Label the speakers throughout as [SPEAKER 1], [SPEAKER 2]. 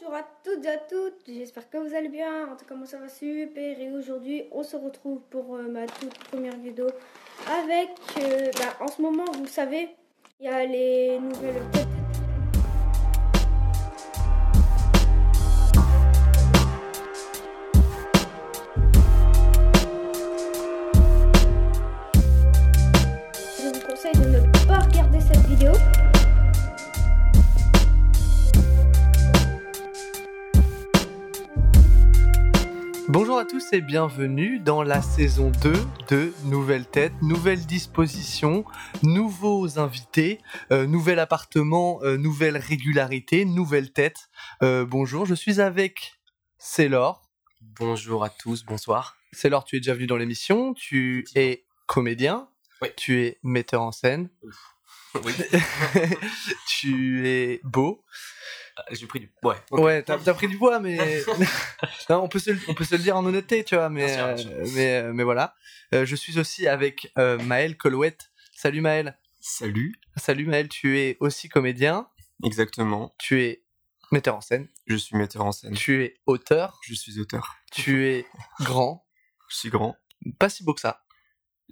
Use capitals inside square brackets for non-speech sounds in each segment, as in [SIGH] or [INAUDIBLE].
[SPEAKER 1] Bonjour à toutes et à toutes, j'espère que vous allez bien. En tout cas, moi ça va super. Et aujourd'hui, on se retrouve pour euh, ma toute première vidéo avec. euh, bah, en ce moment, vous savez, il y a les nouvelles.
[SPEAKER 2] Bonjour à tous et bienvenue dans la saison 2 de Nouvelles Têtes, Nouvelles Dispositions, nouveaux invités, euh, nouvel appartement, euh, nouvelle régularité, nouvelle tête. Euh, bonjour, je suis avec Célor.
[SPEAKER 3] Bonjour à tous, bonsoir.
[SPEAKER 2] Célor, tu es déjà venu dans l'émission, tu es comédien,
[SPEAKER 3] Oui.
[SPEAKER 2] tu es metteur en scène,
[SPEAKER 3] Oui, [LAUGHS]
[SPEAKER 2] tu es beau.
[SPEAKER 3] j'ai pris du. Ouais.
[SPEAKER 2] Ouais, t'as t'as pris du poids, mais [LAUGHS] non, on peut se, le- on peut se le dire en honnêteté, tu vois. Mais
[SPEAKER 3] Bien sûr, bien sûr.
[SPEAKER 2] euh, mais euh, mais voilà. Euh, je suis aussi avec euh, Maël Colouette. Salut Maël.
[SPEAKER 4] Salut.
[SPEAKER 2] Salut Maël. Tu es aussi comédien.
[SPEAKER 4] Exactement.
[SPEAKER 2] Tu es metteur en scène.
[SPEAKER 4] Je suis metteur en scène.
[SPEAKER 2] Tu es auteur.
[SPEAKER 4] Je suis auteur.
[SPEAKER 2] Tu es grand.
[SPEAKER 4] Je suis grand.
[SPEAKER 2] Pas si beau que ça.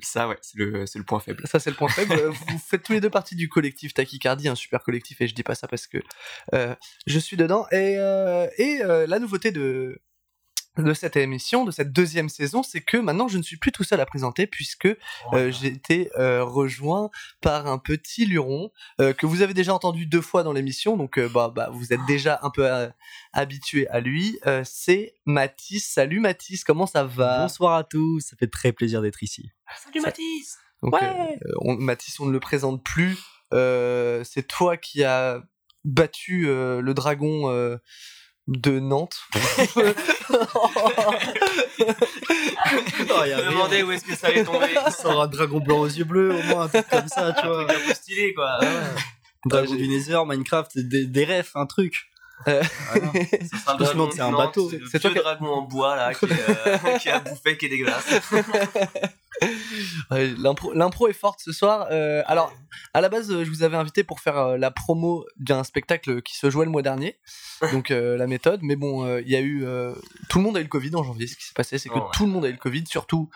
[SPEAKER 4] Ça, ouais, c'est le, le point faible.
[SPEAKER 2] Ça c'est le point faible. Euh, Vous faites tous les deux partie du collectif Tachycardie, un super collectif, et je dis pas ça parce que euh, je suis dedans. Et, euh, et la nouveauté de de cette émission, de cette deuxième saison, c'est que maintenant je ne suis plus tout seul à présenter puisque euh, j'ai été euh, rejoint par un petit luron euh, que vous avez déjà entendu deux fois dans l'émission, donc euh, bah, bah, vous êtes déjà un peu euh, habitué à lui. Euh, c'est Mathis. Salut Mathis, comment ça va?
[SPEAKER 5] Bonsoir à tous, ça fait très plaisir d'être ici.
[SPEAKER 3] Salut Mathis
[SPEAKER 2] Donc,
[SPEAKER 3] Ouais.
[SPEAKER 2] euh, on- Mathis, on ne le présente plus. Euh, c'est toi qui as battu euh, le dragon euh, de Nantes. [LAUGHS]
[SPEAKER 5] Oh, [LAUGHS] rien.
[SPEAKER 3] demandais où est-ce que ça allait tomber.
[SPEAKER 5] sort un dragon blanc aux yeux bleus, au moins un truc comme ça, tu vois.
[SPEAKER 3] Un peu stylé quoi.
[SPEAKER 5] Dragon
[SPEAKER 2] j'ai-
[SPEAKER 5] du Nether, Minecraft, des, des refs, un truc.
[SPEAKER 2] Euh.
[SPEAKER 5] Voilà.
[SPEAKER 3] Sera le dragon
[SPEAKER 5] c'est un bateau.
[SPEAKER 3] le
[SPEAKER 2] C'est toi
[SPEAKER 3] vieux
[SPEAKER 2] qui-
[SPEAKER 3] dragon en bois là qui, euh, [LAUGHS] qui a bouffé, qui est dégueulasse. [LAUGHS]
[SPEAKER 2] L'impro est forte ce soir. Euh, alors, à la base, euh, je vous avais invité pour faire euh, la promo d'un spectacle qui se jouait le mois dernier, donc euh, la méthode. Mais bon, il y a eu tout le monde a eu le Covid en janvier. Ce qui s'est passé, c'est que
[SPEAKER 3] Oh, ouais.
[SPEAKER 2] tout le monde a eu le Covid, surtout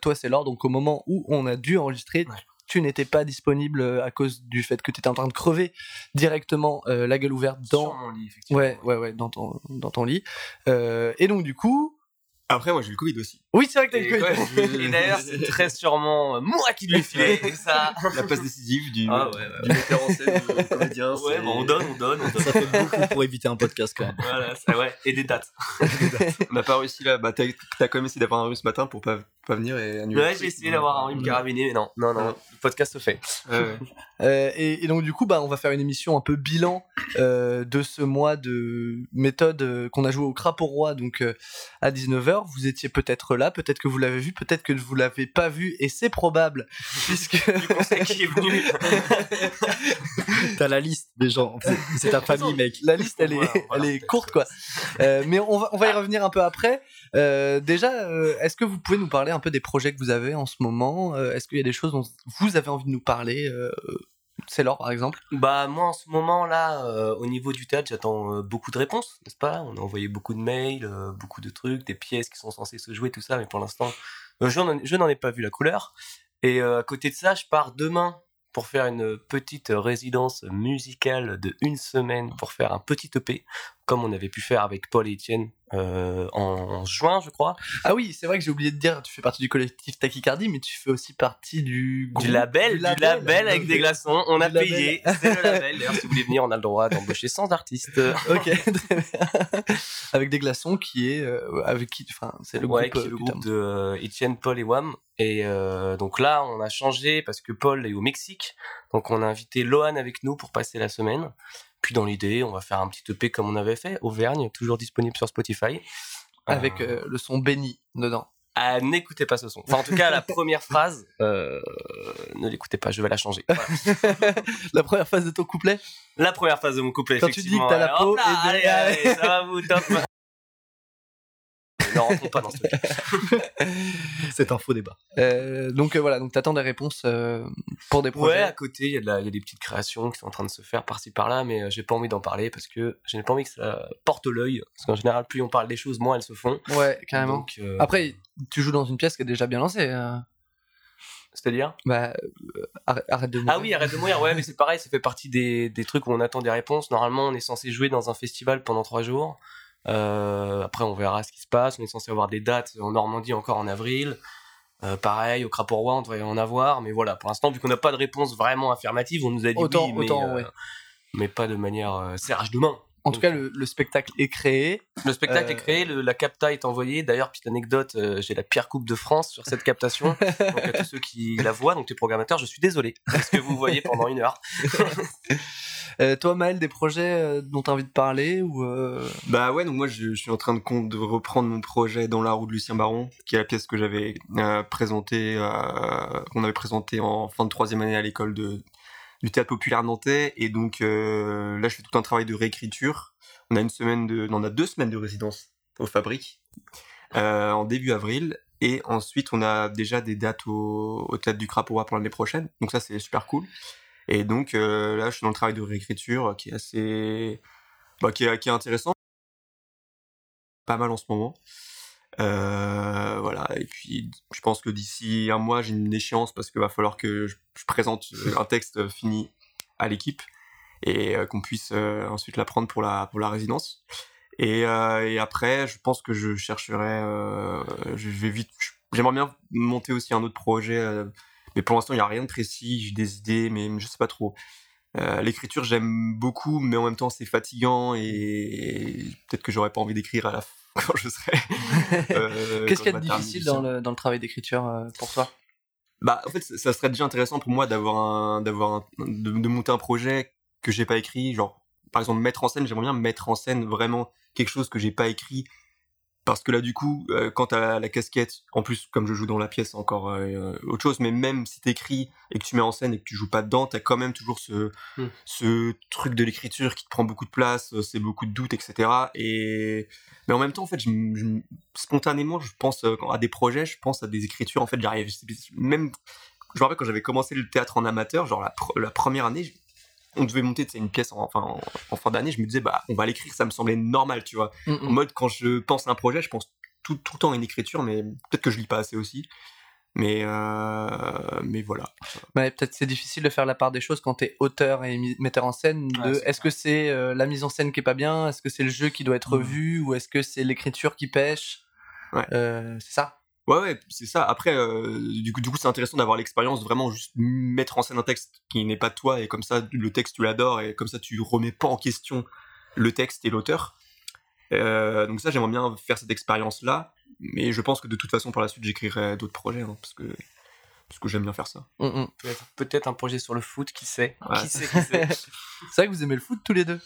[SPEAKER 2] toi, c'est l'or. Donc au moment où on a dû enregistrer.
[SPEAKER 3] Ouais.
[SPEAKER 2] Tu n'étais pas disponible à cause du fait que tu étais en train de crever directement la gueule ouverte dans,
[SPEAKER 3] Sur mon lit, effectivement.
[SPEAKER 2] ouais, ouais, ouais, dans ton, dans ton lit. Et donc du coup,
[SPEAKER 4] Après, moi, j'ai eu le Covid aussi.
[SPEAKER 2] oui, c'est vrai que t'as eu le Covid.
[SPEAKER 3] ouais, et d'ailleurs, c'est très sûrement euh, moi qui lui ai filé. Et ça.
[SPEAKER 4] La passe décisive du,
[SPEAKER 3] Ah ouais, ouais.
[SPEAKER 4] du metteur en scène, du comédien.
[SPEAKER 3] Ouais, bon, on donne, on donne, on donne.
[SPEAKER 5] Ça fait beaucoup pour éviter un podcast quand même.
[SPEAKER 3] Voilà, ça, ouais. Et [LAUGHS] des dates.
[SPEAKER 4] On n'a pas réussi là. Bah, t'as t'as quand même essayé d'avoir un rhume ce matin pour pas, pas venir et annuler.
[SPEAKER 3] Ouais, j'ai essayé d'avoir un rhume carabiné, mais non, non, non. Le podcast se fait.
[SPEAKER 4] Ouais, ouais. [LAUGHS]
[SPEAKER 2] Euh, et, et donc du coup, bah, on va faire une émission un peu bilan euh, de ce mois de méthode euh, qu'on a joué au Crapaud Roi, donc euh, à 19h. Vous étiez peut-être là, peut-être que vous l'avez vu, peut-être que vous l'avez pas vu, et c'est probable, [LAUGHS] puisque
[SPEAKER 3] sait qui est venu. [LAUGHS]
[SPEAKER 5] T'as la liste des gens. C'est- C'est ta famille, mec.
[SPEAKER 2] la liste elle est,
[SPEAKER 3] Voilà, voilà.
[SPEAKER 2] elle est courte quoi. Euh, mais on va, on va y revenir un peu après. Euh, déjà, euh, est-ce que vous pouvez nous parler un peu des projets que vous avez en ce moment? Euh, Est-ce qu'il y a des choses dont vous avez envie de nous parler C'est l'or par exemple?
[SPEAKER 3] Bah moi en ce moment là, au niveau du théâtre, j'attends beaucoup de réponses, n'est-ce pas? On a envoyé beaucoup de mails, beaucoup de trucs, des pièces qui sont censées se jouer, tout ça, mais pour l'instant, je n'en- ai pas vu la couleur. Et à côté de ça, je pars demain pour faire une petite résidence musicale de une semaine pour faire un petit EP, comme on avait pu faire avec Paul et Étienne euh, en juin, je crois.
[SPEAKER 2] Ah oui, c'est vrai que j'ai oublié de dire, tu fais partie du collectif Tachycardie, mais tu fais aussi partie du
[SPEAKER 3] Du label, du label, avec des glaçons, on a payé, c'est le label. D'ailleurs, si vous voulez venir, on a le droit d'embaucher 100 artistes. [LAUGHS]
[SPEAKER 2] Ok, très bien. avec des glaçons qui est euh, avec qui, enfin c'est le
[SPEAKER 3] ouais,
[SPEAKER 2] groupe.
[SPEAKER 3] qui est
[SPEAKER 2] euh,
[SPEAKER 3] le groupe de euh, Etienne, Paul et Wam. Et euh, donc là, on a changé parce que Paul est au Mexique. Donc on a invité Lohan avec nous pour passer la semaine. Puis dans l'idée, on va faire un petit EP comme on avait fait, Auvergne, toujours disponible sur Spotify.
[SPEAKER 2] avec
[SPEAKER 3] Euh,
[SPEAKER 2] euh, le son béni dedans.
[SPEAKER 3] ah, n'écoutez pas ce son. Enfin, en tout cas, la première phrase, [LAUGHS] euh, ne l'écoutez pas, je vais la changer. Voilà. [LAUGHS]
[SPEAKER 2] La première phase de ton couplet?
[SPEAKER 3] La première phrase de mon couplet,
[SPEAKER 2] Quand tu dis que t'as la peau
[SPEAKER 3] là,
[SPEAKER 2] et
[SPEAKER 3] allez, allez, ça va vous, top. [LAUGHS] ne rentrons pas dans ce truc.
[SPEAKER 5] C'est un faux débat.
[SPEAKER 2] Euh, donc euh, voilà, donc t'attends des réponses euh, pour des
[SPEAKER 3] Ouais,
[SPEAKER 2] projets.
[SPEAKER 3] à côté, il y, a y des petites créations qui sont en train de se faire par-ci par-là, mais j'ai pas envie d'en parler parce que je n'ai pas envie que ça porte l'œil. Parce qu'en général, plus on parle des choses, moins elles se font.
[SPEAKER 2] Ouais, carrément.
[SPEAKER 3] Donc, euh,
[SPEAKER 2] Après, tu joues dans une pièce qui est déjà bien lancée. euh.
[SPEAKER 3] c'est-à-dire?
[SPEAKER 2] Bah, arrête, arrête de mourir.
[SPEAKER 3] Ah oui, arrête de mourir, ouais, mais c'est pareil, ça fait partie des, des trucs où on attend des réponses. Normalement, on est censé jouer dans un festival pendant trois jours. Euh, après, on verra ce qui se passe. On est censé avoir des dates en Normandie encore en avril. Euh, pareil, au Crapaud Roi, on devrait en avoir. Mais voilà, pour l'instant, vu qu'on n'a pas de réponse vraiment affirmative, on nous a dit
[SPEAKER 2] Autant-
[SPEAKER 3] oui, mais,
[SPEAKER 2] autant,
[SPEAKER 3] euh,
[SPEAKER 2] ouais.
[SPEAKER 3] mais pas de manière serrage de main.
[SPEAKER 2] En tout cas, le, le spectacle est créé.
[SPEAKER 3] Le spectacle
[SPEAKER 2] Euh,
[SPEAKER 3] est créé, le- la capta est envoyée. D'ailleurs, petite anecdote, euh, j'ai la pire coupe de France sur cette captation. [LAUGHS] donc à tous ceux qui la voient, donc les programmateurs, je suis désolé. Parce que vous voyez pendant une heure. [LAUGHS]
[SPEAKER 2] Euh, toi, Maël, des projets euh, dont t'as envie de parler ou euh,
[SPEAKER 4] Bah ouais, donc moi je, suis en train de, reprendre mon projet dans la roue de Lucien Baron, qui est la pièce que j'avais euh, qu'on avait présentée en fin de troisième année à l'école de du théâtre populaire nantais. Et donc là, je fais tout un travail de réécriture. On a une semaine de, a deux semaines de résidence aux fabriques en début avril. Et ensuite, on a déjà des dates au, théâtre du Crapaud pour l'année prochaine. Donc ça, c'est super cool. Et donc euh, là, je suis dans le travail de réécriture euh, qui est assez, bah, qui est, intéressant. Pas mal en ce moment. Euh, voilà. Et puis, je pense que d'ici un mois, j'ai une échéance parce qu'il va falloir que je, présente un texte fini à l'équipe et qu'on puisse ensuite l'apprendre pour la, pour la résidence. Et, après, je pense que je chercherai, j'aimerais bien monter aussi un autre projet, mais pour l'instant, il n'y a rien de précis, j'ai des idées, mais je sais pas trop. Euh, L'écriture, j'aime beaucoup, mais en même temps, c'est fatigant et, et peut-être que j'aurais pas envie d'écrire à la fin [LAUGHS] quand je serai. euh, [LAUGHS]
[SPEAKER 2] qu'est-ce qu'il y a de difficile dans le, dans le travail d'écriture euh, pour toi?
[SPEAKER 4] Bah, en fait, ça serait déjà intéressant pour moi d'avoir un, d'avoir de, de monter un projet que j'ai pas écrit, genre, par exemple, mettre en scène, j'aimerais bien mettre en scène vraiment quelque chose que j'ai pas écrit. Parce que là, du coup, euh, quand t'as la, casquette, en plus, comme je joue dans la pièce, encore euh, autre chose, mais même si t'écris et que tu mets en scène et que tu joues pas dedans, t'as quand même toujours ce,
[SPEAKER 3] Hmm.
[SPEAKER 4] ce truc de l'écriture qui te prend beaucoup de place, euh, c'est beaucoup de doutes, etc. Et, mais en même temps, en fait, je, je spontanément, je pense euh, à des projets, je pense à des écritures, en fait, j'arrive, même, je me rappelle quand j'avais commencé le théâtre en amateur, genre la, pr- la première année, on devait monter tu une pièce en, enfin, en, en fin d'année, je me disais, bah, on va l'écrire, ça me semblait normal, tu vois.
[SPEAKER 2] Mm,
[SPEAKER 4] En
[SPEAKER 2] mm.
[SPEAKER 4] mode, quand je pense à un projet, je pense tout, tout le temps à une écriture, mais peut-être que je lis pas assez aussi. Mais, euh, mais voilà.
[SPEAKER 2] Ouais, peut-être c'est difficile de faire la part des choses quand t'es auteur et metteur en scène. De est-ce que c'est euh, la mise en scène qui est pas bien Est-ce que c'est le jeu qui doit être revu Ou est-ce que c'est l'écriture qui pêche?
[SPEAKER 4] Ouais.
[SPEAKER 2] Euh, C'est ça
[SPEAKER 4] Ouais, ouais, c'est ça. Après, euh, du coup, du coup, c'est intéressant d'avoir l'expérience de vraiment juste mettre en scène un texte qui n'est pas de toi et comme ça, le texte, tu l'adores et comme ça, tu remets pas en question le texte et l'auteur. Euh, donc ça, j'aimerais bien faire cette expérience-là, mais je pense que de toute façon, par la suite, j'écrirai d'autres projets hein, parce que parce que j'aime bien faire ça.
[SPEAKER 2] Mm, mm.
[SPEAKER 3] Peut-être peut-être un projet sur le foot, qui sait?
[SPEAKER 4] Ouais.
[SPEAKER 3] Qui sait, qui sait? [LAUGHS]
[SPEAKER 2] C'est vrai que vous aimez le foot tous les deux.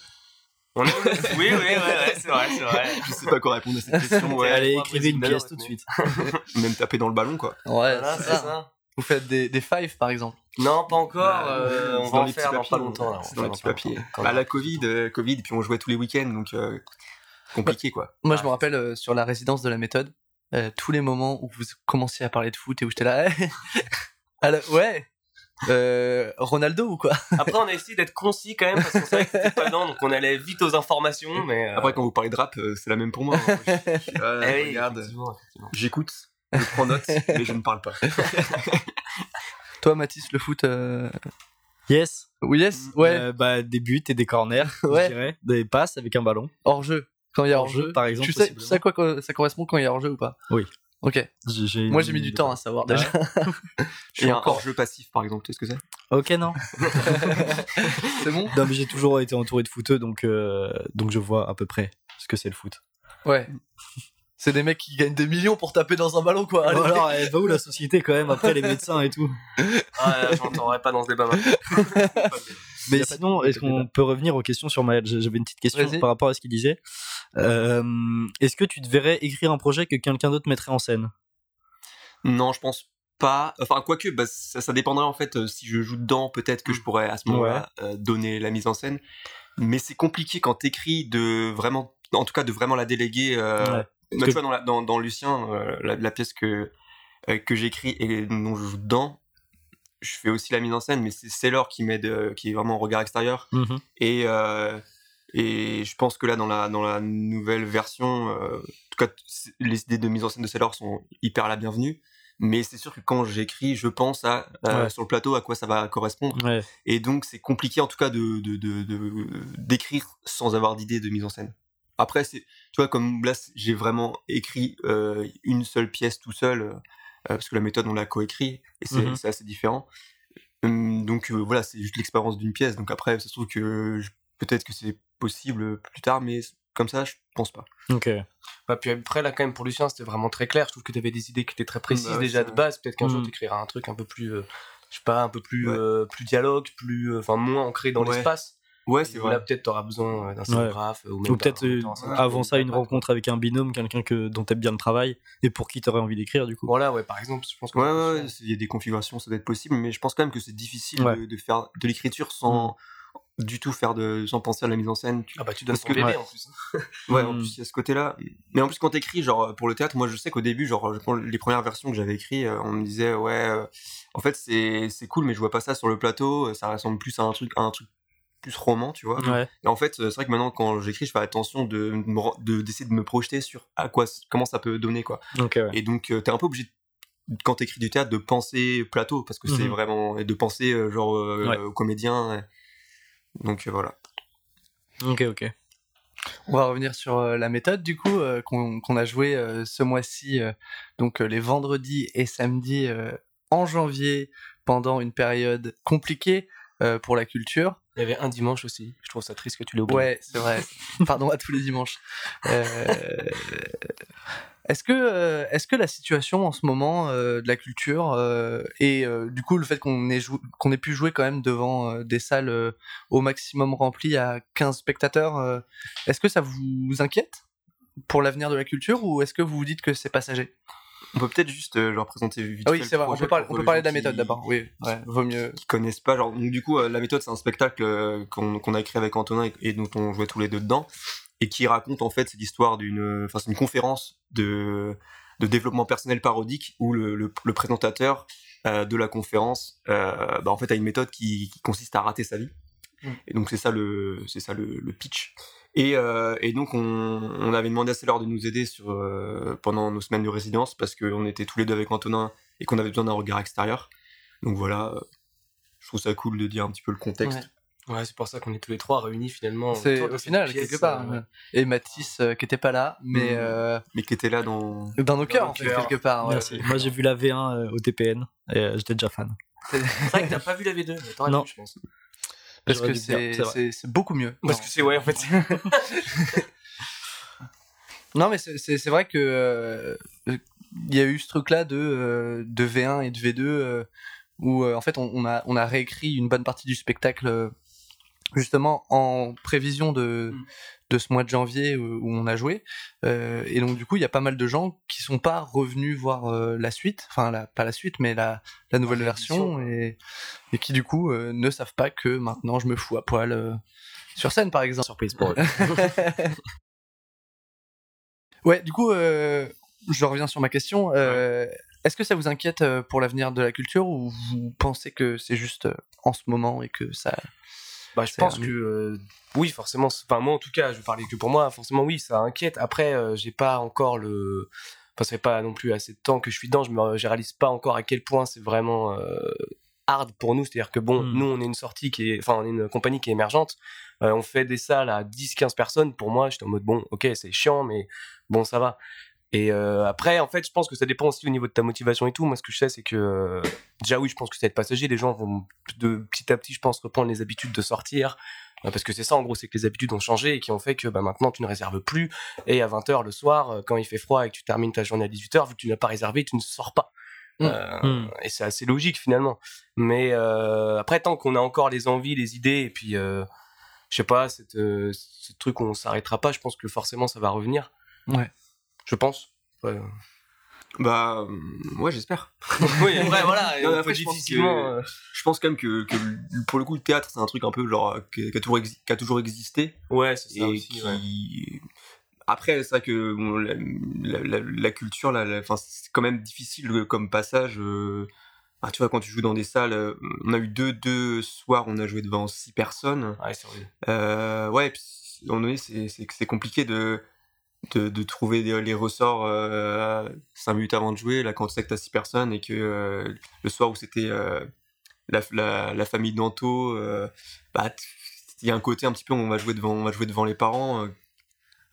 [SPEAKER 3] On est- Oui, oui, ouais, ouais, c'est vrai, c'est vrai.
[SPEAKER 4] Je sais pas quoi répondre à cette [LAUGHS] question. Ouais,
[SPEAKER 5] Allez, écrivez une pièce tout de
[SPEAKER 3] mais-
[SPEAKER 5] suite. [LAUGHS]
[SPEAKER 4] même taper dans le ballon, quoi.
[SPEAKER 2] Ouais,
[SPEAKER 3] Voilà,
[SPEAKER 2] c'est ça.
[SPEAKER 3] ça.
[SPEAKER 2] Vous faites des, des fives par exemple.
[SPEAKER 3] Non, pas encore.
[SPEAKER 4] Bah,
[SPEAKER 3] euh, on
[SPEAKER 4] c'est
[SPEAKER 3] va
[SPEAKER 4] dans
[SPEAKER 3] en
[SPEAKER 4] les
[SPEAKER 3] faire
[SPEAKER 4] petits
[SPEAKER 3] dans
[SPEAKER 4] papiers,
[SPEAKER 3] pas longtemps. Là.
[SPEAKER 4] C'est
[SPEAKER 3] On
[SPEAKER 4] dans les petits
[SPEAKER 3] dans
[SPEAKER 4] papiers. Bah, la Covid, euh, Covid, et puis on jouait tous les week-ends, donc euh, compliqué, quoi.
[SPEAKER 2] Moi,
[SPEAKER 3] Ouais.
[SPEAKER 2] je me rappelle euh, sur la résidence de la méthode, euh, tous les moments où vous commenciez à parler de foot et où j'étais là. [LAUGHS] Alors, ouais. Euh, Ronaldo ou quoi?
[SPEAKER 3] Après, on a essayé d'être concis quand même parce qu'on savait que c'était pas dedans, donc on allait vite aux informations. Mais euh,
[SPEAKER 4] Après, quand vous parlez de rap, euh, c'est la même pour moi. hein. Je- je suis là, [LAUGHS]
[SPEAKER 3] eh oui,
[SPEAKER 4] regarde, j'écoute, je prends note, mais je ne parle pas. [LAUGHS]
[SPEAKER 2] Toi, Mathis, le foot. euh,
[SPEAKER 5] Yes.
[SPEAKER 2] Oui, yes Ouais,
[SPEAKER 5] Euh, bah, des buts et des corners, [LAUGHS]
[SPEAKER 2] Ouais.
[SPEAKER 5] je dirais. Des passes avec un ballon.
[SPEAKER 2] hors jeu. Quand il y a hors
[SPEAKER 5] Hors-jeu,
[SPEAKER 2] jeu,
[SPEAKER 5] par exemple,
[SPEAKER 2] Tu sais, tu sais à quoi ça correspond quand il y a hors jeu ou pas?
[SPEAKER 5] Oui.
[SPEAKER 2] Ok. Moi, j'ai mis du temps à savoir déjà. [LAUGHS] [LAUGHS]
[SPEAKER 4] Je suis un
[SPEAKER 2] encore-
[SPEAKER 4] hors-jeu passif, par exemple, tu sais ce que c'est?
[SPEAKER 5] Ok, non. [LAUGHS]
[SPEAKER 2] C'est bon?
[SPEAKER 5] Non, mais j'ai toujours été entouré de footeux, donc, euh, donc je vois à peu près ce que c'est le foot.
[SPEAKER 2] Ouais. C'est des mecs qui gagnent des millions pour taper dans un ballon, quoi. Allez.
[SPEAKER 5] Alors, elle va où la société quand même après les médecins et tout?
[SPEAKER 3] Ah, là, j'entendrai pas dans ce débat.
[SPEAKER 5] Mais sinon, est-ce qu'on peut revenir aux questions sur Maël? J'avais une petite question par rapport à ce qu'il disait. Euh, est-ce que tu te verrais écrire un projet que quelqu'un d'autre mettrait en scène?
[SPEAKER 4] Non, je pense pas. Enfin, quoique, bah, ça, ça dépendrait en fait. euh, si je joue dedans, peut-être que je pourrais à ce moment-là euh, donner la mise en scène. Mais c'est compliqué quand t'écris de vraiment, en tout cas, de vraiment la déléguer.
[SPEAKER 5] Ouais.
[SPEAKER 4] bah, Tu vois, dans, la- dans, dans Lucien, la, la pièce que que j'écris et dont je joue dedans, je fais aussi la mise en scène, mais c'est Sailor qui m'aide, euh, qui est vraiment en regard extérieur. Et, euh, et je pense que là, dans la, dans la nouvelle version, euh, en tout cas, c- les idées de mise en scène de Sailor sont hyper la bienvenue. Mais c'est sûr que quand j'écris, je pense à,
[SPEAKER 5] Ouais.
[SPEAKER 4] sur le plateau à quoi ça va correspondre.
[SPEAKER 5] Ouais.
[SPEAKER 4] Et donc, c'est compliqué en tout cas de, de- d'écrire sans avoir d'idée de mise en scène. Après, tu vois, comme là, j'ai vraiment écrit une seule pièce tout seul, parce que la méthode, on l'a coécrit, et c'est,
[SPEAKER 5] Mhm.
[SPEAKER 4] assez différent. Hum, donc euh, voilà, c'est juste l'expérience d'une pièce. Donc après, ça se trouve que peut-être que c'est possible plus tard, mais comme ça, je pense pas.
[SPEAKER 5] Ok.
[SPEAKER 3] Bah, puis après, là, quand même, pour Lucien, c'était vraiment très clair. Je trouve que tu avais des idées qui étaient très précises
[SPEAKER 4] Bah
[SPEAKER 3] déjà de base. Peut-être qu'un jour,
[SPEAKER 5] Mm.
[SPEAKER 3] tu écriras un truc un peu plus, euh, je sais pas, un peu plus,
[SPEAKER 4] Ouais.
[SPEAKER 3] euh, plus dialogue, plus, euh, enfin, moins ancré dans
[SPEAKER 4] Ouais.
[SPEAKER 3] l'espace.
[SPEAKER 4] Ouais, c'est
[SPEAKER 3] Là,
[SPEAKER 4] vrai.
[SPEAKER 3] peut-être, tu auras besoin euh, d'un scénographe. Ou, même
[SPEAKER 5] Ou peut-être euh, avant ça une rencontre avec un binôme, quelqu'un que dont t'aimes bien le travail et pour qui t'aurais envie d'écrire du coup.
[SPEAKER 3] Voilà, ouais, par exemple, je pense que
[SPEAKER 4] Ouais, ouais, il y a des configurations, ça doit être possible, mais je pense quand même que c'est difficile
[SPEAKER 5] Ouais.
[SPEAKER 4] de, de faire de l'écriture sans du tout faire de, sans penser à la mise en scène. Tu-
[SPEAKER 3] Ah bah, tu ton
[SPEAKER 4] que-
[SPEAKER 3] bébé
[SPEAKER 5] ouais.
[SPEAKER 3] en plus. [LAUGHS]
[SPEAKER 4] Ouais, en
[SPEAKER 5] Mm.
[SPEAKER 4] plus, il y a ce côté-là. Mais en plus, quand t'écris, genre, pour le théâtre, moi, je sais qu'au début, genre, les premières versions que j'avais écrites, euh, on me disait, ouais, euh, en fait, c'est, c'est cool, mais je vois pas ça sur le plateau, euh, ça ressemble plus à un truc, à un truc plus roman, tu vois.
[SPEAKER 5] Ouais.
[SPEAKER 4] Et en fait, euh, c'est vrai que maintenant, quand j'écris, je fais attention de, d'essayer de me projeter sur à quoi, comment ça peut donner, quoi.
[SPEAKER 5] Ouais.
[SPEAKER 4] Et donc, euh, t'es un peu obligé, quand t'écris du théâtre, de penser plateau, parce que c'est
[SPEAKER 5] Mhm.
[SPEAKER 4] vraiment, et de penser, euh, genre, euh,
[SPEAKER 5] Ouais.
[SPEAKER 4] aux comédiens. et- Donc, euh, voilà.
[SPEAKER 5] Ok. Ok.
[SPEAKER 2] On va revenir sur euh, la méthode du coup euh, qu'on a joué euh, ce mois-ci, euh, donc euh, les vendredis et samedis euh, en janvier pendant une période compliquée euh, pour la culture.
[SPEAKER 3] Il y avait un dimanche aussi. Je trouve ça triste que tu l'aies oublié.
[SPEAKER 2] Ouais, c'est vrai. [LAUGHS] Pardon à tous les dimanches. Euh, Est-ce que, euh, est-ce que la situation en ce moment euh, de la culture euh, et du coup le fait qu'on ait, qu'on ait pu jouer quand même devant des salles au maximum remplies à 15 spectateurs, est-ce que ça vous inquiète pour l'avenir de la culture ou est-ce que vous vous dites que c'est passager?
[SPEAKER 4] On peut peut-être juste euh, leur présenter vite
[SPEAKER 2] Ah oui, c'est vrai, on peut, parler, on peut de la
[SPEAKER 4] qui-
[SPEAKER 2] méthode d'abord. Oui, ouais, vaut mieux.
[SPEAKER 4] qui connaissent pas. Genre, donc, du coup, euh, la méthode, c'est un spectacle euh, qu'on a écrit avec Antonin et, et dont on jouait tous les deux dedans, et qui raconte en fait c'est l'histoire d'une, enfin c'est une conférence de de développement personnel parodique où le, le, le présentateur euh, de la conférence, euh, bah, en fait, a une méthode qui, qui consiste à rater sa vie.
[SPEAKER 2] Mm.
[SPEAKER 4] Et donc c'est ça le c'est ça le, le pitch. Et, euh, et donc on, on avait demandé à Sailor de nous aider sur euh, pendant nos semaines de résidence parce qu'on était tous les deux avec Antonin et qu'on avait besoin d'un regard extérieur. Donc voilà, euh, je trouve ça cool de dire un petit peu le contexte.
[SPEAKER 2] Ouais.
[SPEAKER 3] Ouais, c'est pour ça qu'on est tous les trois réunis finalement.
[SPEAKER 2] C'est au final,
[SPEAKER 3] pièce,
[SPEAKER 2] quelque part.
[SPEAKER 3] euh,
[SPEAKER 2] ouais. Et Mathis, euh, qui était pas là, mais
[SPEAKER 4] Mm.
[SPEAKER 2] euh,
[SPEAKER 4] Mais qui était là dans.
[SPEAKER 2] dans nos cœurs, en fait, quelque part. ouais.
[SPEAKER 5] Merci. Moi j'ai vu la V1 euh, au TPN et euh, j'étais déjà fan. [LAUGHS]
[SPEAKER 3] C'est vrai que t'as pas vu la V2, mais t'aurais
[SPEAKER 5] Non.
[SPEAKER 3] je pense.
[SPEAKER 2] Parce que c'est beaucoup mieux.
[SPEAKER 3] Parce
[SPEAKER 2] Non.
[SPEAKER 3] que c'est, ouais, en fait. [LAUGHS]
[SPEAKER 2] Non, mais c'est- vrai que euh, il y a eu ce truc-là de, euh, de V1 et de V2 euh, où en fait on, on a, on a réécrit une bonne partie du spectacle justement en prévision de,
[SPEAKER 3] Mm.
[SPEAKER 2] de ce mois de janvier où, où on a joué. Euh, et donc du coup il y a pas mal de gens qui sont pas revenus voir euh, la suite, enfin la, pas la suite mais la, la nouvelle
[SPEAKER 3] La
[SPEAKER 2] version et, et qui du coup euh, ne savent pas que maintenant je me fous à poil euh, sur scène par exemple.
[SPEAKER 5] Surprise pour eux. [LAUGHS]
[SPEAKER 2] Ouais, du coup, euh, je reviens sur ma question. Euh, Est-ce que ça vous inquiète euh, pour l'avenir de la culture ou vous pensez que c'est juste euh, en ce moment et que ça.
[SPEAKER 3] Bah, je pense
[SPEAKER 2] un-
[SPEAKER 3] que euh, oui, forcément. Enfin, moi, en tout cas, je vais parler que pour moi. Forcément, oui, ça inquiète. Après, euh, j'ai pas encore le. Enfin, ça fait pas non plus assez de temps que je suis dedans. Je me, je réalise pas encore à quel point c'est vraiment euh, hard pour nous. C'est-à-dire que bon,
[SPEAKER 5] Mm.
[SPEAKER 3] nous, on est une sortie qui est, enfin, on est une compagnie qui est émergente. Euh, on fait des salles à 10-15 personnes. Pour moi, j'étais en mode bon, ok, c'est chiant, mais bon, ça va. Et euh, après, en fait, je pense que ça dépend aussi au niveau de ta motivation et tout. Moi, ce que je sais, c'est que euh, déjà, oui, je pense que ça va être passager. Les gens vont de petit à petit, je pense, reprendre les habitudes de sortir. Euh, Parce que c'est ça, en gros, c'est que les habitudes ont changé et qui ont fait que bah, maintenant, tu ne réserves plus. Et à 20h le soir, euh, quand il fait froid et que tu termines ta journée à 18h, vu que tu n'as pas réservé, tu ne sors pas.
[SPEAKER 2] Mm.
[SPEAKER 3] Euh,
[SPEAKER 5] Mm.
[SPEAKER 3] Et c'est assez logique, finalement. Mais euh, après, tant qu'on a encore les envies, les idées, et puis, euh, je sais pas, euh, ce truc où on s'arrêtera pas, je pense que forcément, ça va revenir.
[SPEAKER 2] Ouais.
[SPEAKER 3] Je pense. Ouais.
[SPEAKER 4] Bah, euh, ouais, j'espère. [LAUGHS]
[SPEAKER 3] oui, après, voilà,
[SPEAKER 4] Non, après, je pense que-
[SPEAKER 3] euh,
[SPEAKER 4] Je pense quand même que, que pour le coup, le théâtre, c'est un truc un peu genre qui, a, toujours exi- qui a toujours existé
[SPEAKER 3] Ouais, c'est ça
[SPEAKER 4] et
[SPEAKER 3] aussi.
[SPEAKER 4] qui
[SPEAKER 3] ouais.
[SPEAKER 4] Après, c'est vrai que bon, la, la- la- la culture, là, la- enfin, c'est quand même difficile comme passage. euh, ah, tu vois, quand tu joues dans des salles, on a eu deux, deux soirs, on a joué devant six personnes.
[SPEAKER 3] Ouais, c'est.
[SPEAKER 4] Euh, ouais, et puis, à un moment donné, c'est c'est- c'est compliqué de, de, de trouver des- les ressorts euh, 5 minutes avant de jouer, là, quand tu sais que t'as 6 personnes et que euh, le soir où c'était euh, la, la, la famille d'Anto, euh, bah, il y a un côté un petit peu, on va jouer devant, on va jouer devant les parents. euh,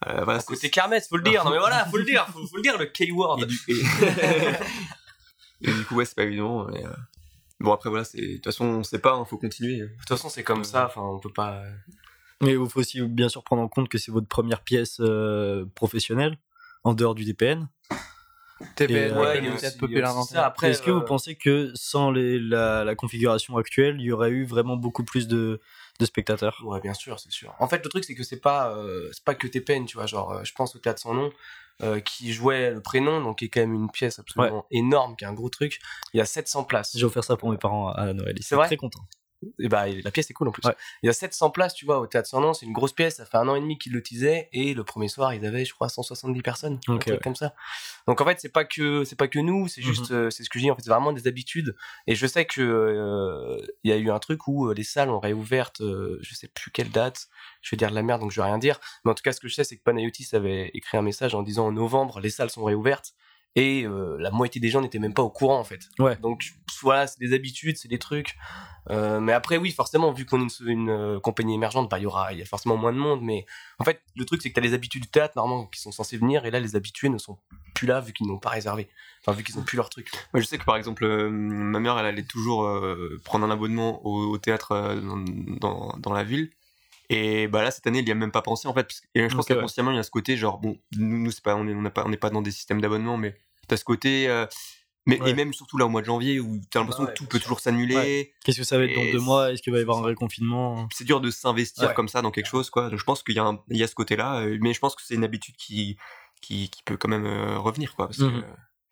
[SPEAKER 4] euh, voilà,
[SPEAKER 3] Côté Kermesse, faut le dire. Non mais voilà, [LAUGHS] faut le dire, faut, faut le dire, le K-word.
[SPEAKER 4] et du, et- [LAUGHS] et du coup, ouais, c'est pas évident. mais, euh, Bon, après, voilà, c'est de toute façon, on sait pas, il faut continuer.
[SPEAKER 3] De toute façon, c'est comme ça. Enfin, on peut pas.
[SPEAKER 5] Mais il faut aussi bien sûr prendre en compte que c'est votre première pièce euh, professionnelle en dehors du DPN.
[SPEAKER 2] TPN,
[SPEAKER 5] euh,
[SPEAKER 2] ouais,
[SPEAKER 3] il y a
[SPEAKER 2] le
[SPEAKER 3] aussi-
[SPEAKER 2] théâtre
[SPEAKER 3] il aussi ça. Après,
[SPEAKER 5] Est-ce que vous
[SPEAKER 3] euh,
[SPEAKER 5] pensez que sans les, la, la configuration actuelle, il y aurait eu vraiment beaucoup plus de, de spectateurs?
[SPEAKER 3] Ouais, bien sûr, c'est sûr. En fait, le truc, c'est que c'est pas, euh, c'est pas que TPN, tu vois. Genre, euh, je pense au théâtre sans nom, euh, qui jouait le prénom, donc qui est quand même une pièce absolument énorme, qui est un gros truc. Il y a 700 places.
[SPEAKER 5] J'ai offert ça pour mes parents à Noël. Ils
[SPEAKER 3] C'est vrai?
[SPEAKER 5] très contents.
[SPEAKER 3] Et bah, la pièce est cool en plus.
[SPEAKER 5] Ouais.
[SPEAKER 3] Il y a 700 places, tu vois, au théâtre sans nom. C'est une grosse pièce. Ça fait un an et demi qu'ils le teasaient. Et le premier soir, ils avaient, je crois, 170 personnes. un
[SPEAKER 5] Ok,
[SPEAKER 3] truc
[SPEAKER 5] ouais.
[SPEAKER 3] comme ça. Donc en fait, c'est pas que, c'est pas que nous. C'est juste, euh, c'est ce que je dis. En fait, c'est vraiment des habitudes. Et je sais que, euh, il y a eu un truc où euh, les salles ont réouvert, euh, je sais plus quelle date. Je vais dire de la merde, donc je vais rien dire. Mais en tout cas, ce que je sais, c'est que Panayotis avait écrit un message en disant en novembre, les salles sont réouvertes. Et euh, la moitié des gens n'étaient même pas au courant en fait.
[SPEAKER 5] Ouais.
[SPEAKER 3] Donc voilà, c'est des habitudes, c'est des trucs. Euh, mais après, oui, forcément, vu qu'on est une, une, euh, compagnie émergente, bah, il y aura, il y a forcément moins de monde. Mais en fait, le truc, c'est que tu as les habitudes du théâtre, normalement, qui sont censées venir, et là, les habitués ne sont plus là, vu qu'ils n'ont pas réservé. Enfin, vu qu'ils n'ont plus leur truc.
[SPEAKER 4] Moi, je sais que par exemple, euh, ma mère, elle allait toujours euh, prendre un abonnement au, au théâtre euh, dans, dans, dans la ville. Et bah là, cette année, il y a même pas pensé en fait. parce que- et je pense
[SPEAKER 5] Ok, ouais.
[SPEAKER 4] qu'inconsciemment, il y a ce côté, genre, bon, nous, nous c'est pas, on est, on n'est pas, on n'est pas dans des systèmes d'abonnement, mais t'as ce côté. euh, mais,
[SPEAKER 5] Ouais.
[SPEAKER 4] Et même surtout là au mois de janvier où t'as l'impression
[SPEAKER 3] Ouais,
[SPEAKER 4] que tout peut
[SPEAKER 3] sûr.
[SPEAKER 4] toujours s'annuler.
[SPEAKER 5] Ouais. Qu'est-ce que ça va être dans deux mois? Est-ce qu'il va y avoir un
[SPEAKER 4] ça.
[SPEAKER 5] vrai confinement?
[SPEAKER 4] C'est dur de s'investir
[SPEAKER 3] Ouais.
[SPEAKER 4] comme ça dans quelque chose, quoi. Donc je pense qu'il y, a un- il y a ce côté-là, euh, mais je pense que c'est une habitude qui, qui, qui peut quand même euh, revenir, quoi. Parce que,
[SPEAKER 5] Mhm.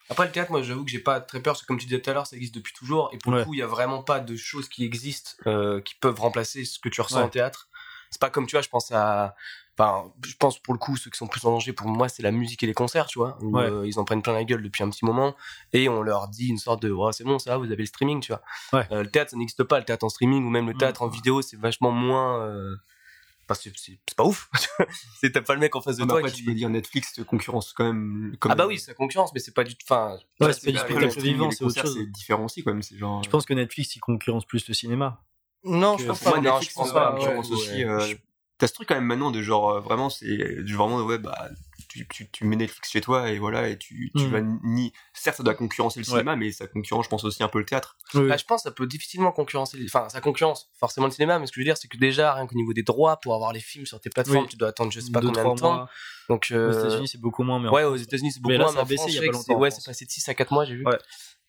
[SPEAKER 3] Après, le théâtre, moi, j'avoue que j'ai pas très peur, parce que comme tu disais tout à l'heure, ça existe depuis toujours. Et pour
[SPEAKER 5] Ouais.
[SPEAKER 3] le coup, il y a vraiment pas de choses qui existent, euh, qui peuvent remplacer ce que tu ressens
[SPEAKER 5] Ouais.
[SPEAKER 3] en théâtre. C'est pas comme, tu vois, je pense à. Enfin, je pense pour le coup, ceux qui sont plus en danger pour moi, c'est la musique et les concerts, tu vois, où
[SPEAKER 5] Ouais.
[SPEAKER 3] euh, ils en prennent plein la gueule depuis un petit moment, et on leur dit une sorte de, oh, c'est bon, ça, va, vous avez le streaming, tu vois.
[SPEAKER 5] Ouais.
[SPEAKER 3] Euh, le théâtre, ça n'existe pas, le théâtre en streaming ou même le
[SPEAKER 5] Mm.
[SPEAKER 3] théâtre en vidéo, c'est vachement moins. euh, Enfin, c'est- c'est pas ouf. [LAUGHS] c'est t'as pas le mec en face de
[SPEAKER 4] Mais
[SPEAKER 3] toi
[SPEAKER 4] après,
[SPEAKER 3] qui.
[SPEAKER 4] tu peux dire Netflix te concurrence quand même. Comme
[SPEAKER 3] Ah bah oui, c'est la concurrence, mais c'est pas du tout. Enfin,
[SPEAKER 5] Ouais, c'est pas du
[SPEAKER 4] et
[SPEAKER 5] vivant, c'est autre chose.
[SPEAKER 4] C'est différent aussi, quand même. Genre.
[SPEAKER 5] Je pense que Netflix, il concurrence plus le cinéma.
[SPEAKER 2] Non,
[SPEAKER 5] que-
[SPEAKER 2] je pense
[SPEAKER 3] Moi,
[SPEAKER 2] pas.
[SPEAKER 3] non,
[SPEAKER 4] Netflix,
[SPEAKER 3] je pense pas,
[SPEAKER 4] la
[SPEAKER 3] ouais,
[SPEAKER 4] concurrence
[SPEAKER 3] ouais.
[SPEAKER 4] aussi. euh, T'as ce truc quand même maintenant de genre euh, vraiment c'est du vraiment ouais bah tu, tu, tu mets Netflix chez toi et voilà et tu, tu
[SPEAKER 5] Mhm.
[SPEAKER 4] vas ni certes ça doit concurrencer le
[SPEAKER 5] Ouais.
[SPEAKER 4] cinéma mais ça concurrence je pense aussi un peu le théâtre.
[SPEAKER 5] Oui.
[SPEAKER 3] Bah, je pense que ça peut difficilement concurrencer. Enfin, ça concurrence forcément le cinéma, mais ce que je veux dire, c'est que déjà, rien qu'au niveau des droits, pour avoir les films sur tes plateformes,
[SPEAKER 5] Oui.
[SPEAKER 3] tu dois attendre je sais pas
[SPEAKER 5] Deux,
[SPEAKER 3] combien
[SPEAKER 5] trois
[SPEAKER 3] de temps.
[SPEAKER 5] mois.
[SPEAKER 3] Donc,
[SPEAKER 5] Aux
[SPEAKER 3] euh,
[SPEAKER 5] États-Unis, c'est beaucoup moins. Mais en
[SPEAKER 3] ouais, aux États-Unis, c'est beaucoup
[SPEAKER 5] Mais là,
[SPEAKER 3] moins.
[SPEAKER 5] ça a
[SPEAKER 3] en
[SPEAKER 5] baissé
[SPEAKER 3] France,
[SPEAKER 5] il y a pas longtemps,
[SPEAKER 3] Ouais, c'est passé de 6 à 4 mois, j'ai vu.
[SPEAKER 5] Ouais.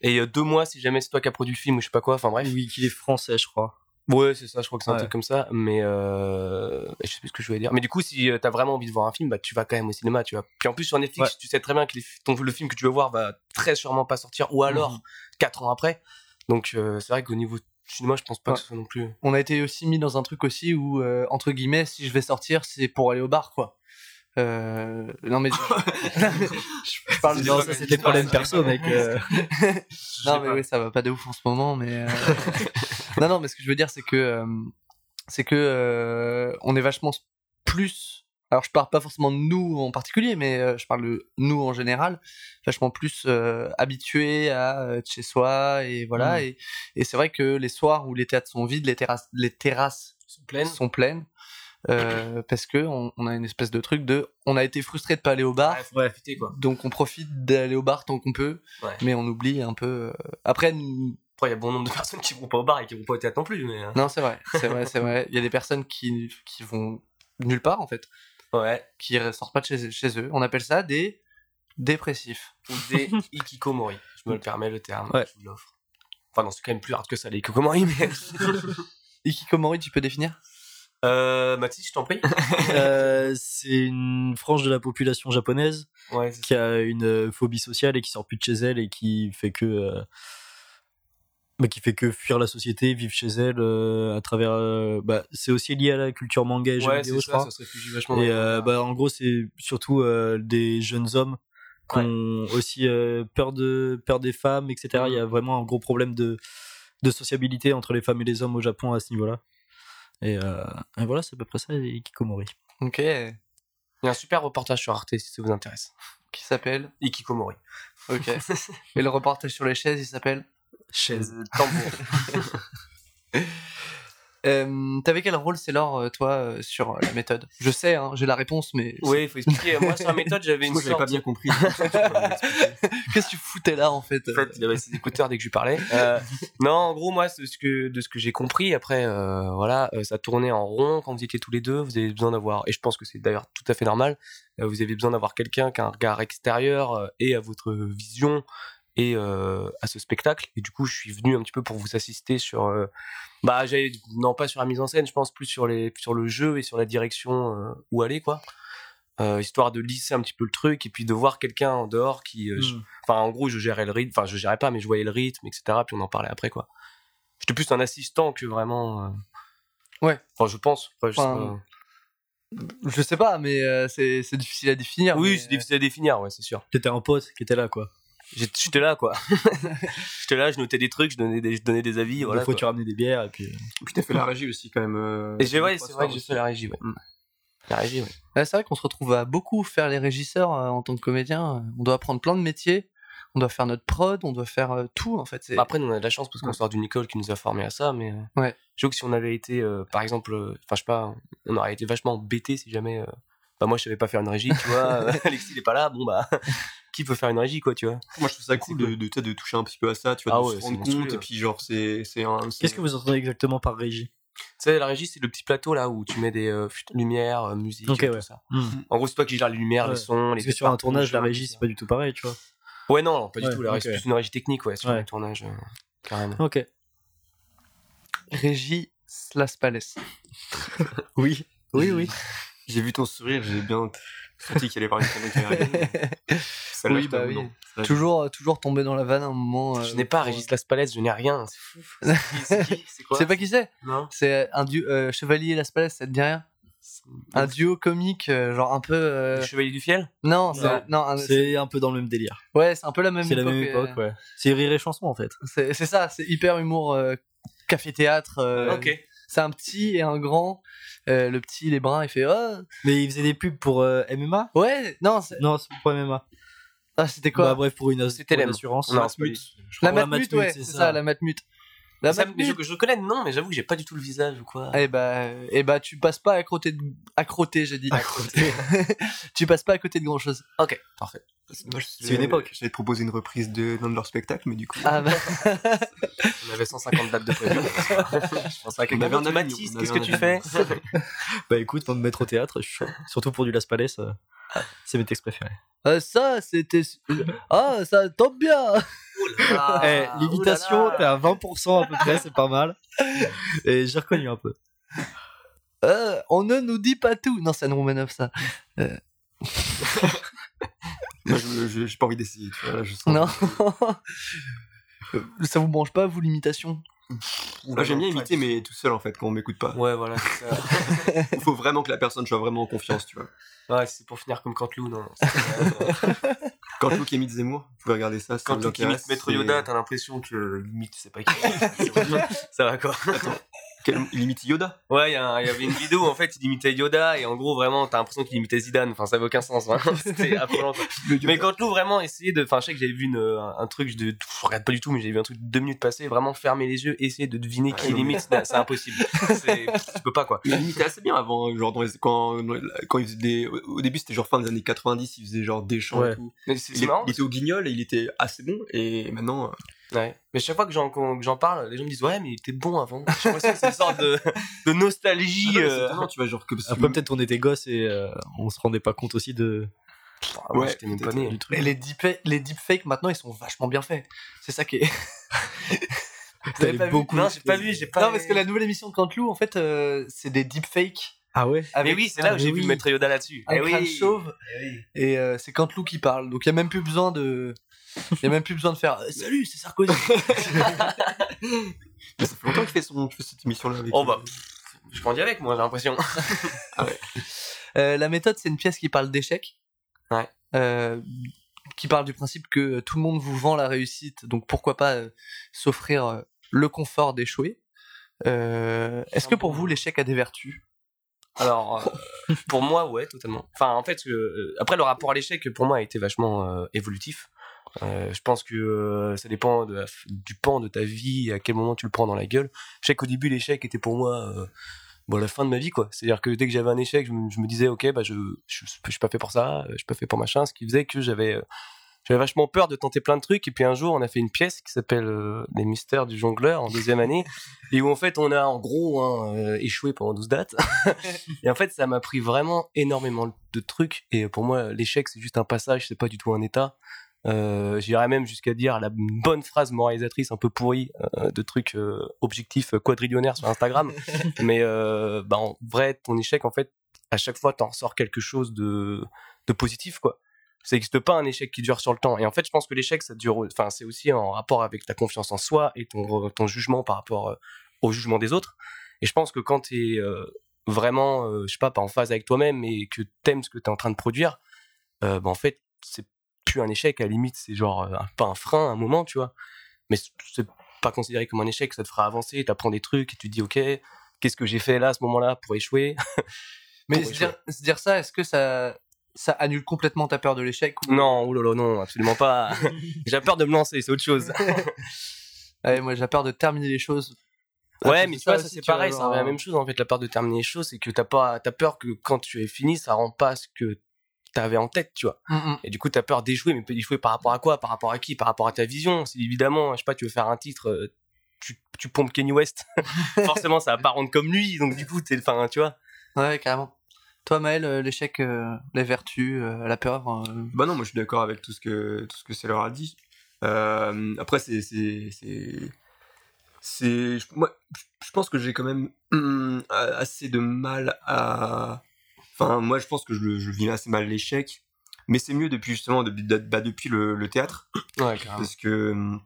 [SPEAKER 3] Et euh, deux mois si jamais c'est toi qui as produit le film ou je sais pas quoi. Enfin bref.
[SPEAKER 5] Oui, qu'il est français, je crois.
[SPEAKER 3] Ouais, c'est ça, je crois que c'est un truc comme ça. Mais euh... je sais plus ce que je voulais dire. Mais du coup, si euh, t'as vraiment envie de voir un film, bah tu vas quand même au cinéma, tu vois. Puis en plus sur Netflix,
[SPEAKER 5] Ouais.
[SPEAKER 3] tu sais très bien que les fi- ton, le film que tu veux voir va très sûrement pas sortir, ou alors
[SPEAKER 5] Mhm.
[SPEAKER 3] 4 ans après. Donc euh, c'est vrai qu'au niveau cinéma, je pense pas
[SPEAKER 2] Ouais.
[SPEAKER 3] que ce soit non plus.
[SPEAKER 2] On a été aussi mis dans un truc aussi où, euh, entre guillemets, si je vais sortir, c'est pour aller au bar, quoi. Euh, non mais [LAUGHS] je, je parle
[SPEAKER 5] Non,
[SPEAKER 2] de
[SPEAKER 5] ça, c'est des problèmes perso, mec. euh. [LAUGHS]
[SPEAKER 2] non mais oui ça va pas de ouf en ce moment mais euh, [LAUGHS] non non mais ce que je veux dire c'est que euh, c'est que euh, on est vachement plus alors je parle pas forcément de nous en particulier mais euh, je parle de nous en général vachement plus euh, habitués à être chez soi et voilà
[SPEAKER 5] Mm.
[SPEAKER 2] et, et c'est vrai que les soirs où les théâtres sont vides les terrasses les terrasses
[SPEAKER 3] sont pleines.
[SPEAKER 2] sont pleines euh, parce que on, on a une espèce de truc de on a été frustré de pas aller au bar
[SPEAKER 3] Ouais, faut profiter, quoi.
[SPEAKER 2] donc on profite d'aller au bar tant qu'on peut
[SPEAKER 3] Ouais.
[SPEAKER 2] mais on oublie un peu euh, après nous-
[SPEAKER 3] Après, il y a bon nombre de personnes qui vont pas au bar et qui vont pas au théâtre non plus. Mais... euh,
[SPEAKER 2] non c'est vrai c'est vrai c'est vrai il y a des personnes qui qui vont nulle part en fait
[SPEAKER 3] Ouais.
[SPEAKER 2] qui sortent pas de chez, chez eux on appelle ça des dépressifs
[SPEAKER 3] Ou des ikikomori. Je me le permets le terme.
[SPEAKER 5] Ouais.
[SPEAKER 3] Je vous l'offre. Enfin, non, c'est quand même plus hard que ça, les ikikomori, mais. [LAUGHS]
[SPEAKER 2] Ikikomori tu peux définir?
[SPEAKER 3] Euh, Mathis, je t'en prie. [LAUGHS]
[SPEAKER 5] Euh, c'est une frange de la population japonaise
[SPEAKER 3] Ouais,
[SPEAKER 5] qui a une euh, phobie sociale et qui sort plus de chez elle et qui fait que euh, bah, qui fait que fuir la société, vivre chez elle euh, à travers. bah, c'est aussi lié à la culture manga et
[SPEAKER 3] Ouais,
[SPEAKER 5] vidéo, je crois.
[SPEAKER 3] ça vachement.
[SPEAKER 5] Et bah, en gros, c'est surtout des jeunes hommes qui
[SPEAKER 3] Ouais.
[SPEAKER 5] ont aussi peur, de, peur des femmes, etc. Il y a vraiment un gros problème de, de sociabilité entre les femmes et les hommes au Japon à ce niveau-là. Et, euh, et voilà, c'est à peu près ça, les Kikomori.
[SPEAKER 2] Ok.
[SPEAKER 3] Il y a un super reportage sur Arte si ça vous intéresse.
[SPEAKER 2] Qui s'appelle
[SPEAKER 3] Ikikomori.
[SPEAKER 2] Ok. [LAUGHS] Et le reportage sur les chaises, il s'appelle
[SPEAKER 5] Chaise.
[SPEAKER 3] Euh, tambour. [LAUGHS]
[SPEAKER 2] Euh, T'avais quel rôle, c'est euh, toi, euh, sur la méthode? Je sais, hein, j'ai la réponse, mais
[SPEAKER 3] oui, il faut expliquer. Moi, sur la méthode, j'avais une
[SPEAKER 4] Moi, j'avais pas
[SPEAKER 3] sorte.
[SPEAKER 4] bien compris. [LAUGHS]
[SPEAKER 2] qu'est-ce que tu foutais là en fait
[SPEAKER 3] En fait, il avait ses écouteurs dès que je lui parlais. Euh, [LAUGHS] non, en gros, moi, c'est ce que, de ce que j'ai compris, après, euh, voilà, euh, ça tournait en rond quand vous étiez tous les deux. Vous avez besoin d'avoir, et je pense que c'est d'ailleurs tout à fait normal, euh, vous avez besoin d'avoir quelqu'un qui a un regard extérieur euh, et à votre vision et euh, à ce spectacle. Et du coup, je suis venu un petit peu pour vous assister sur, euh, bah, non pas sur la mise en scène, je pense plus sur les, sur le jeu et sur la direction euh, où aller, quoi. Euh, histoire de lisser un petit peu le truc et puis de voir quelqu'un en dehors qui, euh,
[SPEAKER 5] Mm.
[SPEAKER 3] Enfin, en gros, je gérais le rythme. Enfin, je gérais pas, mais je voyais le rythme, etc. Puis on en parlait après, quoi. J'étais plus un assistant que vraiment. euh,
[SPEAKER 2] Ouais.
[SPEAKER 3] Enfin, je pense. Enfin, je sais
[SPEAKER 2] Enfin, Je sais pas, mais euh, c'est c'est difficile à définir.
[SPEAKER 3] Oui,
[SPEAKER 2] mais,
[SPEAKER 3] c'est difficile à définir, ouais, c'est sûr.
[SPEAKER 5] T'étais un pote qui était là, quoi.
[SPEAKER 3] J'étais là, quoi. [LAUGHS] J'étais là, je notais des trucs, je donnais des, je donnais des avis, voilà.
[SPEAKER 5] Fois,
[SPEAKER 3] quoi.
[SPEAKER 5] tu ramenais des bières et puis.
[SPEAKER 4] Puis t'as fait la régie aussi quand même. euh,
[SPEAKER 3] Et j'ai, ouais, c'est vrai que j'ai fait la régie, ouais.
[SPEAKER 2] Mm.
[SPEAKER 3] La régie, ouais.
[SPEAKER 2] Ouais, c'est vrai qu'on se retrouve à beaucoup faire les régisseurs euh, en tant que comédien. On doit apprendre plein de métiers. On doit faire notre prod, on doit faire euh, tout en fait.
[SPEAKER 3] Bah, Après, nous, on a de la chance parce qu'on
[SPEAKER 2] Ouais.
[SPEAKER 3] sort d'une école qui nous a formés à ça, mais. euh,
[SPEAKER 2] Ouais.
[SPEAKER 3] Je trouve que si on avait été, euh, par exemple, euh, enfin, je sais pas, on aurait été vachement embêté si jamais. Bah, moi, je savais pas faire une régie, tu vois. [LAUGHS] [LAUGHS] Alexis, il est pas là, bon, bah. [LAUGHS] Qui peut faire une régie, quoi, tu vois?
[SPEAKER 4] Moi, je trouve ça cool de, toucher un petit peu à ça, tu vois,
[SPEAKER 3] Ah
[SPEAKER 4] de
[SPEAKER 3] ouais,
[SPEAKER 4] se
[SPEAKER 3] c'est
[SPEAKER 4] rendre
[SPEAKER 3] monstrueux.
[SPEAKER 4] compte. Et puis, genre, c'est c'est un.
[SPEAKER 5] Qu'est-ce que vous entendez exactement par régie?
[SPEAKER 3] Tu sais, la régie, c'est le petit plateau là où tu mets des euh, lumières, euh, musique,
[SPEAKER 5] Ok,
[SPEAKER 3] et
[SPEAKER 5] ouais.
[SPEAKER 3] tout ça.
[SPEAKER 5] Hmm.
[SPEAKER 3] En gros, c'est toi qui gères les lumières,
[SPEAKER 5] Ouais.
[SPEAKER 3] les sons, les
[SPEAKER 5] Parce que sur un tournage, la régie, c'est pas du tout pareil, tu vois.
[SPEAKER 3] Ouais, non, non, pas du tout. La régie,
[SPEAKER 5] ok.
[SPEAKER 3] c'est plus une régie technique, ouais, sur le tournage, euh, carrément.
[SPEAKER 5] Ok.
[SPEAKER 2] Régie Slas Palace.
[SPEAKER 5] Oui. Oui, oui.
[SPEAKER 4] J'ai vu ton sourire, j'ai bien senti qu'il allait parler de. Celle-là,
[SPEAKER 2] Oui, bah oui.
[SPEAKER 4] non.
[SPEAKER 2] Toujours, euh, toujours tombé dans la vanne à un moment.
[SPEAKER 3] Je
[SPEAKER 2] euh,
[SPEAKER 3] n'ai pas
[SPEAKER 2] pour-
[SPEAKER 3] Régis Las Palais, je n'ai rien. C'est fou. [LAUGHS] C'est qui C'est C'est quoi [LAUGHS]
[SPEAKER 2] sais pas qui c'est
[SPEAKER 3] Non.
[SPEAKER 2] C'est un duo, euh, Chevalier Las Palais, ça te dit rien? Un duo comique, euh, genre un peu. euh,
[SPEAKER 3] Le Chevalier du Fiel?
[SPEAKER 2] Non, c'est
[SPEAKER 5] Non.
[SPEAKER 2] non, un-
[SPEAKER 5] C'est un peu dans le même délire.
[SPEAKER 2] ouais, c'est un peu la même
[SPEAKER 5] C'est la
[SPEAKER 2] époque.
[SPEAKER 5] même
[SPEAKER 2] euh,
[SPEAKER 5] époque, ouais. C'est rire et chanson, en fait.
[SPEAKER 2] C'est c'est ça, c'est hyper humour euh, café-théâtre. euh,
[SPEAKER 3] Ok.
[SPEAKER 2] C'est un petit et un grand. Euh, le petit, les bruns, il fait oh
[SPEAKER 5] Mais il faisait des pubs pour euh, MMA
[SPEAKER 2] ouais non c'est-
[SPEAKER 5] Non, c'est pour MMA.
[SPEAKER 2] ah, c'était quoi?
[SPEAKER 5] Bah, bref, pour une,
[SPEAKER 3] C'était
[SPEAKER 5] pour une
[SPEAKER 3] LM.
[SPEAKER 5] assurance.
[SPEAKER 3] Non, c'est pas
[SPEAKER 5] Matmut.
[SPEAKER 3] lui.
[SPEAKER 5] Je
[SPEAKER 2] la
[SPEAKER 5] crois.
[SPEAKER 2] matmute
[SPEAKER 5] Matmut,
[SPEAKER 2] ouais c'est ça. la matmute la
[SPEAKER 3] Ça, mais je, je le connais, non, mais j'avoue que j'ai pas du tout le visage ou quoi.
[SPEAKER 2] eh bah, eh bah tu passes pas à côté de à crotter j'ai dit
[SPEAKER 5] À côté. [LAUGHS]
[SPEAKER 2] tu passes pas à côté de grand chose
[SPEAKER 3] Ok, parfait.
[SPEAKER 5] C'est une époque.
[SPEAKER 4] J'allais te proposer une reprise de l'un de leurs spectacles, mais du coup.
[SPEAKER 2] ah bah, [LAUGHS]
[SPEAKER 3] On avait 150 dates de prévu. [LAUGHS] je pensais à
[SPEAKER 4] On
[SPEAKER 3] quelqu'un
[SPEAKER 4] avait un
[SPEAKER 3] qu'est-ce que tu fais
[SPEAKER 5] Bah écoute, on me mettre au théâtre, je suis chaud. Surtout pour du Las Palais, euh, c'est mes textes préférés.
[SPEAKER 2] euh, ça c'était ah ça tombe bien
[SPEAKER 3] Ah, [LAUGHS]
[SPEAKER 5] eh, l'imitation,
[SPEAKER 3] oulala.
[SPEAKER 5] t'es à 20% à peu près, c'est pas mal. [LAUGHS] Et j'ai reconnu un peu.
[SPEAKER 2] Euh, on ne nous dit pas tout non c'est Anne Romanov ça [LAUGHS]
[SPEAKER 4] Moi, je- j'ai pas envie d'essayer, tu vois. Là, je sens
[SPEAKER 2] non Euh, ça vous branche pas vous l'imitation?
[SPEAKER 4] Moi, j'aime bien imiter, mais tout seul, en fait, quand on m'écoute pas.
[SPEAKER 3] Ouais, voilà.
[SPEAKER 4] Il faut vraiment que la personne soit vraiment en confiance, tu vois.
[SPEAKER 3] Ouais, c'est pour finir comme Cantelou, non.
[SPEAKER 4] Quand Luke imite Zemmour, vous pouvez regarder ça.
[SPEAKER 3] Quand
[SPEAKER 4] tu
[SPEAKER 3] tu imites Maître Yoda, t'as l'impression que limite, tu sais pas qui. [LAUGHS] ça va quoi
[SPEAKER 4] Il imite Yoda?
[SPEAKER 3] Ouais, il y, avait une vidéo où en fait il imitait Yoda et en gros vraiment t'as l'impression qu'il imitait Zidane. Enfin ça avait aucun sens. Vraiment. [LAUGHS] C'était affolant. quoi. Mais quand Lou vraiment essayait de. Enfin je sais que j'avais vu une, un, truc, je regarde pas du tout, mais j'ai vu un truc de deux minutes passer, vraiment fermer les yeux, essayer de deviner qui
[SPEAKER 4] Ouais, non,
[SPEAKER 3] limite, c'est impossible. Tu peux pas quoi.
[SPEAKER 4] Il imitait assez bien avant, genre dans les- quand, quand il faisait des. Au début, c'était genre fin des années 90, il faisait genre des chants
[SPEAKER 5] Ouais.
[SPEAKER 4] et tout.
[SPEAKER 3] Mais
[SPEAKER 4] Il, il était au guignol et il était assez bon, et maintenant.
[SPEAKER 3] Ouais. Mais chaque fois que j'en que j'en parle, les gens me disent ouais mais il était bon avant. Que c'est une sorte de, de nostalgie.
[SPEAKER 4] ah non, mais c'est
[SPEAKER 3] euh.
[SPEAKER 4] étonnant, tu vois, genre que.
[SPEAKER 5] Après, peut-être on était gosses et euh, on se rendait pas compte aussi de,
[SPEAKER 3] Ah,
[SPEAKER 4] Ouais,
[SPEAKER 3] j'étais même pas né.
[SPEAKER 5] du truc.
[SPEAKER 2] Et les, deep- les deepfakes maintenant ils sont vachement bien faits. C'est ça qui est. [LAUGHS] Vous avez pas vu
[SPEAKER 5] beaucoup-
[SPEAKER 3] Non, j'ai pas vu, j'ai pas.
[SPEAKER 2] Non, parce que la nouvelle émission de Cantelou, en fait, euh, c'est des deepfakes.
[SPEAKER 5] Ah ouais?
[SPEAKER 3] Mais
[SPEAKER 2] Avec,
[SPEAKER 3] oui, c'est là où
[SPEAKER 5] Ah,
[SPEAKER 3] j'ai
[SPEAKER 5] mais
[SPEAKER 3] vu
[SPEAKER 5] oui.
[SPEAKER 3] Maître Yoda là-dessus.
[SPEAKER 2] un
[SPEAKER 3] Eh
[SPEAKER 2] crâne
[SPEAKER 3] oui.
[SPEAKER 2] chauve.
[SPEAKER 3] Eh oui.
[SPEAKER 2] Et euh, c'est Cantelou qui parle. Donc il n'y a même plus besoin de. Il n'y a même plus besoin de faire euh, Salut, c'est Sarkozy.
[SPEAKER 4] Mais [LAUGHS] ça fait longtemps qu'il fait, son, fait cette émission-là avec
[SPEAKER 3] Oh bah, pff, je grandis avec moi, j'ai l'impression. [LAUGHS]
[SPEAKER 2] Euh, la méthode, c'est une pièce qui parle d'échec.
[SPEAKER 3] Ouais.
[SPEAKER 2] Euh, qui parle du principe que tout le monde vous vend la réussite, donc pourquoi pas euh, s'offrir euh, le confort d'échouer. Euh, Est-ce que pour vous, l'échec a des vertus?
[SPEAKER 3] Alors, euh, pour moi, ouais, totalement. Enfin, en fait, euh, après, le rapport à l'échec, pour moi, a été vachement euh, évolutif. Euh, je pense que euh, ça dépend de la f- du pan de ta vie, à quel moment tu le prends dans la gueule. Je sais qu'au début, l'échec était pour moi euh, bon, la fin de ma vie, quoi. C'est-à-dire que dès que j'avais un échec, je me, je me disais, ok, bah, je, je suis pas fait pour ça, je suis pas fait pour machin, ce qui faisait que j'avais. j'avais vachement peur de tenter plein de trucs et puis un jour on a fait une pièce qui s'appelle euh, Les Mystères du jongleur en deuxième année [LAUGHS] et où en fait on a en gros hein, euh, échoué pendant 12 dates [LAUGHS] et en fait, ça m'a pris vraiment énormément de trucs. Et pour moi, l'échec, c'est juste un passage, c'est pas du tout un état. Euh, J'irais même jusqu'à dire la bonne phrase moralisatrice un peu pourrie euh, de trucs euh, objectifs quadrillionnaires sur Instagram. [LAUGHS] Mais bah, en vrai, ton échec, en fait, à chaque fois, t'en ressors quelque chose de, de positif, quoi. Ça n'existe pas un échec qui dure sur le temps. Et en fait, je pense que l'échec, ça dure. Enfin, c'est aussi en rapport avec ta confiance en soi et ton, ton jugement par rapport au jugement des autres. Et je pense que quand tu es vraiment, je sais pas, pas en phase avec toi-même et que t'aimes ce que tu es en train de produire, bah, en fait, c'est plus un échec. À la limite, c'est genre euh, pas un frein à un moment, tu vois. Mais c'est pas considéré comme un échec. Ça te fera avancer. Tu apprends des trucs et tu te dis, ok, qu'est-ce que j'ai fait là à ce moment-là pour échouer? [LAUGHS]
[SPEAKER 2] Mais
[SPEAKER 3] Pour
[SPEAKER 2] se dire, se dire ça, est-ce que ça, ça annule complètement ta peur de l'échec ou-
[SPEAKER 3] Non, oulala, non, absolument pas. [LAUGHS] j'ai peur de me lancer, c'est autre chose. [LAUGHS]
[SPEAKER 2] Ouais, moi j'ai peur de terminer les choses.
[SPEAKER 3] Ouais, mais tu vois, ça c'est pareil, c'est
[SPEAKER 2] genre,
[SPEAKER 3] la même chose en fait. La peur de terminer les choses, c'est que t'as pas, t'as peur que quand tu es fini, ça rend pas ce que t'avais en tête, tu vois.
[SPEAKER 2] Mm, mm.
[SPEAKER 3] Et du coup, t'as peur d'échouer, mais d'échouer par rapport à quoi? Par rapport à qui? Par rapport à ta vision? Si évidemment, je sais pas, tu veux faire un titre, euh, tu, tu pompes Kanye West, [LAUGHS] [LAUGHS] forcément, ça va pas rendre comme lui. Donc du coup, t'es, enfin, tu vois.
[SPEAKER 2] Ouais, carrément. Toi, Maël, euh, l'échec, euh, les vertus, euh, la peur. euh,
[SPEAKER 4] Bah non, moi je suis d'accord avec tout ce que tout ce que Célor a dit. Euh, après, c'est c'est je- moi je pense que j'ai quand même [CLEARS THROAT] assez de mal à. Enfin, moi je pense que je, le- je vis assez mal l'échec, mais c'est mieux depuis justement depuis, bah, depuis le, le théâtre.
[SPEAKER 3] Ouais,
[SPEAKER 4] parce que hum,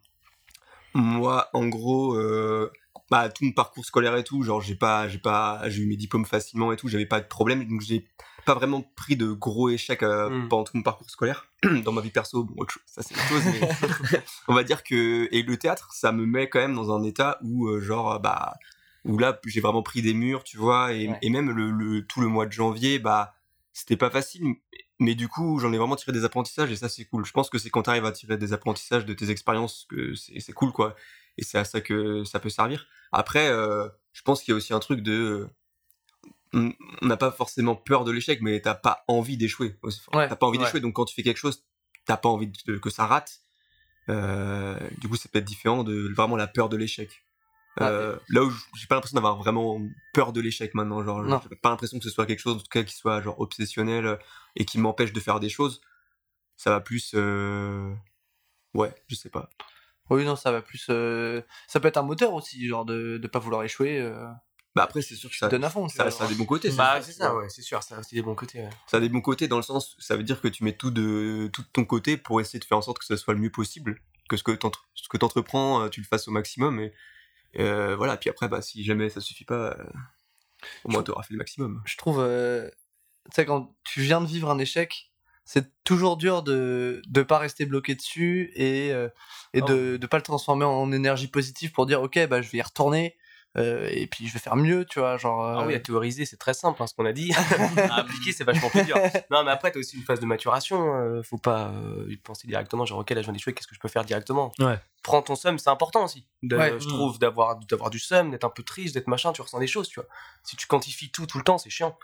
[SPEAKER 4] moi en gros euh, bah, tout mon parcours scolaire et tout genre j'ai pas j'ai pas j'ai eu mes diplômes facilement et tout j'avais pas de problème. Donc j'ai pas vraiment pris de gros échecs euh,
[SPEAKER 3] Mm.
[SPEAKER 4] pendant tout mon parcours scolaire. [CLEARS THROAT] Dans ma vie perso bon autre chose, ça c'est autre chose mais [LAUGHS] on va dire que et le théâtre ça me met quand même dans un état où euh, genre bah où là j'ai vraiment pris des murs tu vois et,
[SPEAKER 3] Ouais.
[SPEAKER 4] et même le, le- tout le mois de janvier bah c'était pas facile mais du coup j'en ai vraiment tiré des apprentissages et ça c'est cool je pense que c'est quand tu arrives à tirer des apprentissages de tes expériences que c'est cool quoi et c'est à ça que ça peut servir après euh, je pense qu'il y a aussi un truc de on n'a pas forcément peur de l'échec mais t'as pas envie d'échouer
[SPEAKER 2] Ouais,
[SPEAKER 4] t'as pas envie
[SPEAKER 3] ouais.
[SPEAKER 4] d'échouer donc quand tu fais quelque chose t'as pas envie de- que ça rate euh, du coup c'est peut-être différent de vraiment la peur de l'échec euh, là où j'ai pas l'impression d'avoir vraiment peur de l'échec maintenant genre j'ai pas l'impression que ce soit quelque chose en tout cas qui soit genre obsessionnel euh, et qui m'empêche de faire des choses ça va plus euh... ouais je sais pas
[SPEAKER 2] Oui, non, ça va plus. euh, Ça peut être un moteur aussi, genre de ne pas vouloir échouer. euh,
[SPEAKER 4] bah après c'est sûr que ça,
[SPEAKER 2] te donnes à fond.
[SPEAKER 4] ça, a des bons côtés
[SPEAKER 3] Bah, c'est ça, ouais, c'est sûr, ça a aussi des bons côtés. ouais.
[SPEAKER 4] ça a des bons côtés dans le sens ça veut dire que tu mets tout de tout de ton côté pour essayer de faire en sorte que ça soit le mieux possible que ce que t'entre- ce que t'entreprends tu le fasses au maximum et euh, voilà puis après bah si jamais ça suffit pas euh, au moins t'auras fait le maximum
[SPEAKER 2] Je trouve. euh, Tu sais, quand tu viens de vivre un échec, c'est toujours dur de ne pas rester bloqué dessus et, euh, et de ne pas le transformer en énergie positive pour dire ok, bah, je vais y retourner euh, et puis je vais faire mieux, tu vois. Genre,
[SPEAKER 3] Ah oui,
[SPEAKER 2] euh,
[SPEAKER 3] à théoriser, c'est très simple, hein, ce qu'on a dit. [LAUGHS] à appliquer, c'est vachement plus dur. Non, mais après, t'as aussi une phase de maturation. euh, faut pas euh, y penser directement, genre, ok, là, je viens d'échouer, qu'est-ce que je peux faire directement?
[SPEAKER 5] Ouais.
[SPEAKER 3] Prends ton seum, c'est important aussi. De-
[SPEAKER 2] Ouais.
[SPEAKER 3] Je trouve d'avoir d'avoir du seum, d'être un peu triste, d'être machin, tu ressens des choses, tu vois. Si tu quantifies tout tout le temps, c'est chiant.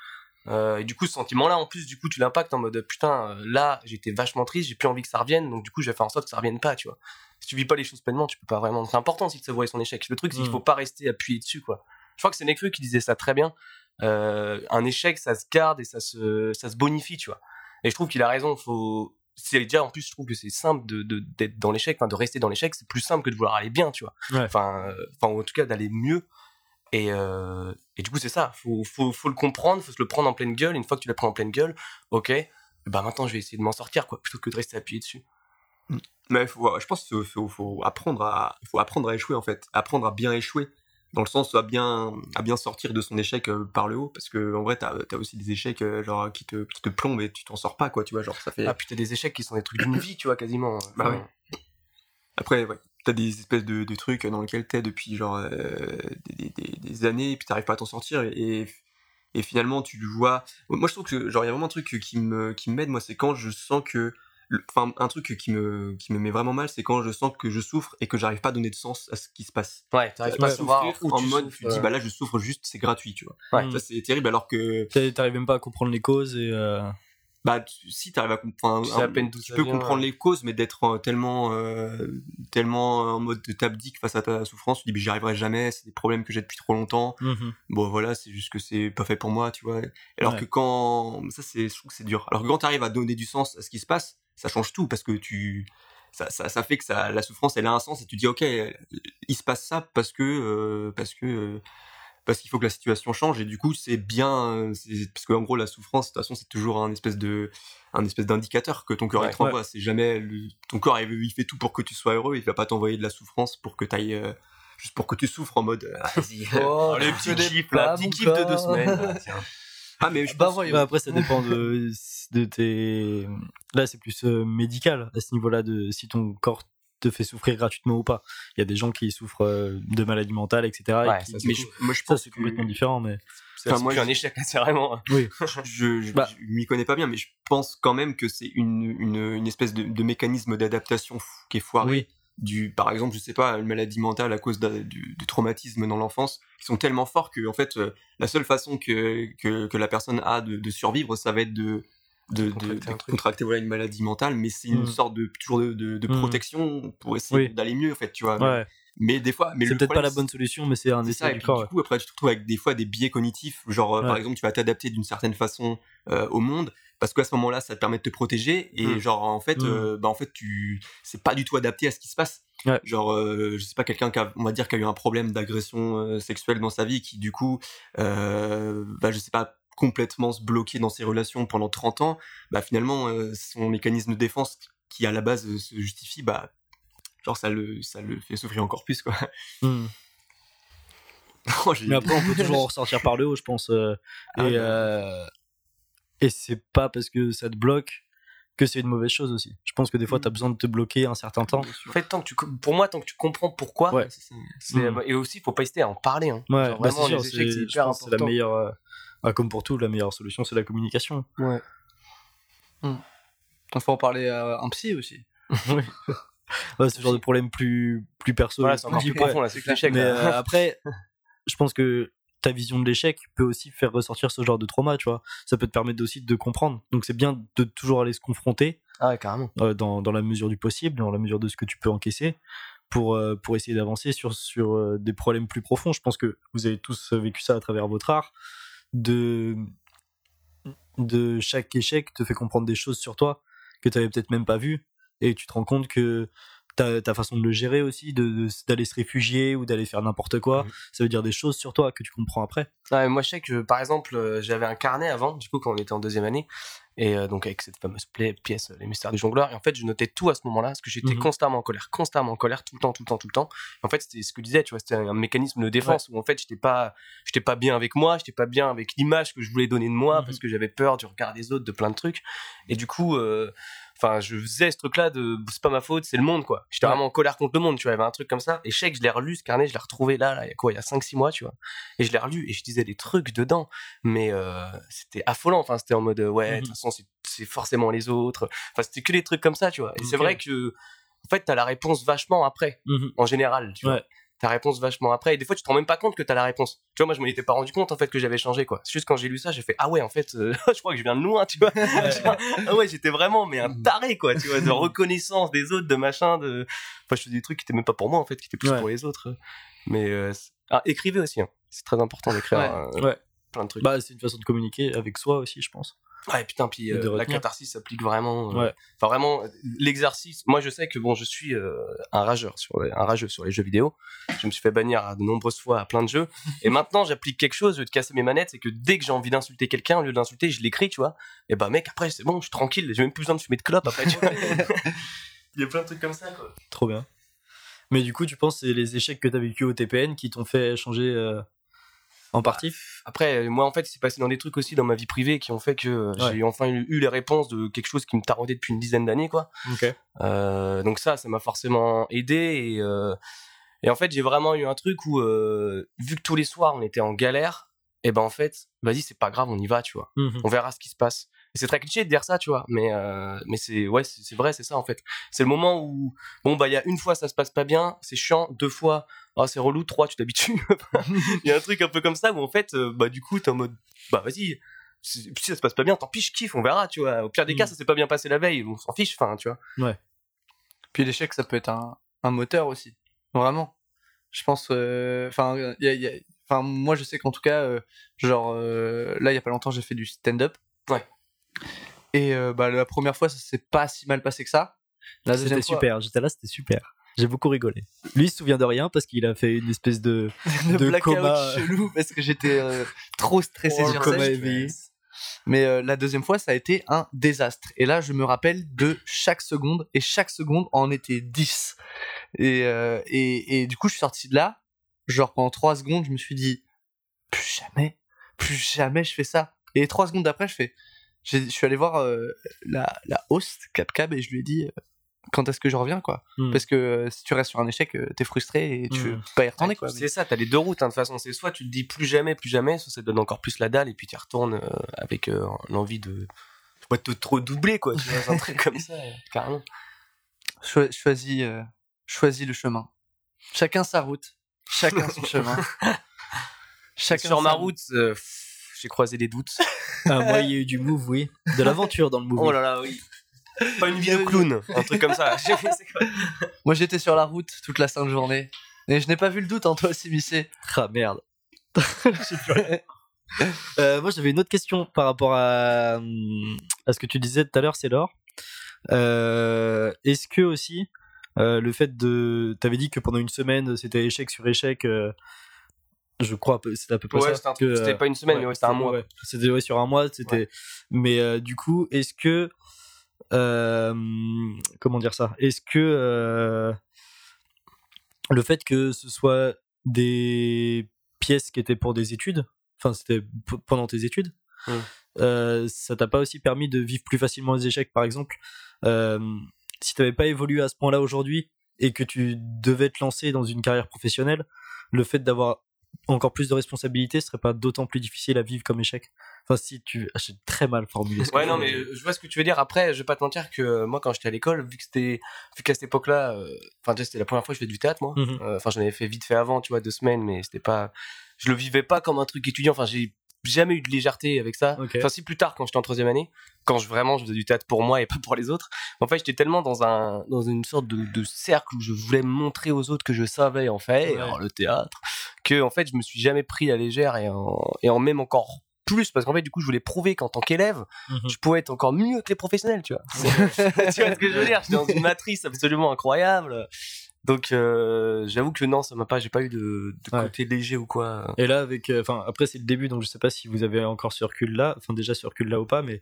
[SPEAKER 3] Euh, et du coup, ce sentiment-là, en plus, du coup, tu l'impactes en mode putain, là, j'étais vachement triste, j'ai plus envie que ça revienne, donc du coup, je vais faire en sorte que ça revienne pas, tu vois. Si tu vis pas les choses pleinement, tu peux pas vraiment. C'est important aussi de savourer son échec. Le truc, c'est qu'il
[SPEAKER 5] Mm.
[SPEAKER 3] faut pas rester appuyé dessus, quoi. Je crois que c'est Nekru qui disait ça très bien. Euh, un échec, ça se garde et ça se, ça se bonifie, tu vois. Et je trouve qu'il a raison. Faut, c'est déjà en plus, je trouve que c'est simple de, de- d'être dans l'échec, enfin de rester dans l'échec, c'est plus simple que de vouloir aller bien, tu vois.
[SPEAKER 5] Ouais.
[SPEAKER 3] Enfin, euh, enfin, en tout cas d'aller mieux. Et, euh, et du coup, c'est ça. Faut, faut, faut le comprendre, faut se le prendre en pleine gueule. Une fois que tu l'as pris en pleine gueule, ok, bah maintenant je vais essayer de m'en sortir, quoi, plutôt que de rester appuyé dessus.
[SPEAKER 4] Mais faut, je pense qu'il faut, faut, apprendre à, faut apprendre à échouer en fait, apprendre à bien échouer, dans le sens à bien, à bien sortir de son échec euh, par le haut, parce que en vrai t'as as aussi des échecs euh, genre qui te, qui te plombent et tu t'en sors pas quoi, tu vois, genre ça fait.
[SPEAKER 3] Ah puis t'as des échecs qui sont des trucs d'une vie, tu vois, quasiment.
[SPEAKER 4] Bah ouais. Après ouais, t'as des espèces de, de, trucs dans lesquels t'es depuis genre euh, des, des, des, années et puis t'arrives pas à t'en sortir et, et, finalement tu vois. Moi je trouve que genre il y a vraiment un truc qui me qui m'aide moi, c'est quand je sens que enfin un truc qui me qui me met vraiment mal c'est quand je sens que je souffre et que j'arrive pas à donner de sens à ce qui se passe.
[SPEAKER 3] Ouais t'arrives pas à souffrir
[SPEAKER 4] en mode tu dis bah là je souffre juste c'est gratuit tu vois. Ouais. ça c'est terrible alors que
[SPEAKER 5] t'arrives même pas à comprendre les causes et euh...
[SPEAKER 4] bah tu, si t'arrives à comprendre tu, peine tu peux comprendre les causes mais d'être euh, tellement euh, tellement en mode de t'abdique face à ta souffrance tu dis mais j'y arriverai jamais c'est des problèmes que j'ai depuis trop longtemps.
[SPEAKER 5] Mmh
[SPEAKER 4] bon voilà c'est juste que c'est pas fait pour moi tu vois. Alors ouais. que quand ça c'est je trouve que c'est dur. Alors que quand t'arrives à donner du sens à ce qui se passe ça change tout parce que tu ça, ça, ça, fait que ça, la souffrance elle a un sens et tu dis ok il se passe ça parce que euh, parce que euh, parce qu'il faut que la situation change et du coup c'est bien parce que en gros la souffrance de toute façon c'est toujours un espèce de un espèce d'indicateur que ton corps ouais, il te renvoie ouais. c'est jamais le, ton corps il, il, fait tout pour que tu sois heureux il va pas t'envoyer de la souffrance pour que tu ailles euh, juste pour que tu souffres en mode [LAUGHS] vas-y
[SPEAKER 3] oh, le petit kiff là petit kiff de deux semaines tiens.
[SPEAKER 4] Ah mais je
[SPEAKER 5] bah,
[SPEAKER 4] pense...
[SPEAKER 5] bah, après ça dépend de, de tes là c'est plus euh, médical à ce niveau-là de si ton corps te fait souffrir gratuitement ou pas. Il y a des gens qui souffrent euh, de maladies mentales etc.
[SPEAKER 3] Ouais,
[SPEAKER 5] et qui,
[SPEAKER 3] ça,
[SPEAKER 5] mais
[SPEAKER 3] je,
[SPEAKER 5] moi je pense que c'est complètement différent mais
[SPEAKER 3] enfin, moi j'ai un échec c'est vraiment
[SPEAKER 5] oui
[SPEAKER 4] je, je, bah. je m'y connais pas bien mais je pense quand même que c'est une, une, une espèce de, de mécanisme d'adaptation qui est foiré.
[SPEAKER 5] Oui
[SPEAKER 4] du par exemple je sais pas une maladie mentale à cause de, du, du, traumatisme dans l'enfance qui sont tellement forts que en fait euh, la seule façon que, que, que la personne a de, de, survivre ça va être de de, contracter, de, contracter voilà une maladie mentale mais c'est une
[SPEAKER 5] Mm.
[SPEAKER 4] sorte de toujours de,
[SPEAKER 5] Mm.
[SPEAKER 4] protection pour essayer
[SPEAKER 5] Oui.
[SPEAKER 4] d'aller mieux en fait tu vois
[SPEAKER 5] ouais
[SPEAKER 4] mais des fois mais
[SPEAKER 5] c'est peut-être pas la bonne solution mais c'est un essai
[SPEAKER 4] ça, et
[SPEAKER 5] du
[SPEAKER 4] puis,
[SPEAKER 5] corps
[SPEAKER 4] du coup, après, tu te retrouves avec des fois des biais cognitifs. Genre, euh, par exemple, tu vas t'adapter d'une certaine façon euh, au monde parce qu'à ce moment-là, ça te permet de te protéger. Et
[SPEAKER 3] Mm.
[SPEAKER 4] genre, en fait,
[SPEAKER 5] Mm.
[SPEAKER 4] euh, bah, en fait, tu, c'est pas du tout adapté à ce qui se passe.
[SPEAKER 5] Ouais.
[SPEAKER 4] Genre, euh, je sais pas, quelqu'un qui a, on va dire, qui a eu un problème d'agression sexuelle dans sa vie, qui du coup, bah, je sais pas, complètement se bloquer dans ses relations pendant 30 ans, bah finalement, son mécanisme de défense qui à la base se justifie, bah, genre ça le, ça le fait souffrir encore plus, quoi. [LAUGHS]
[SPEAKER 5] Mm.
[SPEAKER 4] Oh,
[SPEAKER 5] mais après on peut toujours en ressortir par le haut je pense euh,
[SPEAKER 4] Ah,
[SPEAKER 5] et
[SPEAKER 4] bah.
[SPEAKER 5] euh, et c'est pas parce que ça te bloque que c'est une mauvaise chose aussi je pense que des fois
[SPEAKER 4] Mm.
[SPEAKER 5] tu as besoin de te bloquer un certain temps
[SPEAKER 3] en fait tant que tu pour moi tant que tu comprends pourquoi
[SPEAKER 5] Ouais.
[SPEAKER 4] c'est ça.
[SPEAKER 3] c'est-
[SPEAKER 5] Mm.
[SPEAKER 3] et aussi faut pas hésiter à en parler hein.
[SPEAKER 5] Ouais,
[SPEAKER 3] Genre,
[SPEAKER 5] bah,
[SPEAKER 3] vraiment
[SPEAKER 5] c'est
[SPEAKER 3] les échecs hyper
[SPEAKER 5] la meilleure, euh, ah, comme pour tout, la meilleure solution, c'est la communication.
[SPEAKER 3] ouais
[SPEAKER 2] Il faut en parler à un psy aussi. [LAUGHS] [LAUGHS]
[SPEAKER 5] oui. Ouais, c'est le genre de problème plus, plus perso.
[SPEAKER 3] voilà c'est encore plus profond là c'est que l'échec
[SPEAKER 5] Mais euh, [LAUGHS] après, je pense que ta vision de l'échec peut aussi faire ressortir ce genre de trauma, tu vois. Ça peut te permettre aussi de comprendre. Donc c'est bien de toujours aller se confronter
[SPEAKER 3] ah ouais carrément
[SPEAKER 5] euh, dans, dans la mesure du possible, dans la mesure de ce que tu peux encaisser, pour, euh, pour essayer d'avancer sur, sur euh, des problèmes plus profonds. Je pense que vous avez tous vécu ça à travers votre art. De, de chaque échec te fait comprendre des choses sur toi que tu avais peut-être même pas vues. Et tu te rends compte que ta, ta façon de le gérer aussi, de- de- d'aller se réfugier ou d'aller faire n'importe quoi,
[SPEAKER 3] Mhm.
[SPEAKER 5] ça veut dire des choses sur toi que tu comprends après.
[SPEAKER 3] Ouais, Ah, moi, je sais que, par exemple, euh, j'avais un carnet avant, du coup, quand on était en deuxième année, et euh, donc avec cette fameuse pièce, euh, Les Mystères du Jongleur, et en fait, je notais tout à ce moment-là, parce que j'étais
[SPEAKER 5] Mhm.
[SPEAKER 3] constamment en colère, constamment en colère, tout le temps, tout le temps, tout le temps. En fait, c'était ce que je disais, tu vois, c'était un mécanisme de défense où, en fait, j'étais pas, j'étais pas bien avec moi, j'étais pas bien avec l'image que je voulais donner de moi,
[SPEAKER 5] Mhm.
[SPEAKER 3] parce que j'avais peur du regard des autres, de plein de trucs. Et du coup, euh, enfin, je faisais ce truc-là de, c'est pas ma faute, c'est le monde, quoi. J'étais
[SPEAKER 5] Ouais.
[SPEAKER 3] vraiment en colère contre le monde, tu vois, il y avait un truc comme ça. Et je sais que je l'ai relu, ce carnet, je l'ai retrouvé là, là, il y a quoi, il y a 5-6 mois, tu vois. Et je l'ai relu, et je disais des trucs dedans mais euh, c'était affolant enfin c'était en mode euh, ouais de
[SPEAKER 5] Mhm.
[SPEAKER 3] toute façon c'est- forcément les autres enfin c'était que des trucs comme ça tu vois et c'est vrai que en fait t'as la réponse vachement après en général tu vois
[SPEAKER 5] Ouais.
[SPEAKER 3] Ta réponse vachement après et des fois tu te rends même pas compte que t'as la réponse tu vois moi je m'en étais pas rendu compte en fait que j'avais changé quoi c'est juste quand j'ai lu ça j'ai fait ah ouais en fait euh, [LAUGHS] je crois que je viens de loin tu vois [LAUGHS] ah ouais j'étais vraiment mais un taré quoi tu vois de reconnaissance des autres de machin de enfin je faisais des trucs qui étaient même pas pour moi en fait qui étaient plus
[SPEAKER 5] Ouais.
[SPEAKER 3] pour les autres mais euh, ah, écrivez aussi hein. c'est très important d'écrire
[SPEAKER 2] Ouais.
[SPEAKER 3] euh,
[SPEAKER 5] Ouais.
[SPEAKER 3] plein de trucs
[SPEAKER 5] Bah, c'est une façon de communiquer avec soi aussi, je pense.
[SPEAKER 3] Ouais, putain, puis euh, la catharsis s'applique vraiment. euh,
[SPEAKER 5] Ouais.
[SPEAKER 3] Enfin, vraiment, euh, l'exercice. Moi, je sais que bon, je suis euh, un rageur sur les, un rageux sur les jeux vidéo. Je me suis fait bannir à de nombreuses fois à plein de jeux. [LAUGHS] Et maintenant, j'applique quelque chose au lieu de casser mes manettes, c'est que dès que j'ai envie d'insulter quelqu'un, au lieu d'insulter, je l'écris, tu vois. Et bah, mec, après, c'est bon, je suis tranquille. J'ai même plus besoin de fumer de clope après. Tu vois. [LAUGHS] Il y a plein de trucs comme ça, quoi.
[SPEAKER 5] Trop bien. Mais du coup, tu penses que c'est les échecs que tu as vécu au TPN qui t'ont fait changer euh, en partie
[SPEAKER 3] Après, euh, moi, en fait, c'est passé dans des trucs aussi dans ma vie privée qui ont fait que euh,
[SPEAKER 5] Ouais.
[SPEAKER 3] j'ai enfin eu, eu les réponses de quelque chose qui me taraudait depuis une dizaine d'années, quoi. Euh, donc ça, ça m'a forcément aidé et, euh, et en fait, j'ai vraiment eu un truc où, euh, vu que tous les soirs on était en galère, et ben en fait, vas-y, c'est pas grave, on y va, tu vois.
[SPEAKER 5] Mhm.
[SPEAKER 3] On verra ce qui se passe. Et c'est très cliché de dire ça, tu vois, mais euh, mais c'est ouais, c'est vrai, c'est ça en fait. C'est le moment où bon bah il y a une fois ça se passe pas bien, c'est chiant, deux fois ah c'est relou, trois tu t'habitues. [LAUGHS] Il y a un truc un peu comme ça où en fait euh, bah du coup t'es en mode bah vas-y. Si ça se passe pas bien, tant pis, je kiffe, on verra, tu vois. Au pire des cas,
[SPEAKER 5] Mm.
[SPEAKER 3] ça s'est pas bien passé la veille, on s'en fiche, enfin, tu vois.
[SPEAKER 2] Puis l'échec, ça peut être un, un moteur aussi. Vraiment. Je pense. euh, Enfin, euh, il y a- il y a- enfin, moi, je sais qu'en tout cas, euh, genre, euh, là, il y a pas longtemps, j'ai fait du stand-up.
[SPEAKER 3] Ouais.
[SPEAKER 2] Et euh, bah, la première fois, ça s'est pas si mal passé que ça. La deuxième
[SPEAKER 5] C'était
[SPEAKER 2] fois,
[SPEAKER 5] super. J'étais là, c'était super. J'ai beaucoup rigolé. Lui, il se souvient de rien parce qu'il a fait une espèce de. [LAUGHS]
[SPEAKER 2] de,
[SPEAKER 5] de coma.
[SPEAKER 2] chelou parce que j'étais euh, trop stressé
[SPEAKER 5] Oh,
[SPEAKER 2] sur
[SPEAKER 5] coma éveillé.
[SPEAKER 2] Mais euh, la deuxième fois, ça a été un désastre. Et là, je me rappelle de chaque seconde, et chaque seconde en était 10. Et, euh, et, et du coup, je suis sorti de là, genre pendant trois secondes, je me suis dit, plus jamais, plus jamais je fais ça. Et trois secondes après, je fais, je suis allé voir euh, la, la host, Capcab, et je lui ai dit, euh, quand est-ce que je reviens, quoi.
[SPEAKER 5] Hmm.
[SPEAKER 2] Parce que euh, si tu restes sur un échec, t'es frustré et tu veux pas y retourner, quoi.
[SPEAKER 3] C'est ça, t'as les deux routes, hein, de toute façon. C'est soit tu te dis plus jamais, plus jamais, soit ça te donne encore plus la dalle, et puis tu y retournes avec l'envie de. Pas te trop doubler, quoi. Tu vois, un truc comme ça, [LAUGHS] carrément.
[SPEAKER 2] Choi- choisis, choisis le chemin. Chacun sa route, chacun son [LAUGHS] chemin. Chacun
[SPEAKER 3] Sur ma route, j'ai croisé des doutes. [LAUGHS]
[SPEAKER 5] Ah, moi, il y a eu du move, oui. De l'aventure dans le move.
[SPEAKER 3] Oh là là, oui. [LAUGHS] Pas une vie de clown, un truc comme ça. [LAUGHS]
[SPEAKER 2] Moi, j'étais sur la route toute la sainte journée. Et je n'ai pas vu le doute en toi, Simissé.
[SPEAKER 5] Ah merde. Euh, moi j'avais une autre question par rapport à, hum, à ce que tu disais tout à l'heure, c'est l'or. Euh, Est-ce que aussi euh, le fait de, t'avais dit que pendant une semaine c'était échec sur échec, euh, je crois, c'était à peu près
[SPEAKER 3] Ouais,
[SPEAKER 5] ça.
[SPEAKER 3] c'était pas une semaine, mais ouais, c'était un mois.
[SPEAKER 5] C'était ouais, sur un mois, c'était. Mais euh, du coup, est-ce que euh, comment dire ça? Est-ce que euh, le fait que ce soit des pièces qui étaient pour des études, enfin c'était pendant tes études, ça t'a pas aussi permis de vivre plus facilement les échecs, par exemple Si t'avais pas évolué à ce point-là aujourd'hui et que tu devais te lancer dans une carrière professionnelle, le fait d'avoir encore plus de responsabilités serait pas d'autant plus difficile à vivre comme échec? Enfin, si tu. Ah, J'ai très mal formulé ce
[SPEAKER 3] Ouais, non, mais je vois ce que tu veux dire. Après, je vais pas te mentir que euh, moi, quand j'étais à l'école, vu que c'était, vu qu'à cette époque-là, euh, enfin, c'était la première fois que je faisais du théâtre, moi.
[SPEAKER 5] Mhm.
[SPEAKER 3] Euh, Enfin, j'en avais fait vite fait avant, tu vois, deux semaines, mais c'était pas, je le vivais pas comme un truc étudiant. Enfin, j'ai jamais eu de légèreté avec ça. Enfin, si plus tard, quand j'étais en troisième année, quand je vraiment je faisais du théâtre pour moi et pas pour les autres. En fait, j'étais tellement dans un, dans une sorte de, de cercle où je voulais montrer aux autres que je savais en fait,
[SPEAKER 5] Ouais.
[SPEAKER 3] alors, le théâtre, que en fait, je me suis jamais pris à légère et en, et en même encore plus parce qu'en fait du coup je voulais prouver qu'en tant qu'élève
[SPEAKER 5] Mhm.
[SPEAKER 3] je pouvais être encore mieux que les professionnels tu vois [LAUGHS] tu vois ce que je veux dire j'étais dans une matrice absolument incroyable donc euh, j'avoue que non ça m'a pas j'ai pas eu de, de
[SPEAKER 5] Ouais.
[SPEAKER 3] côté léger ou quoi
[SPEAKER 5] Et là, avec, euh, enfin, après c'est le début, donc je sais pas si vous avez encore ce recul là, enfin déjà ce recul là ou pas, mais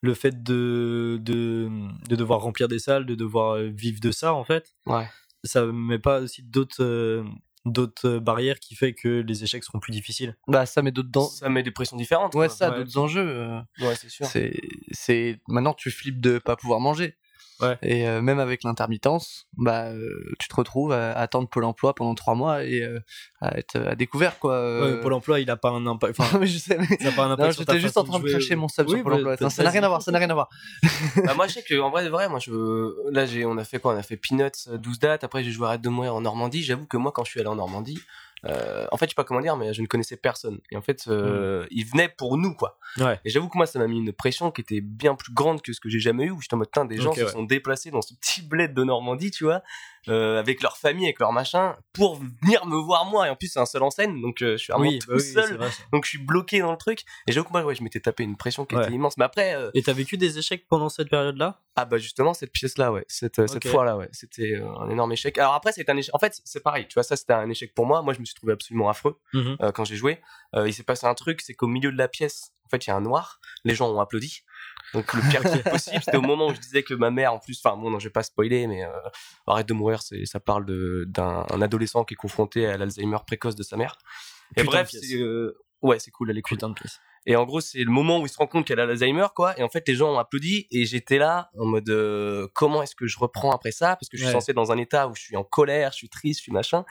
[SPEAKER 5] le fait de, de, de devoir remplir des salles, de devoir euh, vivre de ça, en fait,
[SPEAKER 3] ouais
[SPEAKER 5] ça met pas aussi d'autres euh, d'autres euh, barrières qui fait que les échecs seront plus difficiles.
[SPEAKER 2] Bah, ça met d'autres dents.
[SPEAKER 3] ça met des pressions différentes
[SPEAKER 2] Ouais,
[SPEAKER 3] quoi.
[SPEAKER 2] ça,
[SPEAKER 5] Ouais.
[SPEAKER 2] d'autres enjeux. euh,
[SPEAKER 3] ouais c'est sûr
[SPEAKER 2] C'est, c'est, maintenant, tu flippes de pas pouvoir manger.
[SPEAKER 5] Ouais.
[SPEAKER 2] Et euh, même avec l'intermittence, bah, euh, tu te retrouves à attendre Pôle emploi pendant trois mois et euh, à être à découvert, quoi. euh.
[SPEAKER 5] Ouais, Pôle emploi, il a pas un impact. Enfin, [LAUGHS]
[SPEAKER 2] mais je sais, mais-
[SPEAKER 5] ça a pas un impact.
[SPEAKER 2] Non,
[SPEAKER 5] sur ta
[SPEAKER 2] j'étais juste en train de cracher mon sub
[SPEAKER 5] Oui,
[SPEAKER 2] sur Pôle
[SPEAKER 5] bah,
[SPEAKER 2] emploi. Non, ça n'a rien à voir, ça n'a rien à voir.
[SPEAKER 3] bah, moi je sais que en vrai de vrai moi je là j'ai on a fait quoi on a fait Peanuts euh, 12 dates après j'ai joué Arrête de mourir en Normandie j'avoue que moi quand je suis allé en Normandie euh, en fait je sais pas comment dire mais je ne connaissais personne et en fait euh, ils venaient pour nous quoi
[SPEAKER 5] Ouais.
[SPEAKER 3] Et j'avoue que moi, ça m'a mis une pression qui était bien plus grande que ce que j'ai jamais eu, où j'étais en mode, des gens
[SPEAKER 5] Ok,
[SPEAKER 3] se
[SPEAKER 5] ouais.
[SPEAKER 3] sont déplacés dans ce petit bled de Normandie, tu vois, euh, avec leur famille, avec leur machin, pour venir me voir moi. Et en plus, c'est un seul en scène, donc euh, je suis vraiment
[SPEAKER 5] Oui,
[SPEAKER 3] tout
[SPEAKER 5] bah oui,
[SPEAKER 3] seul.
[SPEAKER 5] vrai,
[SPEAKER 3] donc je suis bloqué dans le truc. Et j'avoue que moi, ouais, je m'étais tapé une pression qui
[SPEAKER 5] Ouais.
[SPEAKER 3] était immense. Mais après, euh,
[SPEAKER 5] Et t'as vécu des échecs pendant cette période-là?
[SPEAKER 3] Ah bah justement, cette pièce-là, ouais, cette, cette fois-là, ouais, c'était un énorme échec. Alors après, c'est un échec. En fait, c'est pareil, tu vois, ça c'était un échec pour moi. Moi, je me suis trouvé absolument affreux euh, quand j'ai joué. Il s'est passé un truc, c'est qu'au milieu de la pièce, en fait, il y a un noir. Les gens ont applaudi. Donc le pire truc possible, c'était au [LAUGHS] moment où je disais que ma mère, en plus, enfin bon, non, je vais pas spoiler, mais euh, arrête de mourir, c'est, ça parle d'un un adolescent qui est confronté à l'Alzheimer précoce de sa mère. Et
[SPEAKER 5] Putain
[SPEAKER 3] bref, c'est, euh, ouais, c'est cool, elle est cool.
[SPEAKER 5] Putain de pièce.
[SPEAKER 3] Et en gros, c'est le moment où il se rend compte qu'elle a l'Alzheimer, quoi. Et en fait, les gens ont applaudi et j'étais là en mode euh, comment est-ce que je reprends après ça? Parce que je suis
[SPEAKER 5] Ouais.
[SPEAKER 3] censé dans un état où je suis en colère, je suis triste, je suis machin.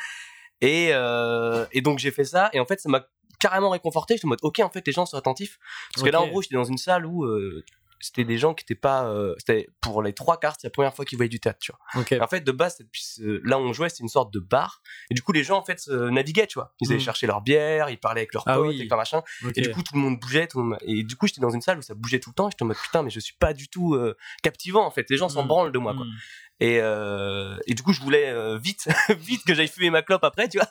[SPEAKER 3] Et, euh, et donc j'ai fait ça et en fait, ça m'a carrément réconforté. J'étais en mode ok, en fait, les gens sont attentifs. Parce que là, en gros, j'étais dans une salle où euh, c'était des gens qui étaient pas. euh, c'était pour les trois quarts, c'est la première fois qu'ils voyaient du théâtre, tu vois. En fait, de base, ce- là où on jouait, c'est une sorte de bar. Et du coup, les gens, en fait, se naviguaient, tu vois. Ils allaient
[SPEAKER 5] Mm.
[SPEAKER 3] chercher leur bière, ils parlaient avec leurs
[SPEAKER 5] Ah
[SPEAKER 3] potes,
[SPEAKER 5] oui.
[SPEAKER 3] et tout machin. Et du coup, tout le monde bougeait. Tout le monde- Et du coup, j'étais dans une salle où ça bougeait tout le temps. J'étais en mode putain, mais je suis pas du tout euh, captivant, en fait. Les gens s'en
[SPEAKER 5] Mm.
[SPEAKER 3] branlent de moi, quoi.
[SPEAKER 5] Mm.
[SPEAKER 3] Et, euh, et du coup, je voulais euh, vite, [LAUGHS] vite que j'aille fumer ma clope après, tu vois.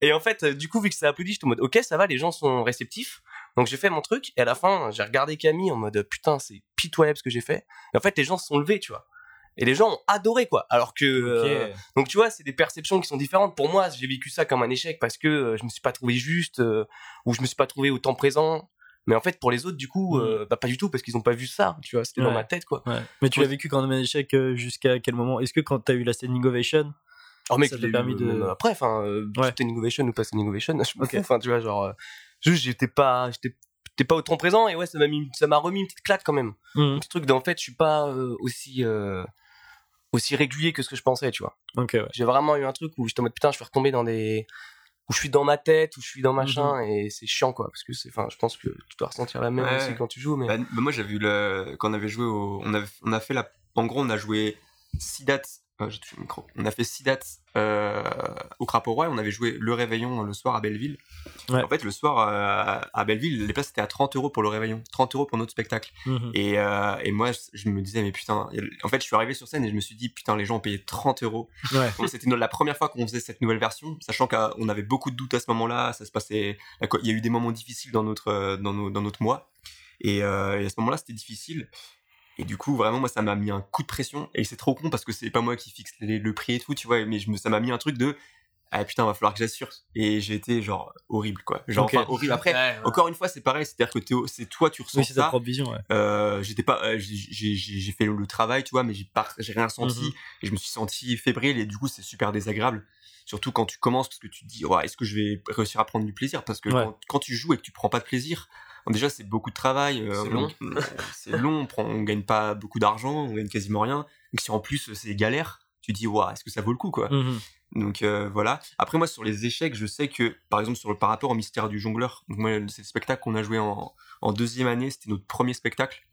[SPEAKER 3] Et en fait, euh, du coup, vu que ça applaudi, j'étais en mode, ok, ça va, les gens sont réceptifs. Donc j'ai fait mon truc. Et à la fin, j'ai regardé Camille en mode, putain, c'est pitoyable ce que j'ai fait. Et en fait, les gens se sont levés, tu vois. Et les gens ont adoré, quoi. Alors que, euh, donc tu vois, c'est des perceptions qui sont différentes. Pour moi, j'ai vécu ça comme un échec parce que euh, je me suis pas trouvé juste euh, ou je me suis pas trouvé autant présent. Mais en fait, pour les autres, du coup,
[SPEAKER 5] Mm.
[SPEAKER 3] euh, bah, pas du tout parce qu'ils ont pas vu ça. Tu vois, c'était dans ma tête, quoi.
[SPEAKER 5] Ouais. Mais tu l'as vécu quand même un échec jusqu'à quel moment? Est-ce que quand t'as eu la standing ovation
[SPEAKER 3] Oh mec,
[SPEAKER 5] Ça t'a permis
[SPEAKER 3] eu,
[SPEAKER 5] de-
[SPEAKER 3] Après, enfin,
[SPEAKER 5] Ouais.
[SPEAKER 3] innovation ou pas c'était une innovation, [LAUGHS] je m'en
[SPEAKER 5] Ok.
[SPEAKER 3] fous. Enfin, tu vois, genre, juste j'étais pas, j'étais, pas autant présent et ouais, ça m'a mis, ça m'a remis une petite claque quand même.
[SPEAKER 5] Mhm.
[SPEAKER 3] Un petit truc d'en fait, je suis pas euh, aussi, euh, aussi régulier que ce que je pensais, tu vois.
[SPEAKER 5] Ouais.
[SPEAKER 3] J'ai vraiment eu un truc où j'étais en mode putain, je suis retombé dans des, où je suis dans ma tête, où je suis dans machin
[SPEAKER 5] Mhm.
[SPEAKER 3] et c'est chiant quoi, parce que c'est, enfin, je pense que tu dois ressentir la même
[SPEAKER 4] Ouais.
[SPEAKER 3] aussi quand tu joues, mais.
[SPEAKER 4] Bah, bah, moi j'avais vu le quand on avait joué au on, avait, on a fait la en gros on a joué six dates euh, j'ai touché le micro on a fait six dates euh, au Crapaud Roi et on avait joué le réveillon le soir à Belleville
[SPEAKER 5] Ouais.
[SPEAKER 4] en fait le soir euh, à Belleville les places étaient à 30 euros pour le réveillon 30 euros pour notre spectacle
[SPEAKER 5] Mhm.
[SPEAKER 4] et, euh, et moi je- me disais mais putain en fait je suis arrivé sur scène et je me suis dit putain les gens ont payé 30 euros
[SPEAKER 5] Ouais.
[SPEAKER 4] C'était la première fois qu'on faisait cette nouvelle version, sachant qu'on avait beaucoup de doutes à ce moment-là. Ça se passait, il y a eu des moments difficiles dans notre dans, nos- dans notre mois, et, et à ce moment-là, c'était difficile. Et du coup, vraiment, moi, ça m'a mis un coup de pression. Et c'est trop con parce que c'est pas moi qui fixe les- le prix et tout, tu vois. Mais je me, ça m'a mis un truc de, ah putain, va falloir que j'assure. Et j'ai été genre horrible, quoi. Genre enfin, horrible. Après,
[SPEAKER 3] Ouais, ouais.
[SPEAKER 4] encore une fois, c'est pareil. C'est-à-dire que Théo, c'est toi, tu ressens
[SPEAKER 5] Oui,
[SPEAKER 4] ça.
[SPEAKER 5] propre vision, ouais.
[SPEAKER 4] Euh, j'étais pas euh, j'ai- fait le travail tu vois mais j'ai pas j'ai rien senti
[SPEAKER 5] Mhm.
[SPEAKER 4] et je me suis senti fébrile et du coup c'est super désagréable surtout quand tu commences parce que tu te dis ouais, est-ce que je vais réussir à prendre du plaisir? Parce que
[SPEAKER 5] Ouais.
[SPEAKER 4] quand, quand tu joues et que tu prends pas de plaisir déjà c'est beaucoup de travail euh,
[SPEAKER 3] C'est
[SPEAKER 4] on-
[SPEAKER 3] long.
[SPEAKER 4] euh, c'est long on, prend, on gagne pas beaucoup d'argent on gagne quasiment rien donc si en plus c'est galère tu te dis ouais, est-ce que ça vaut le coup quoi?
[SPEAKER 5] Mhm.
[SPEAKER 4] donc euh, voilà. Après moi sur les échecs, je sais que par exemple sur le par rapport au mystère du jongleur, c'est le spectacle qu'on a joué en, en deuxième année, c'était notre premier spectacle.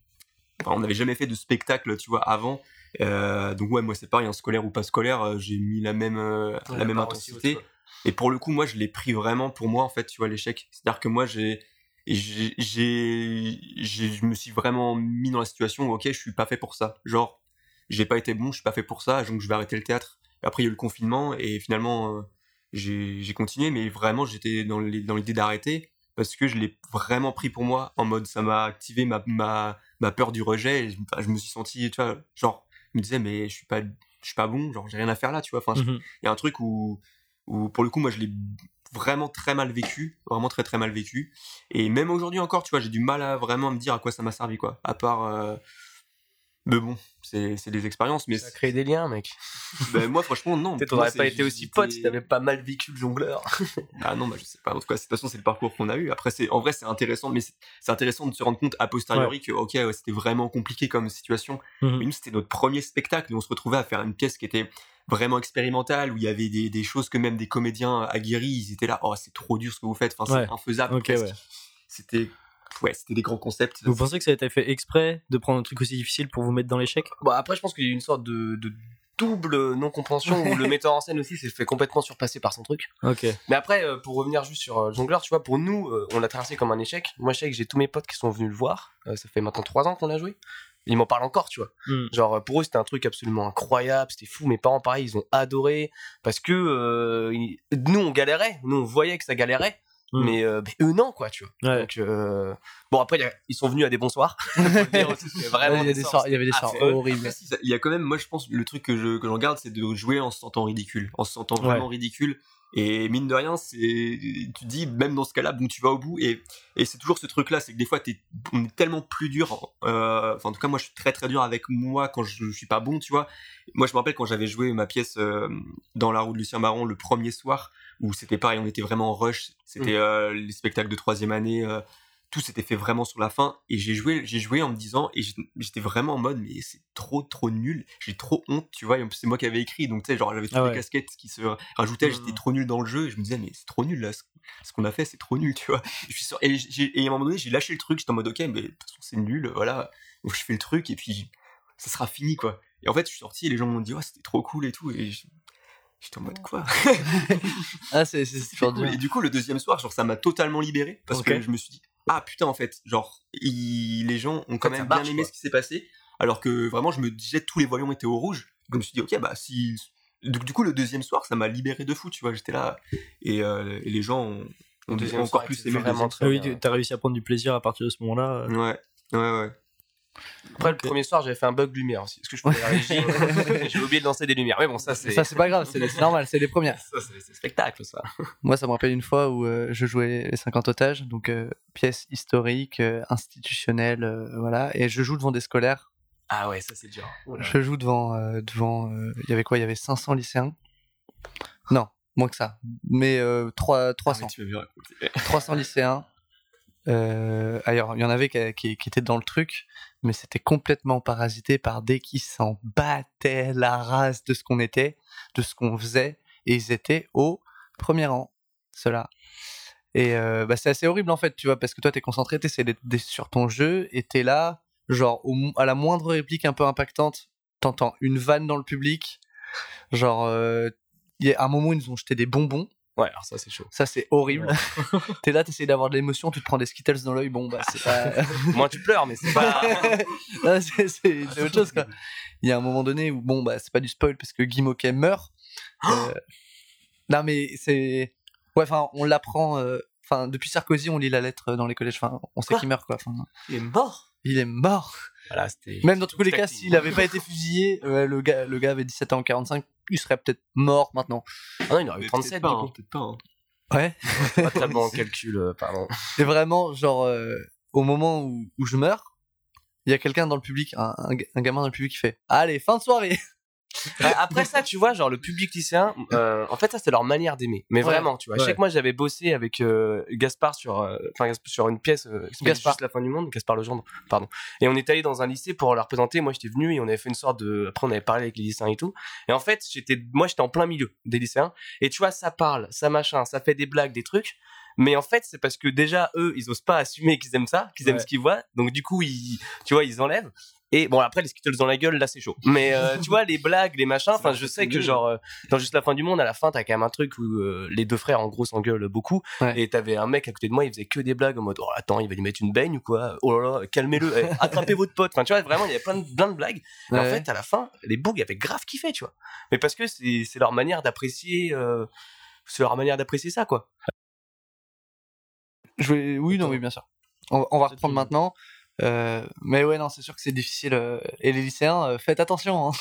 [SPEAKER 4] Enfin, on n'avait jamais fait de spectacle, tu vois, avant. Euh, donc ouais, moi c'est pareil, en scolaire ou pas scolaire, j'ai mis la même euh,
[SPEAKER 3] Ouais,
[SPEAKER 4] la même intensité.
[SPEAKER 3] haute.
[SPEAKER 4] Et pour le coup, moi je l'ai pris vraiment pour moi en fait, tu vois l'échec. C'est-à-dire que moi j'ai j'ai j'ai j'ai- je me suis vraiment mis dans la situation où ok, je suis pas fait pour ça. Genre j'ai pas été bon, je suis pas fait pour ça, donc je vais arrêter le théâtre. Après, il y a eu le confinement et finalement, euh, j'ai continué, mais vraiment, j'étais dans l'idée d'arrêter parce que je l'ai vraiment pris pour moi en mode ça m'a activé ma, ma, ma peur du rejet. Et je, me suis senti, tu vois, genre, je me disais, mais je suis pas, je suis pas bon, genre, j'ai rien à faire là, tu vois. Enfin,
[SPEAKER 5] Mhm.
[SPEAKER 4] il y a un truc où, où, pour le coup, moi, je l'ai vraiment très mal vécu, vraiment très très mal vécu. Et même aujourd'hui encore, tu vois, j'ai du mal à vraiment me dire à quoi ça m'a servi, quoi. À part. Mais bon, c'est des expériences, mais
[SPEAKER 3] Ça crée des liens, mec. [LAUGHS]
[SPEAKER 4] ben, moi, franchement, non.
[SPEAKER 3] Peut-être
[SPEAKER 4] moi,
[SPEAKER 3] t'aurais pas été aussi pote si t'avais pas mal vécu le jongleur. [LAUGHS]
[SPEAKER 4] Ah non, bah, je sais pas. En tout cas, de toute façon, c'est le parcours qu'on a eu. Après, en vrai, c'est intéressant, mais c'est intéressant de se rendre compte a posteriori que, ok, ouais, c'était vraiment compliqué comme situation.
[SPEAKER 5] Mhm.
[SPEAKER 4] Mais nous, c'était notre premier spectacle et on se retrouvait à faire une pièce qui était vraiment expérimentale où il y avait des, des choses que même des comédiens aguerris, ils étaient là, oh, c'est trop dur ce que vous faites. Enfin,
[SPEAKER 5] Ouais.
[SPEAKER 4] c'est infaisable.
[SPEAKER 5] Ok,
[SPEAKER 4] presque.
[SPEAKER 5] ouais.
[SPEAKER 4] C'était, ouais, c'était des grands concepts.
[SPEAKER 5] Vous pensez que ça a été fait exprès de prendre un truc aussi difficile pour vous mettre dans l'échec?
[SPEAKER 3] Bon, après, je pense qu'il y a une sorte de, de double non-compréhension où le [LAUGHS] metteur en scène aussi s'est fait complètement surpasser par son truc.
[SPEAKER 5] Ok.
[SPEAKER 3] Mais après, euh, pour revenir juste sur euh, Jongleur, tu vois, pour nous, euh, on l'a traversé comme un échec. Moi, je sais que j'ai tous mes potes qui sont venus le voir. Ça fait maintenant trois ans qu'on l'a joué. Ils m'en parlent encore, tu vois.
[SPEAKER 5] Mm.
[SPEAKER 3] Genre, pour eux, c'était un truc absolument incroyable. C'était fou. Mes parents, pareil, ils ont adoré. Parce que euh, ils- nous, on galérait. Nous, on voyait que ça galérait.
[SPEAKER 5] Mm.
[SPEAKER 3] Mais, euh, mais eux, non, quoi, tu vois.
[SPEAKER 5] Ouais.
[SPEAKER 3] Donc, euh, bon, après, il y a- ils sont venus à des bons soirs. [LAUGHS] [LAUGHS] Vraiment
[SPEAKER 2] il y
[SPEAKER 3] des soirs,
[SPEAKER 2] il y avait des
[SPEAKER 3] c'est
[SPEAKER 2] soirs horribles.
[SPEAKER 4] Il y a quand même, moi je pense, le truc que je que j'en garde, c'est de jouer en se sentant ridicule, en se sentant vraiment ridicule. Et mine de rien, c'est, tu te dis, même dans ce cas-là, bon, tu vas au bout. Et, et c'est toujours ce truc-là, c'est que des fois, t'es, on est tellement plus dur. euh, Enfin, en tout cas, moi, je suis très très dur avec moi quand je, je suis pas bon, tu vois. Moi, je me rappelle quand j'avais joué ma pièce euh, dans la roue de Lucien Baron le premier soir, où c'était pareil, on était vraiment en rush. C'était euh, les spectacles de troisième année. euh, tout s'était fait vraiment sur la fin. Et j'ai joué j'ai joué en me disant et j'étais- vraiment en mode mais c'est trop trop nul. J'ai trop honte tu vois. Et en plus c'est moi qui avais écrit. Donc tu sais genre j'avais toutes
[SPEAKER 5] Ah
[SPEAKER 4] les casquettes qui se rajoutaient. J'étais
[SPEAKER 5] Mhm.
[SPEAKER 4] trop nul dans le jeu. Et je me disais mais c'est trop nul là. Ce, qu'on a fait c'est trop nul tu vois. Et je suis sur- et, à un moment donné j'ai lâché le truc. J'étais en mode ok mais de toute façon c'est nul. Voilà. Donc je fais le truc. Et puis ça sera fini quoi. Et en fait je suis sorti. Et les gens m'ont dit ouais c'était trop cool et tout. Et je- j'étais en mode quoi? [LAUGHS]
[SPEAKER 2] Ah, c'est
[SPEAKER 4] cool.
[SPEAKER 2] dur.
[SPEAKER 4] Et du coup, le deuxième soir, genre, ça m'a totalement libéré parce que je me suis dit, ah putain, en fait, genre, il- les gens ont quand même
[SPEAKER 3] marche,
[SPEAKER 4] bien aimé
[SPEAKER 3] quoi.
[SPEAKER 4] ce qui s'est passé, alors que vraiment, je me disais, tous les voyants étaient au rouge. Donc, je me suis dit, ok, bah, si. Donc, du coup, le deuxième soir, ça m'a libéré de fou, tu vois, j'étais là, et, euh, et les gens ont, ont encore
[SPEAKER 3] soir
[SPEAKER 4] plus aimé le
[SPEAKER 3] vraiment très
[SPEAKER 5] Ah oui, t'as réussi à prendre du plaisir à partir de ce moment-là.
[SPEAKER 4] soir. Ouais, ouais, ouais.
[SPEAKER 3] Après, le premier soir, j'avais fait un bug lumière aussi. Parce que je faisais la régie. J'ai oublié de lancer des lumières. Mais bon, ça, c'est.
[SPEAKER 2] Ça, c'est pas grave, c'est normal, c'est les premières.
[SPEAKER 3] ça, c'est- spectacle, ça. [LAUGHS]
[SPEAKER 2] Moi, ça me rappelle une fois où euh, je jouais les 50 otages, donc euh, pièce historique, euh, institutionnelle, voilà, et je joue devant des scolaires.
[SPEAKER 3] Ah ouais, ça, c'est dur.
[SPEAKER 2] Je joue devant, devant, il y avait quoi? Il y avait 500 lycéens. Non, moins que ça, mais euh, trois- 300.
[SPEAKER 4] Ah, mais tu m'as vu raconter.
[SPEAKER 2] 300 lycéens. Euh, ailleurs, il y en avait qui, étaient dans le truc, mais c'était complètement parasité par des qui s'en battaient la race de ce qu'on était, de ce qu'on faisait, et ils étaient au premier rang, ceux-là. Et euh, bah, c'est assez horrible en fait, tu vois, parce que toi t'es concentré, d'être sur ton jeu, et t'es là, genre à la moindre réplique un peu impactante, t'entends une vanne dans le public, genre euh, il y a un moment ils nous ont jeté des bonbons.
[SPEAKER 3] Ouais, alors ça, c'est chaud.
[SPEAKER 2] Ça, c'est horrible. [LAUGHS] T'es là, t'essayes d'avoir de l'émotion, tu te prends des Skittles dans l'œil, bon, bah, c'est pas. [LAUGHS]
[SPEAKER 3] Moi, tu pleures, mais c'est pas. [LAUGHS]
[SPEAKER 2] Non, c'est autre chose, quoi. Il y a un moment donné où, bon, bah, c'est pas du spoil parce que Guy Moquet meurt. [GASPS] Euh, Non, mais c'est. Ouais, enfin, on l'apprend. euh, Enfin, depuis Sarkozy, on lit la lettre dans les collèges. Enfin, on sait qu'il meurt, quoi.
[SPEAKER 3] Il est mort?
[SPEAKER 2] il est mort.
[SPEAKER 3] Voilà, c'était.
[SPEAKER 2] Même dans tous les cas, s'il avait pas été fusillé, euh, le, gars, le gars avait 17 ans en 45, il serait peut-être mort maintenant.
[SPEAKER 3] Ah non, il aurait eu
[SPEAKER 4] Mais
[SPEAKER 3] 37,
[SPEAKER 4] peut-être pas,
[SPEAKER 3] du
[SPEAKER 4] hein, peut-être pas. hein.
[SPEAKER 2] Ouais.
[SPEAKER 3] Pas très bon en calcul, euh, pardon.
[SPEAKER 2] Et vraiment, genre, euh, au moment où, où je meurs, il y a quelqu'un dans le public, un, un, un gamin dans le public qui fait Allez, fin de soirée [LAUGHS]
[SPEAKER 3] après ça, tu vois, genre le public lycéen, euh, en fait, ça c'est leur manière d'aimer. Mais
[SPEAKER 2] Ouais.
[SPEAKER 3] vraiment, tu vois.
[SPEAKER 5] Ouais.
[SPEAKER 3] que moi j'avais bossé avec euh, Gaspard sur, euh, enfin sur une pièce qui s'appelle
[SPEAKER 2] Gaspard.
[SPEAKER 3] juste la fin du monde, Gaspard Legendre, pardon. Et on est allé dans un lycée pour la représenter. Moi j'étais venu et on avait fait une sorte de. Après on avait parlé avec les lycéens et tout. Et en fait, j'étais, moi j'étais en plein milieu des lycéens. Et tu vois, ça parle, ça machin, ça fait des blagues, des trucs. Mais en fait, c'est parce que déjà eux, ils osent pas assumer qu'ils aiment ça, qu'ils aiment
[SPEAKER 5] Ouais.
[SPEAKER 3] ce qu'ils voient. Donc du coup, ils, tu vois, ils enlèvent. Et bon, après, les Skittles dans la gueule, là, c'est chaud. Mais euh, tu vois, les blagues, les machins, enfin, je sais que genre, euh, dans Juste la fin du monde, à la fin, t'as quand même un truc où euh, les deux frères, en gros, s'engueulent beaucoup.
[SPEAKER 2] Ouais.
[SPEAKER 3] Et t'avais un mec à côté de moi, il faisait que des blagues en mode, oh, attends, il va lui mettre une baigne ou quoi? Oh là là, calmez-le, eh, [LAUGHS] attrapez votre pote. Enfin, tu vois, vraiment, il y avait plein de, plein de blagues. Et en fait, à la fin, les bougs avaient grave kiffé, tu vois. Mais parce que c'est leur manière d'apprécier. c'est leur manière d'apprécier ça, quoi.
[SPEAKER 2] Je vais... Oui, non, oui, bien sûr. On, on va reprendre maintenant. Euh, mais ouais, non, c'est sûr que c'est difficile. euh, Et les lycéens, euh, faites attention. hein.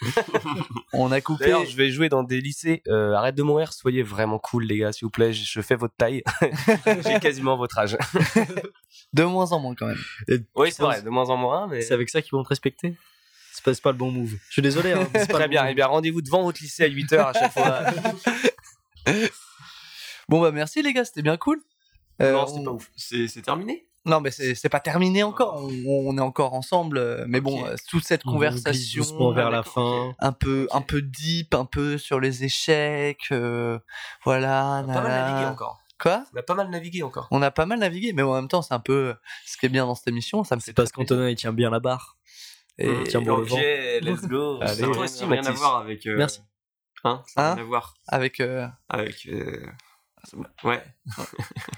[SPEAKER 2] [LAUGHS] On a coupé.
[SPEAKER 3] D'ailleurs, je vais jouer dans des lycées. euh, arrête de mourir, soyez vraiment cool, les gars, s'il vous plaît. Je je fais votre taille. [LAUGHS] J'ai quasiment votre âge.
[SPEAKER 2] De moins en moins, quand même.
[SPEAKER 3] Oui, c'est vrai, de moins en moins, mais.
[SPEAKER 5] C'est avec ça qu'ils vont te respecter? C'est pas, le bon move. Je suis désolé. Hein, pas
[SPEAKER 3] Très
[SPEAKER 5] le
[SPEAKER 3] bien.
[SPEAKER 5] bon
[SPEAKER 3] Et
[SPEAKER 5] move.
[SPEAKER 3] bien, rendez-vous devant votre lycée à 8h à chaque fois. [LAUGHS]
[SPEAKER 2] Bon, bah, merci, les gars, c'était bien cool. Euh,
[SPEAKER 3] non, c'était
[SPEAKER 2] on-
[SPEAKER 3] pas ouf.
[SPEAKER 4] C'est terminé?
[SPEAKER 2] Non, mais c'est c'est pas terminé encore. On, on est encore ensemble. euh, Mais bon,
[SPEAKER 4] Ok.
[SPEAKER 2] euh, toute cette
[SPEAKER 5] On
[SPEAKER 2] conversation.
[SPEAKER 5] doucement vers la
[SPEAKER 4] d'accord,
[SPEAKER 5] fin.
[SPEAKER 2] un peu un peu deep un peu sur les échecs euh, voilà
[SPEAKER 3] On a pas mal navigué encore.
[SPEAKER 2] quoi?
[SPEAKER 3] On a pas mal navigué encore.
[SPEAKER 2] on a pas mal navigué mais en même temps c'est un peu ce qui est bien dans cette émission ça me fait
[SPEAKER 5] C'est parce qu'Antonin il tient bien la barre.
[SPEAKER 2] et
[SPEAKER 5] il tient bon le
[SPEAKER 3] Ok,
[SPEAKER 5] vent.
[SPEAKER 3] let's go. [LAUGHS]
[SPEAKER 5] Allez.
[SPEAKER 4] Ça n'a
[SPEAKER 3] Toi
[SPEAKER 4] rien, n'a rien à voir avec. euh,
[SPEAKER 5] Merci.
[SPEAKER 4] Hein Ça n'a
[SPEAKER 2] Hein?
[SPEAKER 4] rien à voir
[SPEAKER 2] avec euh,
[SPEAKER 4] avec. Ouais.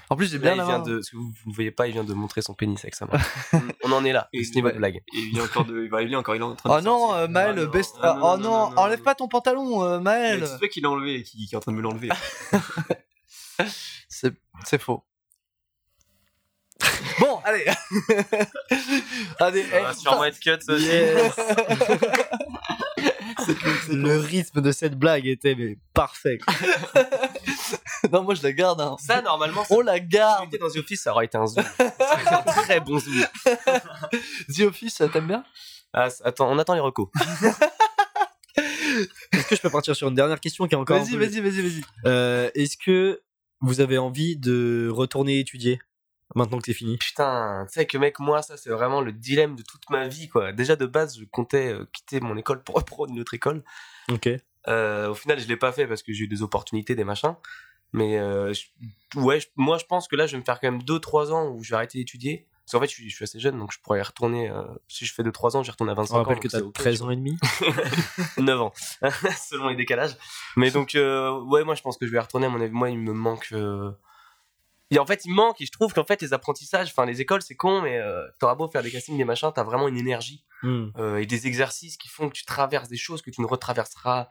[SPEAKER 2] en plus j'ai
[SPEAKER 3] Là,
[SPEAKER 2] bien
[SPEAKER 3] il vient
[SPEAKER 2] main.
[SPEAKER 3] de, ce que vous ne voyez pas, il vient de montrer son pénis avec sa main. [LAUGHS] On en est là,
[SPEAKER 4] Et
[SPEAKER 3] ce niveau
[SPEAKER 4] ouais.
[SPEAKER 3] de blague.
[SPEAKER 4] Il vient encore de. il est encore, il est en train de.
[SPEAKER 2] oh non euh, Maël
[SPEAKER 4] Ah non,
[SPEAKER 2] baisse
[SPEAKER 4] ah
[SPEAKER 2] oh
[SPEAKER 4] non,
[SPEAKER 2] non,
[SPEAKER 4] non, non,
[SPEAKER 2] enlève pas ton pantalon euh, Maël
[SPEAKER 4] C'est toi qui l'a enlevé et qui, qui est en train de me l'enlever. [LAUGHS]
[SPEAKER 2] c'est faux bon allez [LAUGHS] allez
[SPEAKER 3] Ça va
[SPEAKER 2] eh,
[SPEAKER 3] sûrement être cut, ça aussi.
[SPEAKER 2] yes.
[SPEAKER 4] Cette,
[SPEAKER 5] Le rythme de cette blague était mais parfait. [LAUGHS]
[SPEAKER 2] non, moi je la garde. Hein.
[SPEAKER 3] Ça, normalement, ça,
[SPEAKER 2] On la
[SPEAKER 3] si
[SPEAKER 2] garde.
[SPEAKER 3] j'étais dans The Office, ça aurait été un zoom. Ça aurait été un très bon zoom. [LAUGHS]
[SPEAKER 2] The Office, t'aimes bien?
[SPEAKER 3] Ah, attends, on attend les recos. [LAUGHS]
[SPEAKER 5] Est-ce que je peux partir sur une dernière question qui est encore
[SPEAKER 2] Vas-y, vas-y, vas-y, vas-y.
[SPEAKER 5] Euh, Est-ce que vous avez envie de retourner étudier? Maintenant que c'est fini
[SPEAKER 3] Putain, tu sais que mec, moi, ça, c'est vraiment le dilemme de toute ma vie, quoi. Déjà, de base, je comptais euh, quitter mon école pour reprendre une autre école.
[SPEAKER 5] Ok.
[SPEAKER 3] Euh, au final, je l'ai pas fait parce que j'ai eu des opportunités, des machins. Mais euh, je- ouais, je- moi, je pense que là, je vais me faire quand même 2-3 ans où je vais arrêter d'étudier. Parce qu'en fait, je suis, je suis assez jeune, donc je pourrais y retourner. euh, si je fais 2-3 ans, j'y retourne à 25
[SPEAKER 5] On
[SPEAKER 3] ans.
[SPEAKER 5] rappelle
[SPEAKER 3] donc
[SPEAKER 5] que
[SPEAKER 3] c'est
[SPEAKER 5] t'as
[SPEAKER 3] ok,
[SPEAKER 5] 13
[SPEAKER 3] tu
[SPEAKER 5] ans et demi. [LAUGHS]
[SPEAKER 3] 9 ans, [LAUGHS] selon les décalages. Mais donc, euh, ouais, moi, je pense que je vais y retourner. À mon avis, moi, il me manque. euh, Et en fait, il manque. Et je trouve qu'en fait, les apprentissages, enfin, les écoles, c'est con, mais euh, t'auras beau faire des castings, des machins, t'as vraiment une énergie
[SPEAKER 5] Hmm.
[SPEAKER 3] euh, et des exercices qui font que tu traverses des choses que tu ne retraverseras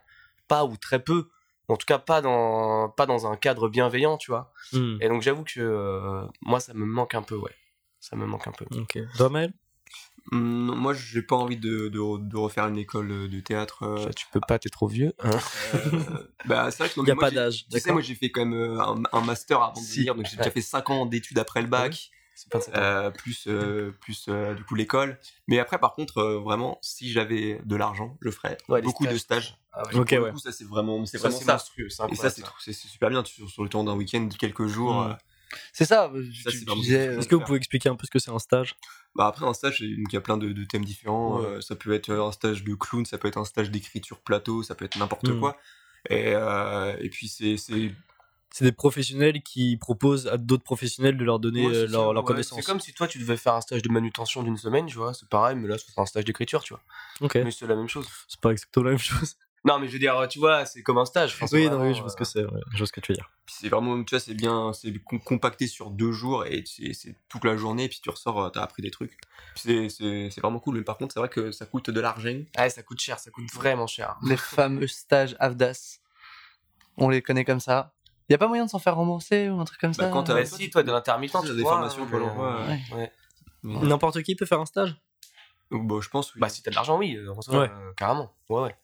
[SPEAKER 3] pas ou très peu. En tout cas, pas dans, pas dans un cadre bienveillant, tu vois.
[SPEAKER 5] Hmm.
[SPEAKER 3] Et donc, j'avoue que euh, moi, ça me manque un peu, ouais. Ça me manque un peu.
[SPEAKER 5] Ok. Toi,
[SPEAKER 4] Moi, j'ai pas envie de, de, de refaire une école euh, de théâtre. euh,
[SPEAKER 3] Tu peux pas, t'es trop vieux. hein.
[SPEAKER 4] euh, bah, c'est vrai que non, [LAUGHS]
[SPEAKER 5] Il n'y a
[SPEAKER 4] moi,
[SPEAKER 5] pas d'âge.
[SPEAKER 4] Tu sais, moi j'ai fait quand même un, un master avant de
[SPEAKER 2] Si.
[SPEAKER 4] venir, donc j'ai déjà fait 5 ans d'études après le bac, euh, plus, euh, plus euh, du coup l'école. Mais après, par contre, euh, vraiment, si j'avais de l'argent, je ferais
[SPEAKER 3] Ouais,
[SPEAKER 4] beaucoup de
[SPEAKER 3] stages. Ah
[SPEAKER 4] coup, ça c'est vraiment, c'est vraiment ça.
[SPEAKER 3] monstrueux. c'est
[SPEAKER 4] Et ça, c'est super bien sur, sur le temps d'un week-end, de quelques jours.
[SPEAKER 5] Mm.
[SPEAKER 2] C'est ça, euh,
[SPEAKER 4] Ça,
[SPEAKER 2] tu, disais. euh.
[SPEAKER 5] Est-ce que vous pouvez expliquer un peu ce que c'est un stage?
[SPEAKER 4] Bah après un stage, il y a plein de, de thèmes différents.
[SPEAKER 5] Ouais.
[SPEAKER 4] Euh, ça peut être un stage de clown, ça peut être un stage d'écriture plateau, ça peut être n'importe
[SPEAKER 5] Mm.
[SPEAKER 4] quoi. Et, euh, et puis c'est c'est
[SPEAKER 5] des professionnels qui proposent à d'autres professionnels de leur donner
[SPEAKER 3] Ouais,
[SPEAKER 5] euh, leur, leur
[SPEAKER 3] ouais.
[SPEAKER 5] connaissance.
[SPEAKER 3] C'est comme si toi tu devais faire un stage de manutention d'une semaine, tu vois, c'est pareil, mais là c'est un stage d'écriture, tu vois.
[SPEAKER 5] Ok.
[SPEAKER 3] Mais c'est la même chose.
[SPEAKER 5] C'est pas exactement la même chose.
[SPEAKER 3] Non, mais je veux dire, tu vois, c'est comme un stage.
[SPEAKER 5] Oui, non, oui, je vois ce que
[SPEAKER 3] euh,
[SPEAKER 5] c'est. ouais, Je vois ce que tu veux dire.
[SPEAKER 4] C'est vraiment, tu vois, c'est bien, c'est com- compacté sur deux jours et c'est toute la journée. Et puis tu ressors, euh, t'as appris des trucs. C'est c'est- c'est vraiment cool. Mais par contre, c'est vrai que ça coûte de l'argent.
[SPEAKER 3] Ouais, ça coûte cher, ça coûte vraiment cher.
[SPEAKER 2] les [LAUGHS] fameux stages AFDAS. On les connaît comme ça. Y a pas moyen de s'en faire rembourser ou un truc comme
[SPEAKER 4] Bah,
[SPEAKER 2] ça
[SPEAKER 4] quand t'as-
[SPEAKER 3] Bah, si, toi, de l'intermittent, tu
[SPEAKER 4] des
[SPEAKER 3] vois,
[SPEAKER 4] formations
[SPEAKER 3] euh,
[SPEAKER 2] ouais.
[SPEAKER 3] ouais.
[SPEAKER 4] Mais-
[SPEAKER 5] N'importe qui peut faire un stage?
[SPEAKER 4] Bah, je pense. Oui.
[SPEAKER 3] Bah, si t'as de l'argent, oui, en soi,
[SPEAKER 5] Ouais.
[SPEAKER 3] euh, carrément. Ouais, ouais.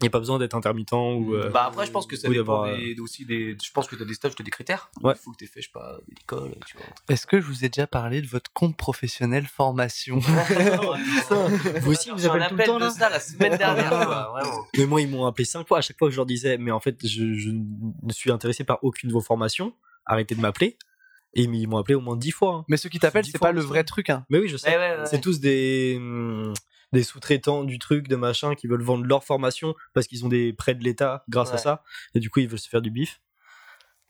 [SPEAKER 5] Il n'y a pas besoin d'être intermittent ou. euh,
[SPEAKER 3] Bah, après, je pense que ça dépend des, aussi des. Je pense que t'as des stages, t'as des critères.
[SPEAKER 5] Ouais.
[SPEAKER 3] Il faut que t'aies fait, je sais pas, l'école, tu vois.
[SPEAKER 2] Est-ce que je vous ai déjà parlé de votre compte professionnel formation? [LAUGHS] [LAUGHS]
[SPEAKER 5] Vous aussi, vous appelez tout le temps
[SPEAKER 3] de
[SPEAKER 5] là
[SPEAKER 3] ça la semaine [LAUGHS] dernière, quoi.
[SPEAKER 5] Mais moi, ils m'ont appelé cinq fois. À chaque fois que je leur disais, mais en fait, je, je ne suis intéressé par aucune de vos formations. Arrêtez de m'appeler. Et ils m'ont appelé au moins dix fois. hein.
[SPEAKER 2] Mais ceux qui t'appellent, c'est pas le vrai truc. Hein.
[SPEAKER 5] Mais oui, je sais.
[SPEAKER 3] Ouais, ouais, ouais.
[SPEAKER 5] C'est tous des, hum, des sous-traitants du truc, de machin, qui veulent vendre leur formation parce qu'ils ont des prêts de l'État grâce à ça. Et du coup, ils veulent se faire du bif.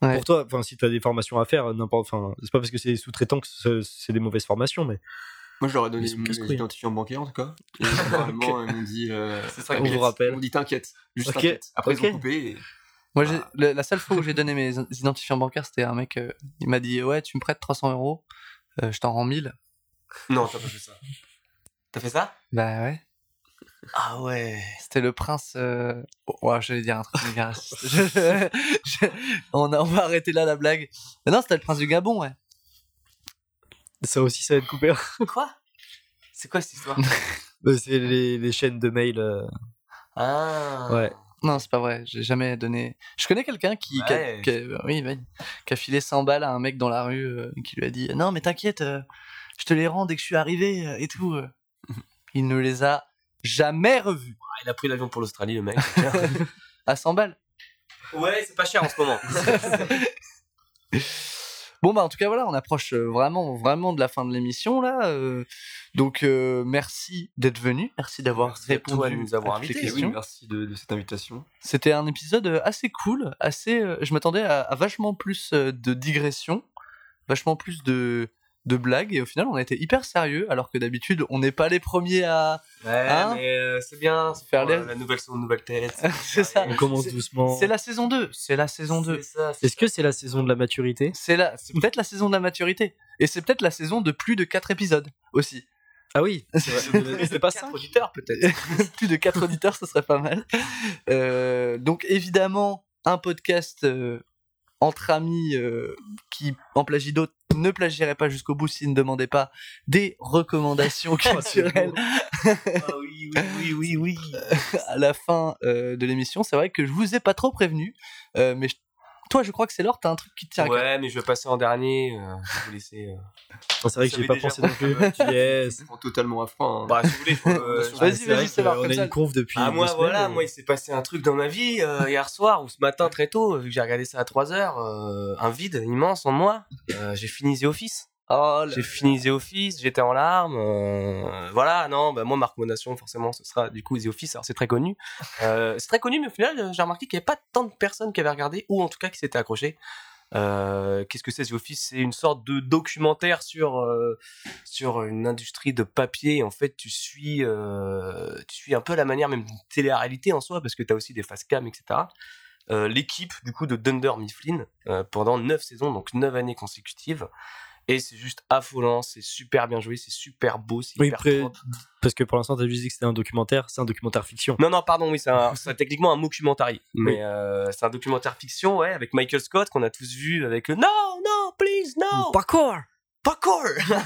[SPEAKER 2] Ouais.
[SPEAKER 5] Pour toi, enfin, si tu as des formations à faire, n'importe, enfin, c'est pas parce que c'est des sous-traitants que c'est des mauvaises formations, mais
[SPEAKER 4] Moi, je leur ai donné
[SPEAKER 5] Ils
[SPEAKER 4] mes
[SPEAKER 5] casse-couilles.
[SPEAKER 4] identifiants bancaires en tout cas. [LAUGHS] Et normalement, ils m'ont dit. euh,
[SPEAKER 3] C'est ça
[SPEAKER 5] on
[SPEAKER 3] que
[SPEAKER 5] vous rappelle.
[SPEAKER 4] Ils m'ont dit t'inquiète. Juste t'inquiète. Après, ils
[SPEAKER 5] ok.
[SPEAKER 4] ont coupé. Et...
[SPEAKER 2] Moi,
[SPEAKER 4] Ah.
[SPEAKER 2] le- la seule fois où j'ai donné mes identifiants bancaires, c'était un mec, euh, il m'a dit Ouais, tu me prêtes 300 euros, euh, je t'en rends 1000.
[SPEAKER 3] Non, t'as pas fait ça. T'as fait ça?
[SPEAKER 2] Bah ouais.
[SPEAKER 3] Ah ouais.
[SPEAKER 2] C'était le prince. Euh... oh, ouais, j'allais dire un truc méga raciste. Je- je- je- on, a- on va arrêter là la blague. Mais non, c'était le prince du Gabon, ouais.
[SPEAKER 5] ça aussi, ça va être coupé. [LAUGHS]
[SPEAKER 3] Quoi? C'est quoi cette histoire? [LAUGHS]
[SPEAKER 5] Bah, c'est les, les chaînes de mail. euh,
[SPEAKER 3] Ah.
[SPEAKER 5] Ouais.
[SPEAKER 2] Non, c'est pas vrai. J'ai jamais donné. Je connais quelqu'un qui, qui a-
[SPEAKER 3] Ouais.
[SPEAKER 2] qui a- oui, oui, qui a filé 100 balles à un mec dans la rue euh, qui lui a dit Non, mais t'inquiète, euh, je te les rends dès que je suis arrivé euh, et tout. Il ne les a jamais revus.
[SPEAKER 3] Ah, Il a pris l'avion pour l'Australie, le mec. [LAUGHS]
[SPEAKER 2] À 100 balles.
[SPEAKER 3] ouais, c'est pas cher en ce moment. [LAUGHS]
[SPEAKER 2] Bon, bah, en tout cas, voilà, on approche euh, vraiment, vraiment de la fin de l'émission, là. euh. donc, euh, merci d'être venu. Merci d'avoir
[SPEAKER 3] à
[SPEAKER 2] répondu
[SPEAKER 3] toi de nous avoir
[SPEAKER 2] à
[SPEAKER 3] invités,
[SPEAKER 4] oui, merci de, de cette invitation.
[SPEAKER 2] C'était un épisode assez cool, assez. euh, je m'attendais à, à vachement plus de digressions, vachement plus de de blagues, et au final, on a été hyper sérieux, alors que d'habitude, on n'est pas les premiers à.
[SPEAKER 3] Ouais,
[SPEAKER 2] Hein
[SPEAKER 3] mais euh, c'est bien. C'est
[SPEAKER 2] Faire
[SPEAKER 3] euh,
[SPEAKER 2] les-
[SPEAKER 3] la nouvelle saison, nouvelle tête. [LAUGHS]
[SPEAKER 2] C'est ça.
[SPEAKER 5] On commence
[SPEAKER 2] C'est-
[SPEAKER 5] doucement.
[SPEAKER 2] C'est la saison 2. C'est la saison 2.
[SPEAKER 3] C'est ça. c'est
[SPEAKER 5] Est-ce que c'est la saison de la maturité?
[SPEAKER 2] C'est la, c'est peut-être la saison de la maturité, et c'est peut-être la saison de plus de 4 épisodes aussi.
[SPEAKER 5] Ah oui, [LAUGHS] c'était pas
[SPEAKER 3] ça.
[SPEAKER 5] ça
[SPEAKER 3] Quatre auditeurs, peut-être. [LAUGHS]
[SPEAKER 2] plus de 4 auditeurs, ce serait pas mal. Euh, donc évidemment, un podcast euh, entre amis euh, qui, en plagie d'autres, ne plagierait pas jusqu'au bout s'il ne demandait pas des recommandations [LAUGHS] culturelles.
[SPEAKER 3] Ah oui, oui, oui, oui, oui. [LAUGHS]
[SPEAKER 2] à la fin euh, de l'émission, c'est vrai que je vous ai pas trop prévenu, euh, mais je- toi, je crois que c'est l'or, t'as un truc qui te tient à cœur.
[SPEAKER 3] Ouais, mais je vais passer en dernier. euh, je vais vous laisser. euh.
[SPEAKER 5] C'est vrai que j'ai pas pensé non [LAUGHS] plus. yes.
[SPEAKER 4] prend totalement à froid. hein.
[SPEAKER 3] Bah, si vous voulez, je [LAUGHS] peux, euh, je-
[SPEAKER 2] Vas-y, vas-y, c'est
[SPEAKER 5] On
[SPEAKER 2] comme
[SPEAKER 5] a
[SPEAKER 2] ça.
[SPEAKER 5] une conf depuis.
[SPEAKER 3] Ah, moi,
[SPEAKER 5] semaines,
[SPEAKER 3] voilà, moi, il s'est passé un truc dans ma vie euh, hier soir ou ce matin très tôt, vu que j'ai regardé ça à 3h, un vide immense en moi. Euh, j'ai fini The Office.
[SPEAKER 2] Oh
[SPEAKER 3] J'ai fini The Office, j'étais en larmes. euh, voilà, non, bah, moi, ma recommandation, forcément, ce sera du coup The Office. Alors, c'est très connu. Euh, c'est très connu, mais au final, euh, j'ai remarqué qu'il n'y avait pas tant de personnes qui avaient regardé, ou en tout cas qui s'étaient accrochées. Qu'est-ce que c'est The Office? C'est une sorte de documentaire sur sur une industrie de papier. En fait, tu suis tu suis un peu la manière même d'une télé-réalité en soi, parce que tu as aussi des face cam, etc. L'équipe du coup de Dunder Mifflin pendant 9 saisons, donc 9 années consécutives. Et c'est juste affolant, c'est super bien joué, c'est super beau, c'est
[SPEAKER 5] Oui,
[SPEAKER 3] hyper propre.
[SPEAKER 5] parce que pour l'instant, t'as juste dit que c'était un documentaire. C'est un documentaire fiction.
[SPEAKER 3] Non, non, pardon, oui, c'est [LAUGHS] techniquement un mockumentary. Mais euh, c'est un documentaire fiction, ouais, avec Michael Scott, qu'on a tous vu avec le No, no, please, no,
[SPEAKER 5] Parkour
[SPEAKER 3] parkour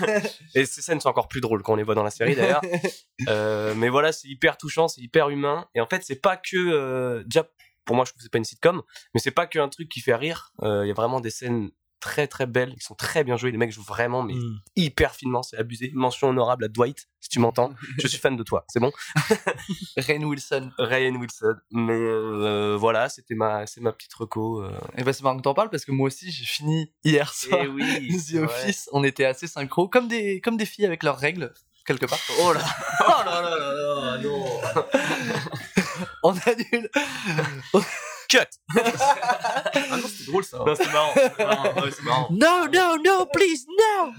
[SPEAKER 3] [LAUGHS] Et ces scènes sont encore plus drôles quand on les voit dans la série d'ailleurs. [LAUGHS] Euh, mais voilà, c'est hyper touchant, c'est hyper humain. Et en fait, c'est pas que. Euh, déjà, pour moi, je trouve que c'est pas une sitcom, mais c'est pas qu'un truc qui fait rire. Euh, Il y a vraiment des scènes très très belles, qui sont très bien jouées. Les mecs jouent vraiment, mais
[SPEAKER 5] Hmm.
[SPEAKER 3] hyper finement, c'est abusé. Mention honorable à Dwight, si tu m'entends. [LAUGHS] Je suis fan de toi, c'est bon? [LAUGHS]
[SPEAKER 2] Rain Wilson.
[SPEAKER 3] Ryan Wilson. Mais euh, voilà, c'était ma, c'est ma petite reco. euh.
[SPEAKER 2] Et bah c'est marrant que t'en parles parce que moi aussi j'ai fini hier soir
[SPEAKER 3] Eh oui, [LAUGHS]
[SPEAKER 2] The. Office. On était assez synchro, comme des comme des filles avec leurs règles quelque part.
[SPEAKER 3] Oh là, oh là là là là, non.
[SPEAKER 2] On annule.
[SPEAKER 3] Cut.
[SPEAKER 4] Ah non, c'était drôle ça.
[SPEAKER 3] Non, c'est marrant. c'est marrant, ouais, c'est marrant.
[SPEAKER 5] No, no, no, please, no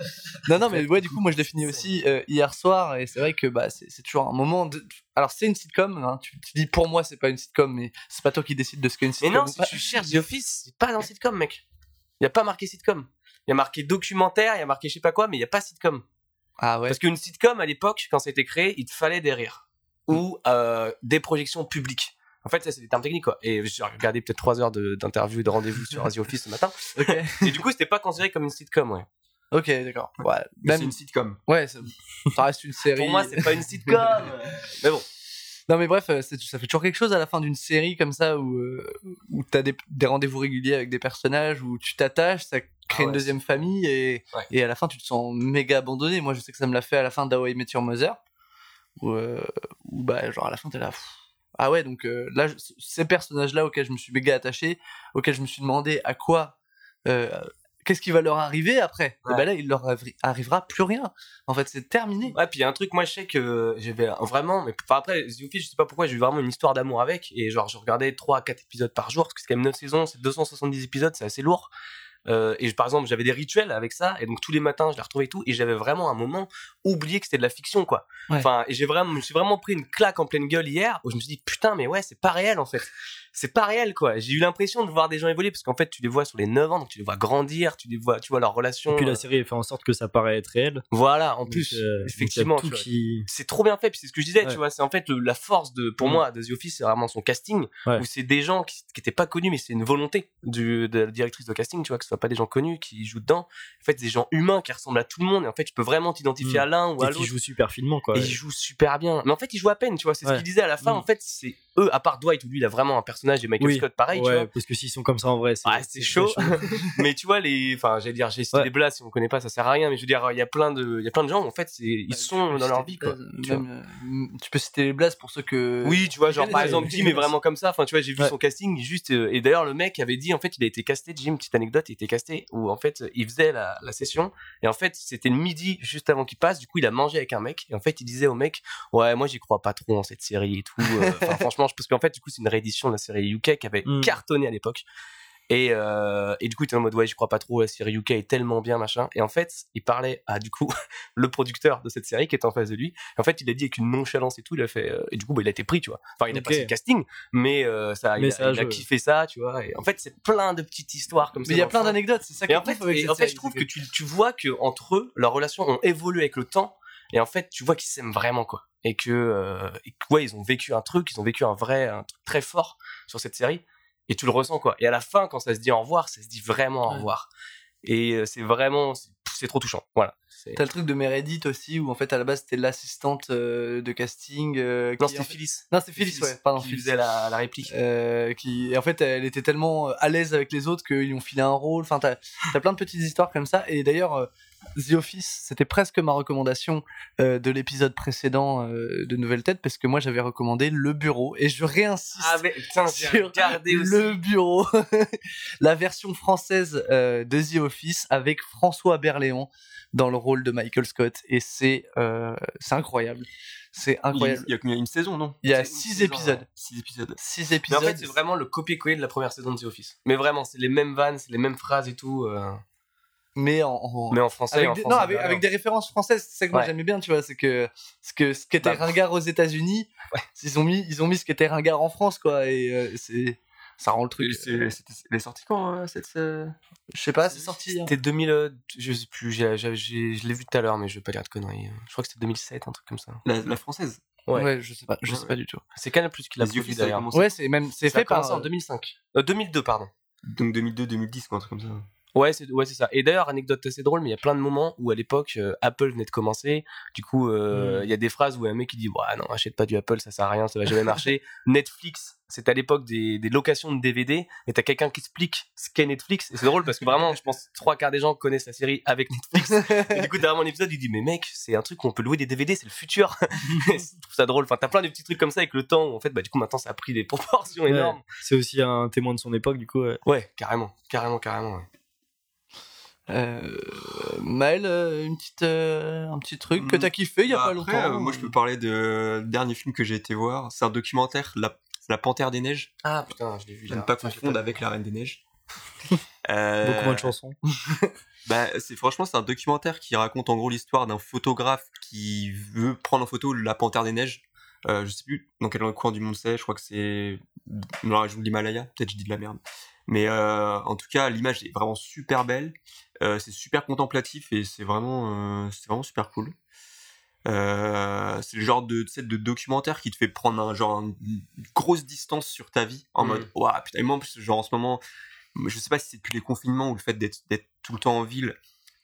[SPEAKER 2] Non non mais ouais du coup moi je l'ai fini aussi euh, hier soir et c'est vrai que bah c'est c'est toujours un moment de. Alors c'est une sitcom. Hein, tu, tu dis pour moi c'est pas une sitcom mais c'est pas toi qui décides de ce qu'est une
[SPEAKER 3] Mais
[SPEAKER 2] sitcom.
[SPEAKER 3] non,
[SPEAKER 2] ou
[SPEAKER 3] si
[SPEAKER 2] pas.
[SPEAKER 3] tu cherches The Office, c'est pas dans sitcom, mec. Il y a pas marqué sitcom. Il y a marqué documentaire, il y a marqué je sais pas quoi, mais il y a pas sitcom.
[SPEAKER 2] Ah ouais.
[SPEAKER 3] Parce qu'une sitcom à l'époque, quand ça a été créé, il te fallait des rires ou euh, des projections publiques. En fait, ça c'est des termes techniques quoi. Et j'ai regardé peut-être trois heures de- d'interview et de rendez-vous sur The Office ce matin. [LAUGHS] Et du coup, c'était pas considéré comme une sitcom, ouais.
[SPEAKER 2] Ok d'accord. Ouais. Même
[SPEAKER 4] c'est une sitcom.
[SPEAKER 2] ouais ça, ça reste une série.
[SPEAKER 3] Pour moi, c'est pas une sitcom. [LAUGHS] mais bon.
[SPEAKER 2] Non mais bref, euh, ça fait toujours quelque chose à la fin d'une série comme ça où, euh, où t'as des, des rendez-vous réguliers avec des personnages, où tu t'attaches, ça crée
[SPEAKER 3] Ah ouais,
[SPEAKER 2] une deuxième famille et,
[SPEAKER 3] Ouais.
[SPEAKER 2] et à la fin tu te sens méga abandonné. Moi je sais que ça me l'a fait à la fin d'Hawaii Met Your Mother, où, euh, où bah genre à la fin t'es là... pff, Ah ouais donc euh, là ces personnages-là auxquels je me suis méga attaché, auxquels je me suis demandé à quoi... euh, Qu'est-ce qui va leur arriver après Et
[SPEAKER 3] Ouais.
[SPEAKER 2] bah là, il leur arri- arrivera plus rien. En fait, c'est terminé.
[SPEAKER 3] Ouais, puis il y a un truc, moi je sais que j'avais vraiment, mais enfin, après, The Office, je sais pas pourquoi, j'ai eu vraiment une histoire d'amour avec, et genre je regardais 3 à 4 épisodes par jour, parce que c'est quand même 9 saisons, c'est 270 épisodes, c'est assez lourd. Euh, et par exemple, j'avais des rituels avec ça, et donc tous les matins je les retrouvais et tout, et j'avais vraiment un moment oublié que c'était de la fiction, quoi.
[SPEAKER 2] Ouais.
[SPEAKER 3] Enfin, et j'ai vraiment, je me suis vraiment pris une claque en pleine gueule hier, où je me suis dit, putain, mais ouais, c'est pas réel en fait. C'est pas réel, quoi. J'ai eu l'impression de voir des gens évoluer, parce qu'en fait, tu les vois sur les 9 ans, donc tu les vois grandir, tu les vois, tu vois leurs relations.
[SPEAKER 5] Et puis
[SPEAKER 3] euh,
[SPEAKER 5] la série elle fait en sorte que ça paraît être réel.
[SPEAKER 3] Voilà, en
[SPEAKER 5] Donc,
[SPEAKER 3] plus,
[SPEAKER 5] euh,
[SPEAKER 3] effectivement,
[SPEAKER 5] qui.
[SPEAKER 3] c'est trop bien fait puis c'est ce que je disais
[SPEAKER 5] Ouais.
[SPEAKER 3] tu vois c'est en fait le- la force de pour
[SPEAKER 5] Mm.
[SPEAKER 3] moi de The Office c'est vraiment son casting où c'est des gens qui qui étaient pas connus mais c'est une volonté du de la directrice de casting tu vois que pas des gens connus qui jouent dedans. En fait des gens humains qui ressemblent à tout le monde. Et en fait tu peux vraiment t'identifier
[SPEAKER 5] Mm.
[SPEAKER 3] à l'un ou à
[SPEAKER 5] Et qui
[SPEAKER 3] l'autre.
[SPEAKER 5] joue super finement quoi.
[SPEAKER 3] et ils jouent super bien. Mais en fait ils jouent à peine tu vois. C'est ce qu'il disait à la fin.
[SPEAKER 5] Mm.
[SPEAKER 3] en fait c'est eux à part Dwight où lui il a vraiment un personnage et Michael
[SPEAKER 5] Oui.
[SPEAKER 3] Scott pareil tu
[SPEAKER 5] ouais,
[SPEAKER 3] vois
[SPEAKER 5] parce que s'ils sont comme ça en vrai, c'est
[SPEAKER 3] Ouais, c'est chaud. [LAUGHS] mais tu vois les enfin j'allais dire j'ai cité
[SPEAKER 5] Ouais.
[SPEAKER 3] des blagues si on connaît pas ça sert à rien mais je veux dire il y a plein de il y a plein de gens où, en fait c'est ils
[SPEAKER 2] Bah,
[SPEAKER 3] sont dans leur vie quoi tu
[SPEAKER 2] même, euh, tu peux citer les blases pour ceux que.
[SPEAKER 3] Oui, tu vois, genre par [LAUGHS] exemple. Jim est vraiment comme ça. Enfin, tu vois, j'ai vu
[SPEAKER 5] Ouais.
[SPEAKER 3] son casting, juste. euh, et d'ailleurs, le mec avait dit, en fait, il a été casté, Jim, petite anecdote, il était casté, où en fait, il faisait la, la session, et en fait, c'était le midi juste avant qu'il passe, du coup, il a mangé avec un mec, et en fait, il disait au mec, ouais, moi, j'y crois pas trop en cette série et tout. euh, Enfin, [LAUGHS] franchement, je- parce qu'en fait, du coup, c'est une réédition de la série UK qui avait
[SPEAKER 5] Mm.
[SPEAKER 3] cartonné à l'époque. Et, euh, et du coup, il était en mode, ouais, j'y crois pas trop, la série UK est tellement bien, machin. Et en fait, il parlait à, du coup, [LAUGHS] le producteur de cette série qui était en face de lui. Et en fait, il a dit avec une nonchalance et tout, il a fait, euh, et du coup, bah, il a été pris, tu vois. Enfin, il a
[SPEAKER 5] Ok.
[SPEAKER 3] passé le casting, mais, euh, ça,
[SPEAKER 5] Mais
[SPEAKER 3] il,
[SPEAKER 5] ça
[SPEAKER 3] a,
[SPEAKER 5] a
[SPEAKER 3] il a
[SPEAKER 5] joué.
[SPEAKER 3] kiffé ça, tu vois. Et en fait, c'est plein de petites histoires comme ça.
[SPEAKER 2] Mais il y a plein d'anecdotes, c'est ça qui
[SPEAKER 3] en fait, et en fait, je trouve que tu, tu vois que entre eux, leurs relations ont évolué avec le temps. Et en fait, tu vois qu'ils s'aiment vraiment, quoi. Et que, euh, et que, ouais, ils ont vécu un truc, ils ont vécu un vrai, un truc très fort sur cette série. Et tu le ressens, quoi. Et à la fin, quand ça se dit au revoir, ça se dit vraiment au revoir. Et euh, c'est vraiment, c'est- trop touchant. Voilà.
[SPEAKER 2] T'as le truc de Meredith aussi, où en fait à la base c'était l'assistante euh, de casting. euh,
[SPEAKER 3] Non, c'était
[SPEAKER 2] fait-
[SPEAKER 3] Phyllis.
[SPEAKER 2] Non, c'est Phyllis, ouais, pardon,
[SPEAKER 3] Qui
[SPEAKER 2] Phyllis.
[SPEAKER 3] faisait la, la réplique.
[SPEAKER 2] Euh, qui et en fait elle était tellement à l'aise avec les autres qu'ils lui ont filé un rôle enfin t'as as plein de petites histoires comme ça et d'ailleurs The Office c'était presque ma recommandation euh, de l'épisode précédent euh, de Nouvelle Tête parce que moi j'avais recommandé Le Bureau et je réinsiste
[SPEAKER 3] Ah, mais putain,
[SPEAKER 2] sur. Le Bureau [LAUGHS] la version française euh, de The Office avec François Berléand dans le rôle de Michael Scott et c'est euh, c'est incroyable c'est
[SPEAKER 4] Il y a-
[SPEAKER 2] incroyable
[SPEAKER 4] il y a combien- une saison, non?
[SPEAKER 2] Il y a six
[SPEAKER 3] saison,
[SPEAKER 2] épisodes
[SPEAKER 3] ouais.
[SPEAKER 4] Six épisodes.
[SPEAKER 2] six
[SPEAKER 3] Mais en
[SPEAKER 2] épisodes
[SPEAKER 3] fait, c'est vraiment le copier-coller de la première saison de The Office. Mais vraiment, c'est les mêmes vannes, c'est les mêmes phrases et tout. Euh,
[SPEAKER 2] mais en, en-
[SPEAKER 3] Mais en français.
[SPEAKER 2] avec
[SPEAKER 3] en
[SPEAKER 2] des,
[SPEAKER 3] français,
[SPEAKER 2] non, avec, des références françaises, c'est ça que moi
[SPEAKER 3] Ouais.
[SPEAKER 2] j'aimais bien, tu vois, c'est que ce que ce qui était
[SPEAKER 3] Bah,
[SPEAKER 2] ringard aux États-Unis, ils ont mis ils ont mis ce qui était ringard en France quoi et euh, c'est ça rend le truc.
[SPEAKER 4] C'était- Elle est sortie quand euh, cette. euh,
[SPEAKER 2] Je sais pas, c'est sorti. hein.
[SPEAKER 3] C'était 2000. euh, Je sais plus, j'ai- j'ai- j'ai- je l'ai vu tout à l'heure, mais je vais pas dire de conneries. Je crois que c'était 2007, un truc comme ça.
[SPEAKER 4] La, la française.
[SPEAKER 3] Ouais.
[SPEAKER 2] Ouais. je sais pas, je
[SPEAKER 4] Ouais,
[SPEAKER 2] sais pas du tout.
[SPEAKER 3] C'est Canal Plus qui l'a
[SPEAKER 4] Les
[SPEAKER 3] produit d'ailleurs.
[SPEAKER 2] Ouais, c'est même c'est fait par
[SPEAKER 3] en 2005. Euh, 2002, pardon.
[SPEAKER 4] Donc 2002-2010, quoi, un truc comme ça.
[SPEAKER 3] Ouais, c'est ouais, ça. Et d'ailleurs, anecdote assez drôle, mais il y a plein de moments où à l'époque, euh, Apple venait de commencer. Du coup, euh, il
[SPEAKER 5] Mm.
[SPEAKER 3] y a des phrases où un mec qui dit Ouais, non, achète pas du Apple, ça sert à rien, ça va jamais marcher. [LAUGHS] Netflix, c'est à l'époque des, des locations de DVD, et t'as quelqu'un qui explique ce qu'est Netflix. Et c'est drôle parce que vraiment, je pense trois quarts des gens connaissent la série avec Netflix. Et du coup, t'as vraiment un épisode, il dit Mais mec, c'est un truc où on peut louer des DVD, c'est le futur. [LAUGHS] Je trouve ça drôle. Enfin, t'as plein de petits trucs comme ça avec le temps où en fait, bah, du coup, maintenant, ça a pris des proportions
[SPEAKER 5] Ouais.
[SPEAKER 3] énormes.
[SPEAKER 5] C'est aussi un témoin de son époque, du coup. ouais.
[SPEAKER 3] Ouais, carrément, carrément, carrément. ouais.
[SPEAKER 2] Euh, Maël, euh, une petite, euh, un petit truc que
[SPEAKER 4] Mm.
[SPEAKER 2] t'as kiffé il y a
[SPEAKER 4] Bah,
[SPEAKER 2] pas
[SPEAKER 4] après,
[SPEAKER 2] longtemps.
[SPEAKER 4] euh, moi, je peux parler de dernier film que j'ai été voir. C'est un documentaire, La, la Panthère des Neiges.
[SPEAKER 3] Ah putain, je l'ai vu. Là.
[SPEAKER 4] ne pas
[SPEAKER 3] je
[SPEAKER 4] confondre avec La Reine des Neiges. [LAUGHS] Euh,
[SPEAKER 5] Beaucoup moins de chansons. [LAUGHS]
[SPEAKER 4] Bah, c'est franchement c'est un documentaire qui raconte en gros l'histoire d'un photographe qui veut prendre en photo la panthère des neiges. Euh, je sais plus dans quel coin du monde c'est. Je crois que c'est dans la région de l'Himalaya. Peut-être je dis de la merde. Mais euh, en tout cas l'image est vraiment super belle. Euh, c'est super contemplatif et c'est vraiment euh, c'est vraiment super cool. Euh, c'est le genre de, de documentaire qui te fait prendre un genre un- une grosse distance sur ta vie en mode waouh putain et moi en plus genre en ce moment je sais pas si c'est depuis les confinements ou le fait d'être tout le temps en ville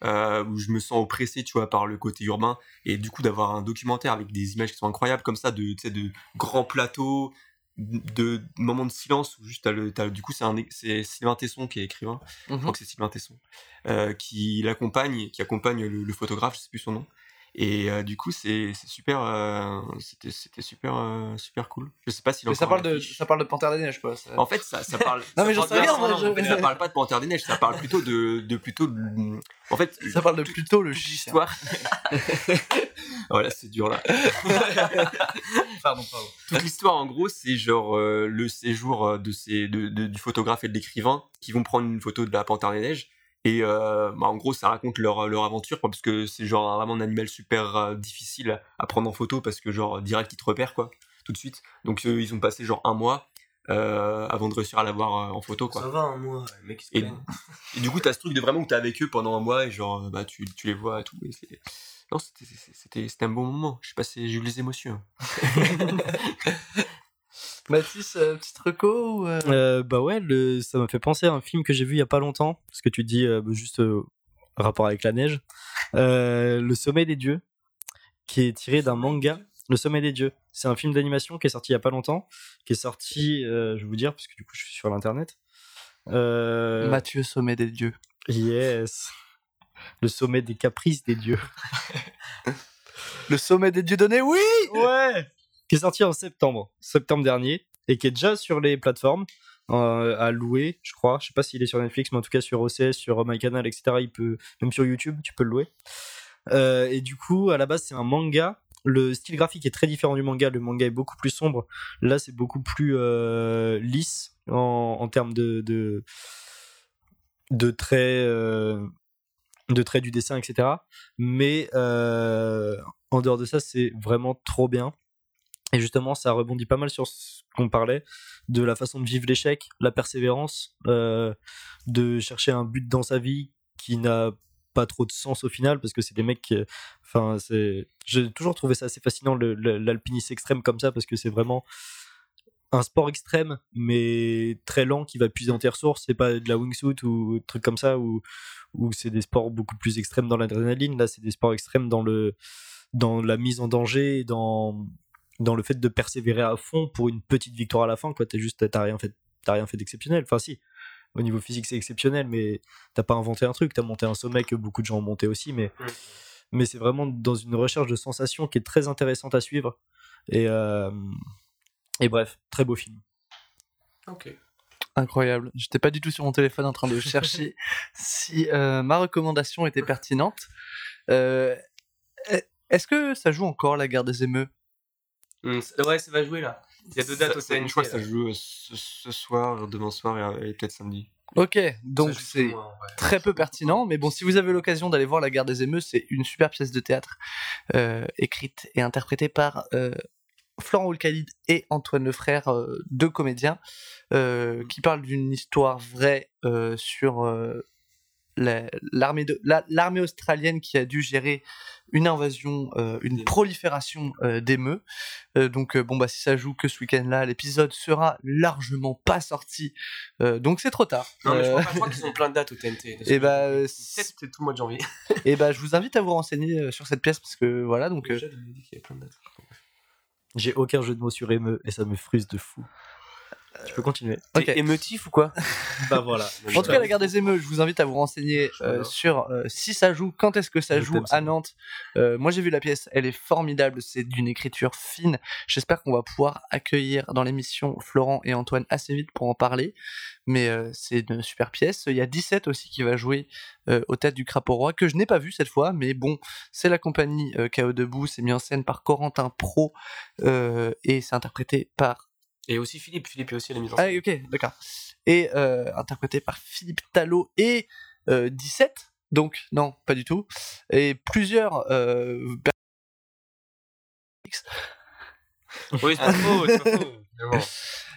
[SPEAKER 4] euh, où je me sens oppressé tu vois par le côté urbain et du coup d'avoir un documentaire avec des images qui sont incroyables comme ça de de grands plateaux de moments de silence où juste t'as le du coup c'est un c'est Sylvain Tesson qui est écrivain je
[SPEAKER 2] Mhm.
[SPEAKER 4] crois que c'est Sylvain Tesson euh, qui l'accompagne qui accompagne le, le photographe je sais plus son nom et euh, du coup c'est super euh, c'était super euh, super cool je sais pas s'il
[SPEAKER 2] Mais ça parle de ça parle de Panthère des Neiges quoi. ça-
[SPEAKER 4] En fait, ça, ça [LAUGHS] parle.
[SPEAKER 2] Non, mais j'en sais rien, moi, je-
[SPEAKER 4] ça parle pas de Panthère des Neiges, ça parle plutôt de, de plutôt. de- En fait,
[SPEAKER 2] Ça parle de plutôt le chien.
[SPEAKER 4] l'histoire. [LAUGHS] voilà, c'est dur là. [LAUGHS]
[SPEAKER 2] Pardon, pardon.
[SPEAKER 4] Toute l'histoire, en gros, c'est genre le séjour de ces, de, de- du photographe et de l'écrivain qui vont prendre une photo de la Panthère des Neiges. Et euh, bah, en gros, ça raconte leur, leur aventure, quoi, parce que c'est genre vraiment un animal super euh, difficile à prendre en photo, parce que genre direct, ils te repèrent, quoi, tout de suite. Donc ils ont passé genre un mois euh, avant de réussir à l'avoir euh, en photo, quoi.
[SPEAKER 3] Ça va, un mois, le mec, il
[SPEAKER 4] Et, [LAUGHS] et du coup, t'as ce truc de vraiment où t'es avec eux pendant un mois et genre, euh, bah, tu, tu les vois et tout. et non, c'était- c'était c'était un bon moment. Je sais pas si j'ai eu les émotions. [LAUGHS]
[SPEAKER 2] Mathis, euh, petite reco ou euh,
[SPEAKER 5] Euh, bah ouais, le, ça m'a fait penser à un film que j'ai vu il y a pas longtemps, parce que tu dis euh, bah, juste rapport avec la neige. Le Sommet des Dieux, qui est tiré d'un manga. Le Sommet des Dieux, c'est un film d'animation qui est sorti il y a pas longtemps, qui est sorti, je vais vous dire, parce que du coup je suis sur l'internet.
[SPEAKER 2] Mathieu Sommet des dieux.
[SPEAKER 5] yes, le Sommet des caprices des dieux. [LAUGHS]
[SPEAKER 2] Le Sommet des dieux donnés, oui.
[SPEAKER 5] Ouais. Qui est sorti en septembre, septembre dernier, et qui est déjà sur les plateformes euh, à louer, je crois. Je sais pas s'il est sur Netflix, mais en tout cas sur OCS, sur MyCanal, etc. Il peut, même sur YouTube, tu peux le louer. Euh, et du coup, à la base, c'est un manga. Le style graphique est très différent du manga. Le manga est beaucoup plus sombre. Là, c'est beaucoup plus euh, lisse en, termes de, de, traits. de traits du dessin, etc. Mais en dehors de ça, c'est vraiment trop bien. Et justement, ça rebondit pas mal sur ce qu'on parlait de la façon de vivre l'échec, la persévérance, euh, de chercher un but dans sa vie qui n'a pas trop de sens au final parce que c'est des mecs qui, enfin c'est j'ai toujours trouvé ça assez fascinant l'alpinisme extrême comme ça parce que c'est vraiment un sport extrême, mais très lent qui va puiser dans tes ressources. C'est pas de la wingsuit ou trucs comme ça où, où c'est des sports beaucoup plus extrêmes dans l'adrénaline. Là, c'est des sports extrêmes dans, le, dans la mise en danger dans, dans le fait de persévérer à fond pour une petite victoire à la fin. T'as juste, t'as rien fait, t'as rien fait d'exceptionnel. Enfin, si. Au niveau physique, c'est exceptionnel, mais t'as pas inventé un truc. T'as monté un sommet que beaucoup de gens ont monté aussi, mais,
[SPEAKER 3] Mm.
[SPEAKER 5] mais c'est vraiment dans une recherche de sensations qui est très intéressante à suivre. Et, euh, et bref, très beau film.
[SPEAKER 3] Ok.
[SPEAKER 2] Incroyable. J'étais pas du tout sur mon téléphone en train de chercher [LAUGHS] si euh, ma recommandation était pertinente. Euh, Est-ce que ça joue encore la guerre des émeux
[SPEAKER 3] C- ouais, ça va jouer là. Il y a deux dates au TNT.
[SPEAKER 4] Je crois que ça joue euh, ce, ce soir, demain soir et, et peut-être samedi.
[SPEAKER 2] Ok, donc c'est
[SPEAKER 3] ouais.
[SPEAKER 2] très peu pertinent, mais bon, si vous avez l'occasion d'aller voir La guerre des émeux, c'est une super pièce de théâtre euh, écrite et interprétée par euh, Florent Oulkhalid et Antoine Lefrère, euh, deux comédiens, euh, qui parlent d'une histoire vraie euh, sur euh, l'armée la- australienne qui a dû gérer une invasion, euh, une prolifération euh, d'émeux. Euh, donc euh, bon bah si ça joue que ce week-end-là, l'épisode sera largement pas sorti, Euh, donc c'est trop tard.
[SPEAKER 3] Non, mais je crois, crois qu'ils ont plein de dates au TNT.
[SPEAKER 2] Et [LAUGHS] bah, euh,
[SPEAKER 3] peut-être c'est tout le mois de janvier. [LAUGHS]
[SPEAKER 2] Et bah, je vous invite à vous renseigner euh, sur cette pièce parce que voilà, donc. euh,
[SPEAKER 3] Déjà, il m'a dit qu'il y avait plein de dates.
[SPEAKER 5] J'ai aucun jeu de mots sur émeu et ça me frustre de fou. Tu peux continuer.
[SPEAKER 2] ok.
[SPEAKER 3] T'es émotif ou quoi?
[SPEAKER 5] Bah voilà. [LAUGHS]
[SPEAKER 2] En tout cas, la guerre des émeux, je vous invite à vous renseigner euh, sur euh, si ça joue, quand est-ce que ça joue à Nantes. Euh, moi, j'ai vu la pièce, elle est formidable, c'est d'une écriture fine. J'espère qu'on va pouvoir accueillir dans l'émission Florent et Antoine assez vite pour en parler. Mais euh, c'est une super pièce. Il y a 17 aussi qui va jouer euh, au Théâtre du Crapaud Roi, que je n'ai pas vu cette fois, mais bon, c'est la compagnie euh, KO Debout, c'est mis en scène par Corentin Pro euh, et c'est interprété par
[SPEAKER 3] Et aussi Philippe. Philippe est aussi à la mise en
[SPEAKER 2] ah,
[SPEAKER 3] scène.
[SPEAKER 2] ok, d'accord. Et euh, interprété par Philippe Talot et euh, 17, donc non, pas du tout. Et plusieurs. euh,
[SPEAKER 3] Oui, c'est pas faux, c'est pas faux. [LAUGHS] Mais bon.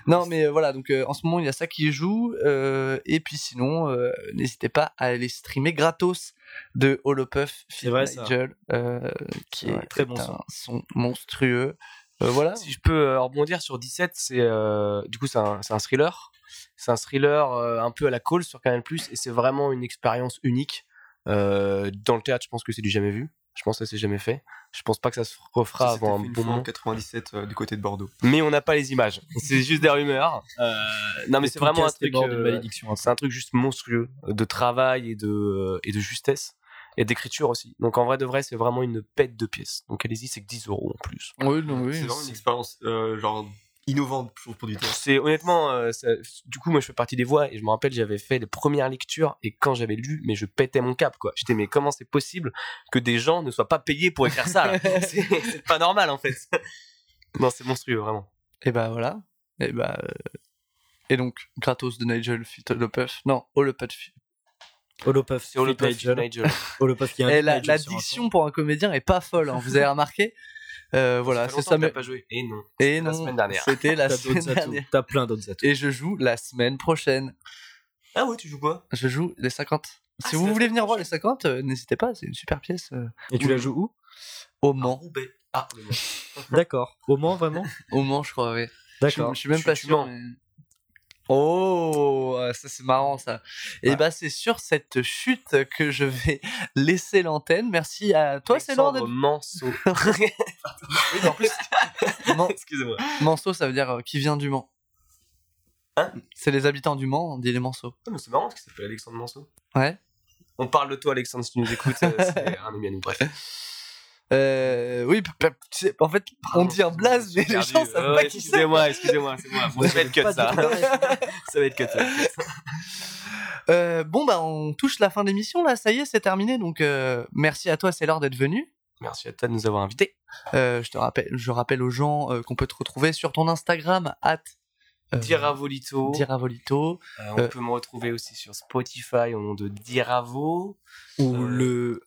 [SPEAKER 2] non, mais euh, voilà, donc euh, en ce moment il y a ça qui joue. euh, et puis sinon, euh, n'hésitez pas à aller streamer gratos de Holopuff
[SPEAKER 5] ça.
[SPEAKER 2] Nigel, euh, qui est
[SPEAKER 5] très bon
[SPEAKER 2] un
[SPEAKER 5] son.
[SPEAKER 2] son monstrueux. Euh, voilà.
[SPEAKER 3] Si je peux euh, rebondir sur 17, c'est euh, du coup c'est un, c'est un thriller. C'est un thriller euh, un peu à la call sur Canal+, et c'est vraiment une expérience unique. Euh, dans le théâtre, je pense que c'est du jamais vu. Je pense que ça s'est jamais fait. Je pense pas que ça se refera
[SPEAKER 4] Ça
[SPEAKER 3] avant un bon moment.
[SPEAKER 4] 97 euh, du côté de Bordeaux.
[SPEAKER 3] Mais on n'a pas les images. [LAUGHS] C'est juste des rumeurs. Euh, non, mais
[SPEAKER 5] Et
[SPEAKER 3] c'est vraiment un truc. c'est un truc juste monstrueux de travail et de et de justesse et d'écriture aussi. Donc en vrai de vrai, c'est vraiment une pète de pièces. Donc allez-y, c'est que 10 euros en plus.
[SPEAKER 2] Oui, non, oui.
[SPEAKER 4] c'est vraiment une expérience euh, genre innovante pour, pour du théâtre.
[SPEAKER 3] C'est honnêtement, euh, ça- du coup, moi je fais partie des voix et je me rappelle, j'avais fait les premières lectures et quand j'avais lu, mais je pétais mon cap quoi. J'étais mais comment c'est possible que des gens ne soient pas payés pour écrire ça [LAUGHS] C'est pas normal en fait. [LAUGHS] non, c'est monstrueux vraiment.
[SPEAKER 2] Et bah voilà. Et bah. euh, Et donc, gratos de Nigel fit Holopuff. Non, Holopuff.
[SPEAKER 5] Holopuff,
[SPEAKER 3] C'est Holopuff,
[SPEAKER 5] Nigel.
[SPEAKER 3] Nigel. [LAUGHS]
[SPEAKER 5] Holopuff qui invite
[SPEAKER 2] Eh, la, la diction pour un comédien est pas folle, hein, vous avez remarqué? Euh, Voilà, c'est ça. mais-
[SPEAKER 3] pas joué. Et non.
[SPEAKER 2] Et
[SPEAKER 3] la
[SPEAKER 2] non,
[SPEAKER 3] semaine dernière.
[SPEAKER 2] C'était la semaine dernière.
[SPEAKER 5] T'as plein d'autres atouts.
[SPEAKER 2] Et je joue la semaine prochaine.
[SPEAKER 3] Ah ouais, tu joues quoi?
[SPEAKER 2] Je joue les 50.
[SPEAKER 3] Ah,
[SPEAKER 2] si vous
[SPEAKER 3] la
[SPEAKER 2] voulez venir voir les
[SPEAKER 3] prochaine.
[SPEAKER 2] 50, euh, n'hésitez pas, c'est une super pièce. euh,
[SPEAKER 5] Et tu la joues où?
[SPEAKER 2] Au Mans.
[SPEAKER 3] Roubaix. Ah, le Mans.
[SPEAKER 5] D'accord. Au Mans, vraiment? [LAUGHS]
[SPEAKER 2] Au Mans, je crois, oui.
[SPEAKER 5] D'accord.
[SPEAKER 2] je suis même pas sûr. mais- Oh, euh, ça c'est marrant ça. Et
[SPEAKER 3] Ouais.
[SPEAKER 2] bah c'est sur cette chute que je vais [LAUGHS] laisser l'antenne. Merci à toi, c'est d'être.
[SPEAKER 3] Manceau. [LAUGHS]
[SPEAKER 2] Oui, mais en plus, [LAUGHS] Man-
[SPEAKER 3] Excusez-moi.
[SPEAKER 2] Manceau, ça veut dire euh, qui vient du Mans.
[SPEAKER 3] Hein?
[SPEAKER 2] C'est les habitants du Mans, on dit les Manceaux.
[SPEAKER 3] Ah, mais c'est marrant parce qu'il s'appelle Alexandre Manceau.
[SPEAKER 2] Ouais.
[SPEAKER 3] On parle de toi, Alexandre, si tu nous écoutes. euh, c'est un ami à nous. Bref.
[SPEAKER 2] Euh, oui, en fait, on dit un blaze, mais les
[SPEAKER 3] Perdu.
[SPEAKER 2] gens savent pas qui c'est.
[SPEAKER 3] Excusez-moi, excusez-moi, c'est moi. Bon, [LAUGHS] ça va être cut
[SPEAKER 5] Pas
[SPEAKER 3] ça. ça va être ça.
[SPEAKER 2] Euh, bon, bah, on touche la fin de l'émission là, ça y est, c'est terminé. Donc, euh, merci à toi, c'est l'heure d'être venu.
[SPEAKER 3] Merci à toi de nous avoir invités.
[SPEAKER 2] Euh, je te rappelle, je rappelle aux gens euh, qu'on peut te retrouver sur ton Instagram, at
[SPEAKER 3] Diravolito.
[SPEAKER 2] Diravolito.
[SPEAKER 3] Euh, on
[SPEAKER 2] Euh,
[SPEAKER 3] peut me retrouver aussi sur Spotify au nom de Diravo.
[SPEAKER 5] Ou
[SPEAKER 3] Euh,
[SPEAKER 5] le,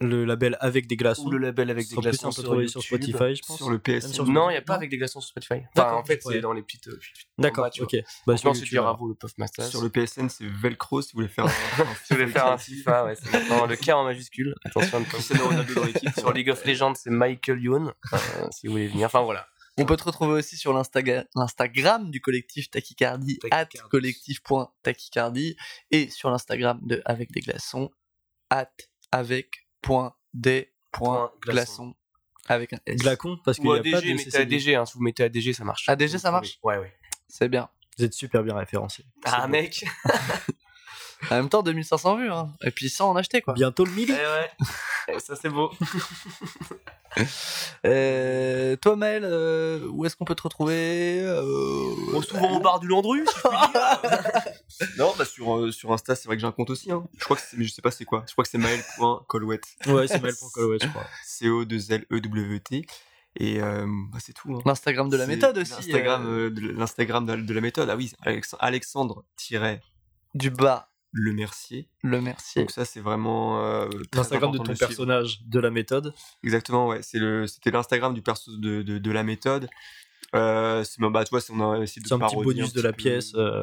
[SPEAKER 5] le label avec des glaçons.
[SPEAKER 3] Ou le label avec des glaçons
[SPEAKER 5] on peut
[SPEAKER 3] sur
[SPEAKER 5] trouver sur
[SPEAKER 3] YouTube.
[SPEAKER 5] Spotify, je pense.
[SPEAKER 4] Sur le PS.
[SPEAKER 5] sur-
[SPEAKER 3] Non, il n'y a pas avec des glaçons sur Spotify. Enfin,
[SPEAKER 5] D'accord,
[SPEAKER 3] en fait,
[SPEAKER 5] ouais.
[SPEAKER 3] c'est dans les petites. euh,
[SPEAKER 5] D'accord, ok. Bah, sur YouTube,
[SPEAKER 3] Diravo, le Puff Master.
[SPEAKER 4] Sur le PSN, c'est Velcro si vous voulez faire un, [LAUGHS]
[SPEAKER 3] Si vous voulez faire un FIFA, ouais, c'est maintenant le K en majuscule. Attention à ne pas
[SPEAKER 4] Cristiano Ronaldo dans l'équipe.
[SPEAKER 3] Sur League of Legends, c'est Michael Youn, euh, si vous voulez venir. Enfin voilà.
[SPEAKER 2] On peut te retrouver aussi sur l'Instagram du collectif Tachycardie, at
[SPEAKER 3] Tachycardie.
[SPEAKER 2] collectif.tachycardie, et sur l'Instagram de Avec des glaçons, at avec.des.glaçons, avec un S.
[SPEAKER 5] Glacon, parce qu'il n'y a pas
[SPEAKER 3] ADG,
[SPEAKER 5] de
[SPEAKER 3] mettez
[SPEAKER 5] CCD.
[SPEAKER 3] ADG, hein, si vous mettez ADG, ça marche.
[SPEAKER 2] ADG,
[SPEAKER 3] Vous
[SPEAKER 2] ça marche?
[SPEAKER 3] Ouais, ouais.
[SPEAKER 2] C'est bien.
[SPEAKER 5] Vous êtes super bien référencé.
[SPEAKER 3] Ah, mec [LAUGHS]
[SPEAKER 2] En même temps, 2500 vues, hein. et puis 100 en acheter, quoi.
[SPEAKER 5] Bientôt le 1000
[SPEAKER 3] Eh ouais, [LAUGHS] ça c'est beau. [LAUGHS]
[SPEAKER 2] Euh, toi, Maël, euh, où est-ce qu'on peut te retrouver? Euh,
[SPEAKER 3] Bon, souvent au bar du Landru, si je puis dire.
[SPEAKER 4] Non, bah sur, euh, sur Insta, c'est vrai que j'ai un compte aussi. Hein. Je crois que c'est, mais je sais pas c'est quoi. Je crois que c'est maël.colwet.
[SPEAKER 5] Ouais, c'est mail.colwet, je crois. [LAUGHS]
[SPEAKER 4] C-O-2-L-E-W-T. Et euh, bah, c'est tout. Hein.
[SPEAKER 2] L'Instagram de la méthode aussi.
[SPEAKER 4] L'Instagram,
[SPEAKER 2] euh,
[SPEAKER 4] euh, de, l'Instagram de, de la méthode. Ah oui, Alex- Alexandre-le
[SPEAKER 2] du bas,
[SPEAKER 4] Mercier.
[SPEAKER 2] le merci.
[SPEAKER 4] Donc ça, c'est vraiment. euh,
[SPEAKER 5] L'Instagram de ton
[SPEAKER 4] le suivre.
[SPEAKER 5] personnage de la méthode.
[SPEAKER 4] Exactement, ouais. C'est le, c'était l'Instagram du perso de, de, de la méthode. Euh, c'est, bah, tu vois, c'est- on a essayé de
[SPEAKER 5] C'est un petit bonus
[SPEAKER 4] un
[SPEAKER 5] de la
[SPEAKER 4] peu-
[SPEAKER 5] pièce. euh,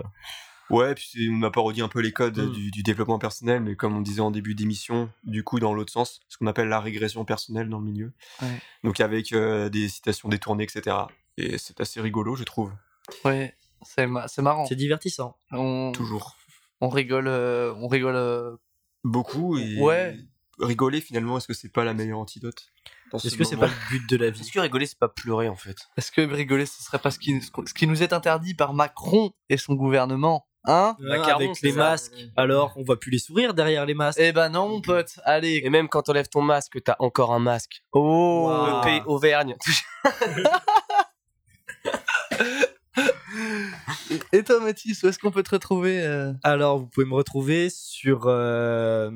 [SPEAKER 4] Ouais, puis on a parodié un peu les codes
[SPEAKER 5] Mm.
[SPEAKER 4] du, du développement personnel, mais comme on disait en début d'émission, du coup dans l'autre sens, ce qu'on appelle la régression personnelle dans le milieu.
[SPEAKER 2] Ouais.
[SPEAKER 4] Donc avec euh, des citations détournées, etc. Et c'est assez rigolo, je trouve.
[SPEAKER 2] Ouais, c'est ma- c'est marrant.
[SPEAKER 5] C'est divertissant.
[SPEAKER 2] On,
[SPEAKER 4] Toujours.
[SPEAKER 2] on rigole, euh, on rigole. euh,
[SPEAKER 4] Beaucoup et
[SPEAKER 2] Ouais.
[SPEAKER 4] rigoler finalement, est-ce que c'est pas la meilleure antidote ce
[SPEAKER 5] Est-ce que c'est pas le but de la vie
[SPEAKER 3] Est-ce que rigoler, c'est pas pleurer en fait?
[SPEAKER 2] Est-ce que rigoler, ce serait pas ce qui, ce qui nous est interdit par Macron et son gouvernement? Hein
[SPEAKER 5] Ah,
[SPEAKER 3] Macaron,
[SPEAKER 5] Avec les
[SPEAKER 3] ça.
[SPEAKER 5] masques. Alors, on voit plus les sourires derrière les masques.
[SPEAKER 2] Eh ben non, mon pote. Allez.
[SPEAKER 3] Et même quand t'enlèves ton masque, t'as encore un masque.
[SPEAKER 2] Oh.
[SPEAKER 5] Wow.
[SPEAKER 3] Le pays Auvergne. [LAUGHS]
[SPEAKER 2] Et toi, Mathis, où est-ce qu'on peut te retrouver euh
[SPEAKER 5] Alors, vous pouvez me retrouver sur euh,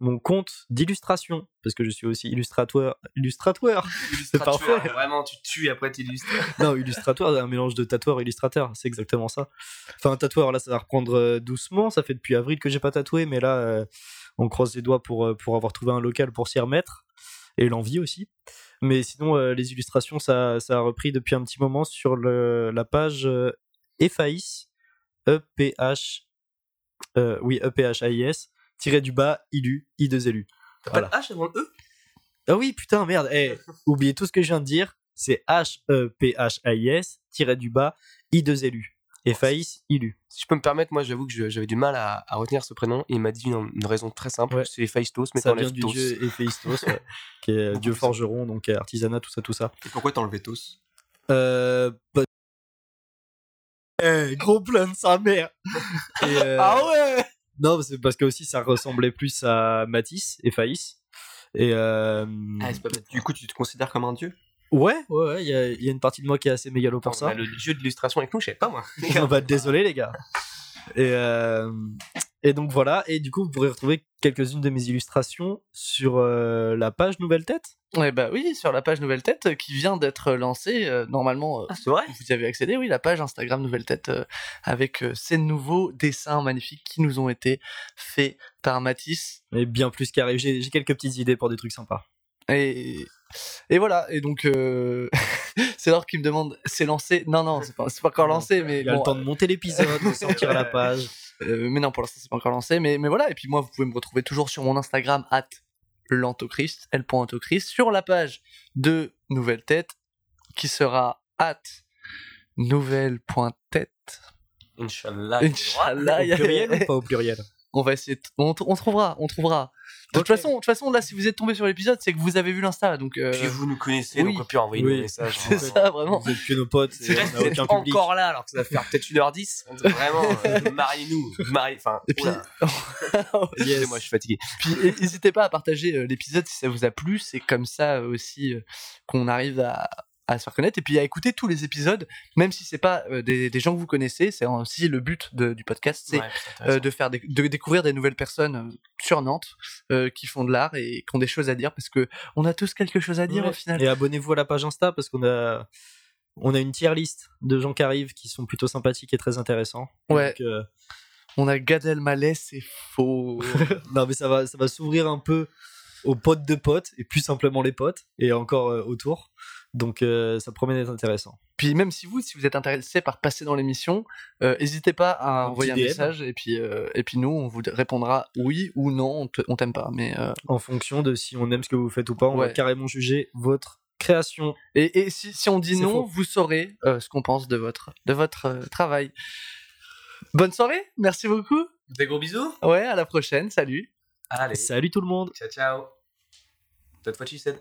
[SPEAKER 5] mon compte d'illustration, parce que je suis aussi illustrateur. Illustrateur [LAUGHS] C'est parfait.
[SPEAKER 3] Vraiment, tu tues et après tu illustres. [LAUGHS]
[SPEAKER 5] Non, illustrateur, un mélange de tatoueur et illustrateur, c'est exactement ça. Enfin, un tatoueur, là, ça va reprendre euh, doucement. Ça fait depuis avril que j'ai pas tatoué, mais là, euh, on croise les doigts pour, pour avoir trouvé un local pour s'y remettre. Et l'envie aussi. Mais sinon, euh, les illustrations, ça, ça a repris depuis un petit moment sur le, la page euh, EPHAIS, E-P-H, euh, oui, E-P-H-A-I-S, tiré du bas, ILU, I2LU.
[SPEAKER 3] T'as
[SPEAKER 5] Voilà.
[SPEAKER 3] pas le H avant le E?
[SPEAKER 5] Ah oui, putain, merde. Eh, [LAUGHS] oubliez tout ce que je viens de dire. C'est H-E-P-H-A-I-S, tiré du bas, I-2-L-U. Et Faïs, ILU.
[SPEAKER 3] Si je peux me permettre, moi j'avoue que je- j'avais du mal à, à retenir ce prénom. Il m'a dit une, une raison très simple
[SPEAKER 5] Ouais.
[SPEAKER 3] c'est Phaistos, mais
[SPEAKER 5] Ça vient du
[SPEAKER 3] Tos.
[SPEAKER 5] dieu Héphaïstos, ouais, [LAUGHS] qui est dieu forgeron, donc euh, artisanat, tout ça, tout ça.
[SPEAKER 4] Et pourquoi t'enlevais tous
[SPEAKER 5] Euh. bah- Eh, gros plan de sa mère Et, euh,
[SPEAKER 2] Ah ouais
[SPEAKER 5] Non, c'est parce que aussi ça ressemblait plus à Matisse et Faïs. Et euh,
[SPEAKER 3] Ah, pas.
[SPEAKER 4] Du coup, tu te considères comme un dieu?
[SPEAKER 5] Ouais, ouais, ouais, il y, y a une partie de moi qui est assez mégalo pour ça.
[SPEAKER 3] le jeu d'illustration avec nous, je savais pas moi. [LAUGHS]
[SPEAKER 5] On va désolé les gars. Et, euh, et donc voilà, et du coup vous pourrez retrouver quelques-unes de mes illustrations sur euh, la page Nouvelle Tête.
[SPEAKER 2] Ouais, bah oui, sur la page Nouvelle Tête euh, qui vient d'être lancée. euh, normalement, euh,
[SPEAKER 3] Ah, c'est vrai?
[SPEAKER 2] vous y avez accédé, oui, la page Instagram Nouvelle Tête euh, avec euh, ces nouveaux dessins magnifiques qui nous ont été faits par Mathis.
[SPEAKER 5] Et bien plus qu'arrive, j'ai j'ai quelques petites idées pour des trucs sympas.
[SPEAKER 2] Et, et voilà, et donc euh, [LAUGHS] c'est Laure qui me demande, c'est lancé? Non, non, c'est pas, c'est pas encore lancé, mais
[SPEAKER 5] Il y a
[SPEAKER 2] bon,
[SPEAKER 5] le temps de monter l'épisode, de sortir la [LAUGHS] page.
[SPEAKER 2] Euh, mais non, pour l'instant, c'est pas encore lancé. Mais, mais voilà, et puis moi, vous pouvez me retrouver toujours sur mon Instagram, at l'antochrist, l.antochrist, sur la page de Nouvelle Tête, qui sera at nouvelle.tête.
[SPEAKER 3] Inch'Allah.
[SPEAKER 2] Inch'Allah,
[SPEAKER 5] Au pluriel ou pas au pluriel?
[SPEAKER 2] On va essayer, on, on trouvera, on trouvera. De toute façon, de toute façon, là, si vous êtes tombé sur l'épisode, c'est que vous avez vu l'insta, donc euh,
[SPEAKER 3] Puis vous nous connaissez,
[SPEAKER 2] oui.
[SPEAKER 3] donc on peut envoyer
[SPEAKER 5] Oui.
[SPEAKER 3] un message. [LAUGHS]
[SPEAKER 2] c'est
[SPEAKER 3] hein.
[SPEAKER 2] ça, vraiment.
[SPEAKER 5] Vous êtes que nos potes,
[SPEAKER 3] Si
[SPEAKER 5] et
[SPEAKER 3] vous êtes
[SPEAKER 5] aucun public.
[SPEAKER 3] encore là, alors que ça va faire peut-être 1h10, vraiment, euh, mariez-nous. Mariez, enfin,
[SPEAKER 2] Et puis,
[SPEAKER 3] oula. [LAUGHS] Excusez-moi, je suis fatigué.
[SPEAKER 2] Puis n'hésitez pas à partager euh, l'épisode si ça vous a plu. C'est comme ça euh, aussi euh, qu'on arrive à, à se faire connaître et puis à écouter tous les épisodes, même si c'est pas euh, des, des gens que vous connaissez. C'est aussi le but de- du podcast, c'est
[SPEAKER 3] Ouais,
[SPEAKER 2] euh, de faire des- de découvrir des nouvelles personnes euh, sur Nantes euh, qui font de l'art et qui ont des choses à dire parce que on a tous quelque chose à dire
[SPEAKER 5] Ouais.
[SPEAKER 2] au final.
[SPEAKER 5] Et abonnez-vous à la page Insta parce qu'on a on a une tier list de gens qui arrivent qui sont plutôt sympathiques et très intéressants.
[SPEAKER 2] Ouais.
[SPEAKER 5] Donc,
[SPEAKER 2] On a Gad Elmaleh, c'est faux. [LAUGHS]
[SPEAKER 5] non mais ça va ça va s'ouvrir un peu aux potes de potes et plus simplement les potes et encore autour. Donc euh, ça promet d'être intéressant.
[SPEAKER 2] Puis même si vous, si vous êtes intéressé par passer dans l'émission, euh, n'hésitez pas à
[SPEAKER 5] Un
[SPEAKER 2] envoyer un
[SPEAKER 5] DM.
[SPEAKER 2] message et puis euh, et puis nous on vous répondra oui ou non, on t'aime pas. Mais euh,
[SPEAKER 5] En fonction de si on aime ce que vous faites ou pas, on va carrément juger votre création.
[SPEAKER 2] Et, et si, si on dit non,
[SPEAKER 5] faux.
[SPEAKER 2] vous saurez euh, ce qu'on pense de votre, de votre euh, travail. Bonne soirée, merci beaucoup.
[SPEAKER 3] Des gros bisous.
[SPEAKER 2] Ouais, à la prochaine, salut.
[SPEAKER 3] Allez,
[SPEAKER 5] Salut tout le monde
[SPEAKER 3] ciao ciao. That's what she said.